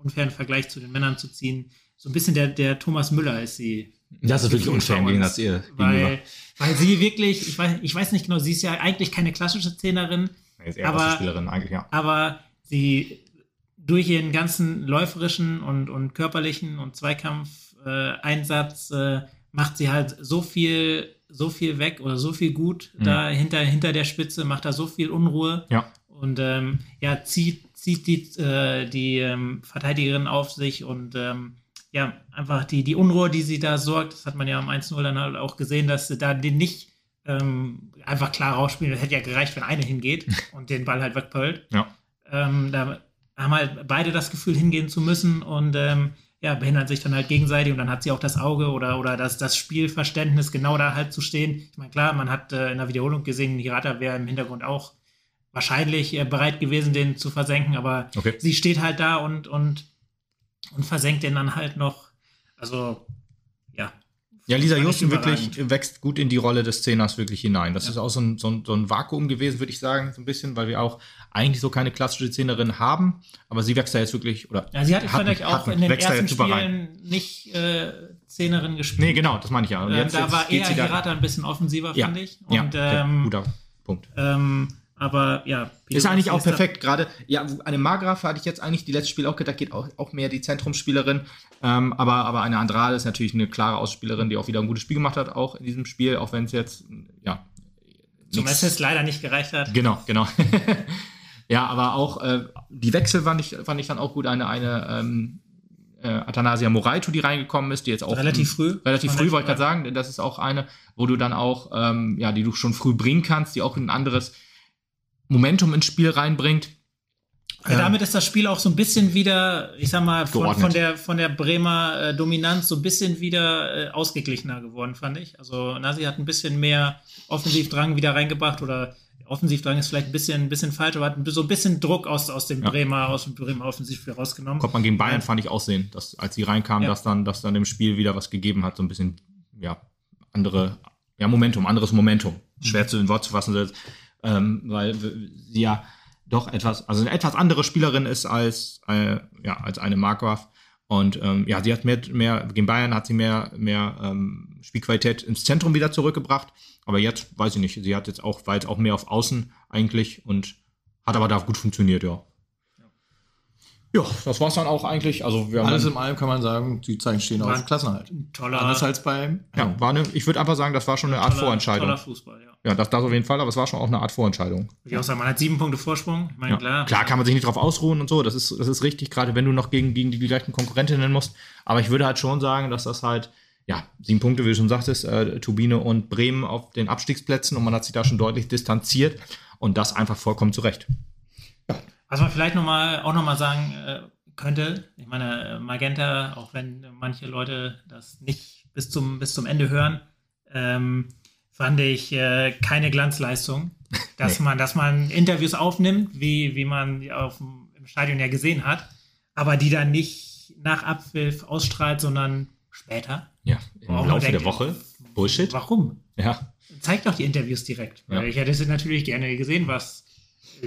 unfairen Vergleich zu den Männern zu ziehen, so ein bisschen der, der Thomas Müller ist sie. Das ist wirklich unfair Gegensatz uns. ihr Weil, gegenüber. weil sie wirklich, ich weiß, ich weiß nicht genau, sie ist ja eigentlich keine klassische Zehnerin, Nee, ist eher aber- Außenspielerin eigentlich, ja. aber sie durch ihren ganzen läuferischen und, und körperlichen und Zweikampf-Einsatz äh, macht sie halt so viel, so viel weg oder so viel gut Mhm. da hinter, hinter der Spitze, macht da so viel Unruhe Ja. und ähm, ja, zieht, zieht die, äh, die ähm, Verteidigerin auf sich und ähm, ja, einfach die, die Unruhe, die sie da sorgt, das hat man ja am 1-0 dann halt auch gesehen, dass sie da den nicht ähm, einfach klar rausspielen. Das hätte ja gereicht, wenn eine hingeht und den Ball halt wegpölt. Ja. Ähm, da haben halt beide das Gefühl, hingehen zu müssen und ähm, ja, behindern sich dann halt gegenseitig und dann hat sie auch das Auge oder, oder das, das Spielverständnis, genau da halt zu stehen. Ich meine, klar, man hat äh, in der Wiederholung gesehen, Hirata wäre im Hintergrund auch wahrscheinlich äh, bereit gewesen, den zu versenken, aber Okay. sie steht halt da und, und, und versenkt den dann halt noch. Also, ja. Ja, Lisa Justen wirklich wächst gut in die Rolle des Zehners wirklich hinein. Das ist auch so ein, so, ein, so ein Vakuum gewesen, würde ich sagen, so ein bisschen, weil wir auch eigentlich so keine klassische Zehnerin haben. Aber sie wächst da jetzt wirklich, oder Ja, sie hat, hatten- fand auch in den ersten. Spielen nicht äh, Zehnerin gespielt. Nee, genau, das meine ich ja. Ähm, jetzt, da jetzt war eher Hirata ein bisschen offensiver, ja, fand ich. ja, Und, ja, ähm, guter Punkt. ähm, aber ja. Ist eigentlich auch perfekt. Gerade, ja, eine Margraf hatte ich jetzt eigentlich die letzte Spiel auch gedacht, geht auch, auch mehr die Zentrumsspielerin. Ähm, aber, aber eine Andrade ist natürlich eine klare Ausspielerin, die auch wieder ein gutes Spiel gemacht hat, auch in diesem Spiel, auch wenn es jetzt, ja. Zum Assist leider nicht gereicht hat. Genau, genau. ja, aber auch äh, die Wechsel fand ich, fand ich dann auch gut. Eine, eine ähm, äh, Athanasia Moraito, die reingekommen ist, die jetzt auch Relativ früh. Relativ früh, wollte ich gerade sagen. Das ist auch eine, wo du dann auch, ähm, ja, die du schon früh bringen kannst, die auch ein anderes Momentum ins Spiel reinbringt. Ja, damit ist das Spiel auch so ein bisschen wieder, ich sag mal, von, von der, von der Bremer äh, Dominanz so ein bisschen wieder äh, ausgeglichener geworden, fand ich. Also Nasi hat ein bisschen mehr Offensivdrang wieder reingebracht oder Offensivdrang ist vielleicht ein bisschen, ein bisschen falsch, aber hat so ein bisschen Druck aus, aus dem Ja. Bremer, aus dem Bremer Offensivspiel rausgenommen. Kommt man gegen Bayern, fand ich auch sehen, dass als sie reinkamen, Ja. dass dann, dass dann im Spiel wieder was gegeben hat, so ein bisschen, ja, andere, ja, Momentum, anderes Momentum. Schwer zu in Wort zu fassen, ähm, weil sie ja doch etwas, also eine etwas andere Spielerin ist als, äh, ja, als eine Markgraf. Und ähm, ja, sie hat mehr, mehr, gegen Bayern hat sie mehr, mehr ähm, Spielqualität ins Zentrum wieder zurückgebracht. Aber jetzt, weiß ich nicht, sie hat jetzt auch, jetzt auch mehr auf Außen eigentlich und hat aber da gut funktioniert, ja. Ja, das war's dann auch eigentlich. Also wir haben Alles in allem kann man sagen, die Zeichen stehen War- auf Klassenhalt. Toller, Anders als beim. ja, war eine, ich würde einfach sagen, das war schon eine Art toller, Vorentscheidung. toller Fußball, ja. Ja, das, das auf jeden Fall, aber es war schon auch eine Art Vorentscheidung. Würde ich auch sagen, man hat sieben Punkte Vorsprung. Ich meine, Ja. klar. Klar kann man sich nicht drauf ausruhen und so, das ist, das ist richtig, gerade wenn du noch gegen, gegen die gleichen Konkurrentinnen musst. Aber ich würde halt schon sagen, dass das halt ja, sieben Punkte, wie du schon sagtest, äh, Turbine und Bremen auf den Abstiegsplätzen und man hat sich da schon deutlich distanziert und das einfach vollkommen zurecht. Was man vielleicht noch mal, auch nochmal sagen äh, könnte, ich meine, Magenta, auch wenn manche Leute das nicht bis zum, bis zum Ende hören, ähm, fand ich äh, keine Glanzleistung, dass Nee. man, dass man Interviews aufnimmt, wie, wie man auf dem, im Stadion ja gesehen hat, aber die dann nicht nach Abpfiff ausstrahlt, sondern später. Ja, im Laufe man der denkt, Woche. Bullshit. Warum? Ja, Zeigt doch die Interviews direkt. Ja. ich hätte es natürlich gerne gesehen, was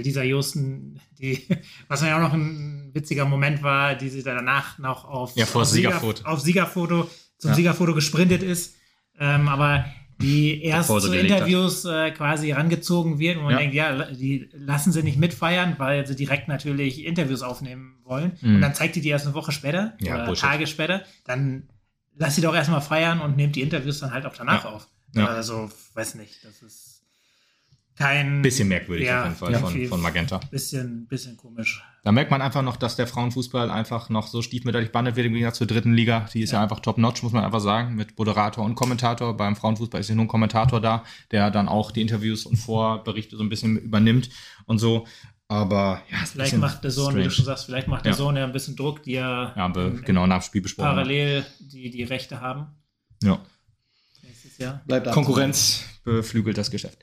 dieser Josten, die, was ja auch noch ein witziger Moment war, die sie danach noch auf, Ja, vor auf, Siegerfoto. auf Siegerfoto zum Ja. Siegerfoto gesprintet ist. Ähm, aber die erst zu. Interviews äh, quasi rangezogen wird und man Ja. denkt, ja, die lassen sie nicht mitfeiern, weil sie direkt natürlich Interviews aufnehmen wollen. Mhm. Und dann zeigt die die erst eine Woche später Ja, oder Bullshit. Tage später. Dann lass sie doch erstmal feiern und nehmt die Interviews dann halt auch danach auf. Also, weiß nicht, das ist kein bisschen merkwürdig Ja, auf jeden Fall ja, von, von Magenta. bisschen, bisschen komisch. Da merkt man einfach noch, dass der Frauenfußball einfach noch so stiefmütterlich behandelt wird im Gegensatz zur dritten Liga. Die ist ja, einfach top-notch, muss man einfach sagen, mit Moderator und Kommentator. Beim Frauenfußball ist ja nur ein Kommentator da, der dann auch die Interviews und Vorberichte so ein bisschen übernimmt und so. Aber ja, ist Vielleicht macht der Sohn, wie du strange. schon sagst, vielleicht macht der Ja. Sohn ja ein bisschen Druck, die ja, Ja, ähm, genau nach dem Spiel besprochen. parallel die, die Rechte haben Ja. nächstes Jahr. Bleibt Konkurrenz beflügelt das Geschäft.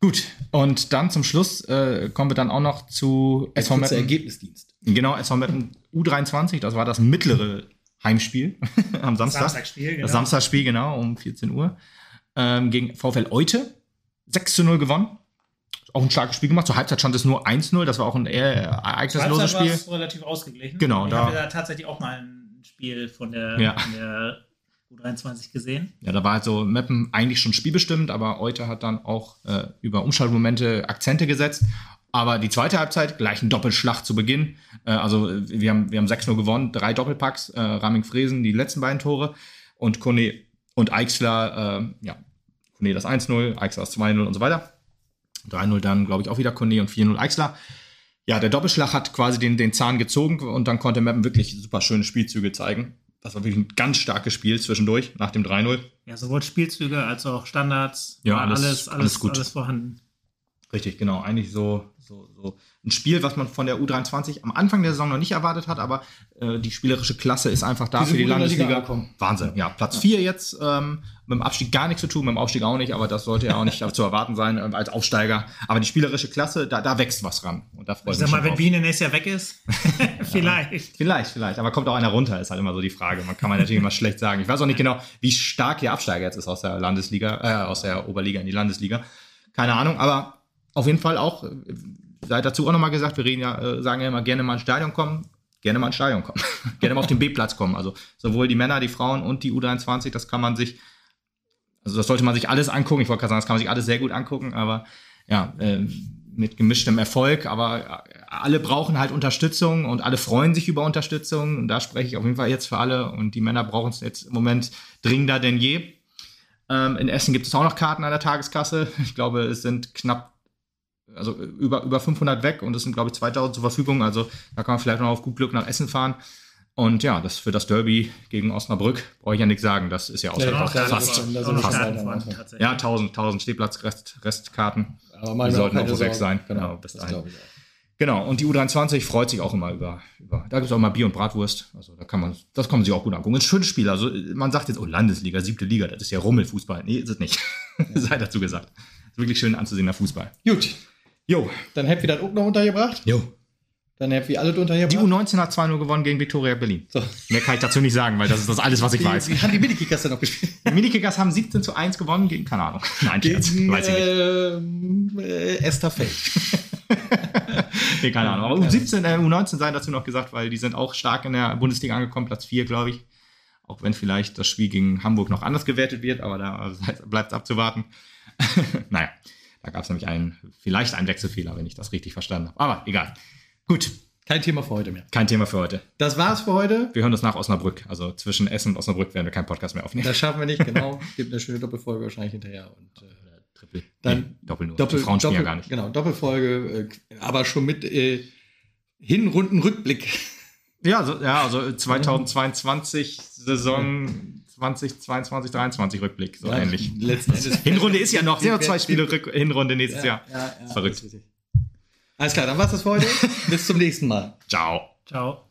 Gut, und dann zum Schluss äh, kommen wir dann auch noch zu SV Meppen. Ergebnisdienst. Genau, SV Meppen U23, das war das mittlere Heimspiel am Samstag. Samstagsspiel, genau. Das Samstagsspiel, genau, um 14 Uhr. Ähm, gegen VfL Eute. 6 zu 0 gewonnen. Auch ein starkes Spiel gemacht. Zur Halbzeit stand es nur 1-0. Das war auch ein eher ereignisloses war Spiel. es relativ ausgeglichen. Genau, ich da- habe ja tatsächlich auch mal ein Spiel von der, Ja. von der U23 gesehen. Ja, da war halt so Meppen eigentlich schon spielbestimmt, aber Eute hat dann auch äh, über Umschaltmomente Akzente gesetzt. Aber die zweite Halbzeit, gleich ein Doppelschlag zu Beginn. Äh, also äh, wir haben, wir haben 6-0 gewonnen, drei Doppelpacks, äh, Raming Fresen die letzten beiden Tore und Kone und Eichsler, äh, ja, Kone das 1-0, Eichsler das 2-0 und so weiter. 3-0 dann, glaube ich, auch wieder Kone und 4-0 Eichsler. Ja, der Doppelschlag hat quasi den, den Zahn gezogen und dann konnte Meppen wirklich super schöne Spielzüge zeigen. Das war wirklich ein ganz starkes Spiel zwischendurch nach dem 3-0. Ja, sowohl Spielzüge als auch Standards. Ja, alles, alles, alles gut. alles vorhanden. Richtig, genau. Eigentlich so, so, so ein Spiel, was man von der U23 am Anfang der Saison noch nicht erwartet hat, aber äh, die spielerische Klasse ist einfach da Die für die Landesliga. Wahnsinn, ja. Platz 4 jetzt, ähm, mit dem Abstieg gar nichts zu tun, mit dem Aufstieg auch nicht, aber das sollte ja auch nicht zu erwarten sein ähm, als Aufsteiger. Aber die spielerische Klasse, da, da wächst was ran. Und da freue Ich ich mich sag mal, wenn drauf. Biene nächstes Jahr weg ist, vielleicht. Vielleicht, vielleicht. Aber kommt auch einer runter, ist halt immer so die Frage. Man kann man natürlich immer schlecht sagen. Ich weiß auch nicht genau, wie stark der Absteiger jetzt ist aus der Landesliga, äh, aus der Oberliga in die Landesliga. Keine Ahnung, aber auf jeden Fall auch, sei dazu auch nochmal gesagt, wir reden ja, äh, sagen ja immer, gerne mal ins Stadion kommen, gerne mal ins Stadion kommen. gerne mal auf den B-Platz kommen. Also sowohl die Männer, die Frauen und die U23, das kann man sich, also das sollte man sich alles angucken. Ich wollte gerade sagen, das kann man sich alles sehr gut angucken, aber ja, äh, mit gemischtem Erfolg, aber äh, alle brauchen halt Unterstützung und alle freuen sich über Unterstützung und da spreche ich auf jeden Fall jetzt für alle und die Männer brauchen es jetzt im Moment dringender denn je. Ähm, in Essen gibt es auch noch Karten an der Tageskasse. Ich glaube, es sind knapp, also über, über 500 weg und es sind, glaube ich, 2000 zur Verfügung. Also da kann man vielleicht noch auf gut Glück nach Essen fahren. Und ja, das für das Derby gegen Osnabrück brauche ich ja nichts sagen. Das ist ja Ja, ausverkauft. ja, fast. auch das- tatsächlich. Ja, 1000, 1000 Stehplatz-Restkarten. Aber Die sollten auch weg Sorgen. sein. Genau, Genau, bis das dahin. auch. Genau, und die U23 freut sich auch immer über, über da gibt es auch mal Bier und Bratwurst. Also da kann man, das man sich auch gut angucken. Ein schönes Spiel. Also man sagt jetzt, oh, Landesliga, siebte Liga, das ist ja Rummelfußball. Nee, ist es nicht. Sei dazu gesagt. Ist wirklich schön anzusehener Fußball. Gut, Jo. dann habt ihr das auch noch untergebracht. Jo. Dann habt ihr alle Die untergebracht. U19 hat 2-0 gewonnen gegen Viktoria Berlin. So. Mehr kann ich dazu nicht sagen, weil das ist das alles, was ich Wie, weiß. wie haben die Minikickers denn noch gespielt? Die Minikickers haben 17 zu 1 gewonnen gegen, keine Ahnung. Nein, Scherz. Gegen Weiß ich nicht. ähm, äh, Esther Feld. Nee, keine Ahnung. Aber U17, äh, U19 sei dazu noch gesagt, weil die sind auch stark in der Bundesliga angekommen, Platz 4, glaube ich. Auch wenn vielleicht das Spiel gegen Hamburg noch anders gewertet wird, aber da bleibt es abzuwarten. naja, da gab es nämlich einen, vielleicht einen Wechselfehler, wenn ich das richtig verstanden habe. Aber egal. Gut, Kein Thema für heute mehr. kein Thema für heute. Das war's für heute. Wir hören uns nach Osnabrück. Also zwischen Essen und Osnabrück werden wir keinen Podcast mehr aufnehmen. Das schaffen wir nicht, genau. Gibt eine schöne Doppelfolge wahrscheinlich hinterher. Und, äh, Triple. Dann nee, Doppel nur. Doppel, die Frauen spielen Doppel, ja gar nicht. Genau, Doppelfolge, äh, aber schon mit äh, Hinrundenrückblick. Ja, also, ja, also 2022 Saison 2022, 23 Rückblick, so Ja, ähnlich. Hinrunde ist ja noch, sind ja zwei Spiele Rück Hinrunde nächstes Jahr. Ja, ja, Verrückt. Alles klar, dann war's das für heute. Bis zum nächsten Mal. Ciao. Ciao.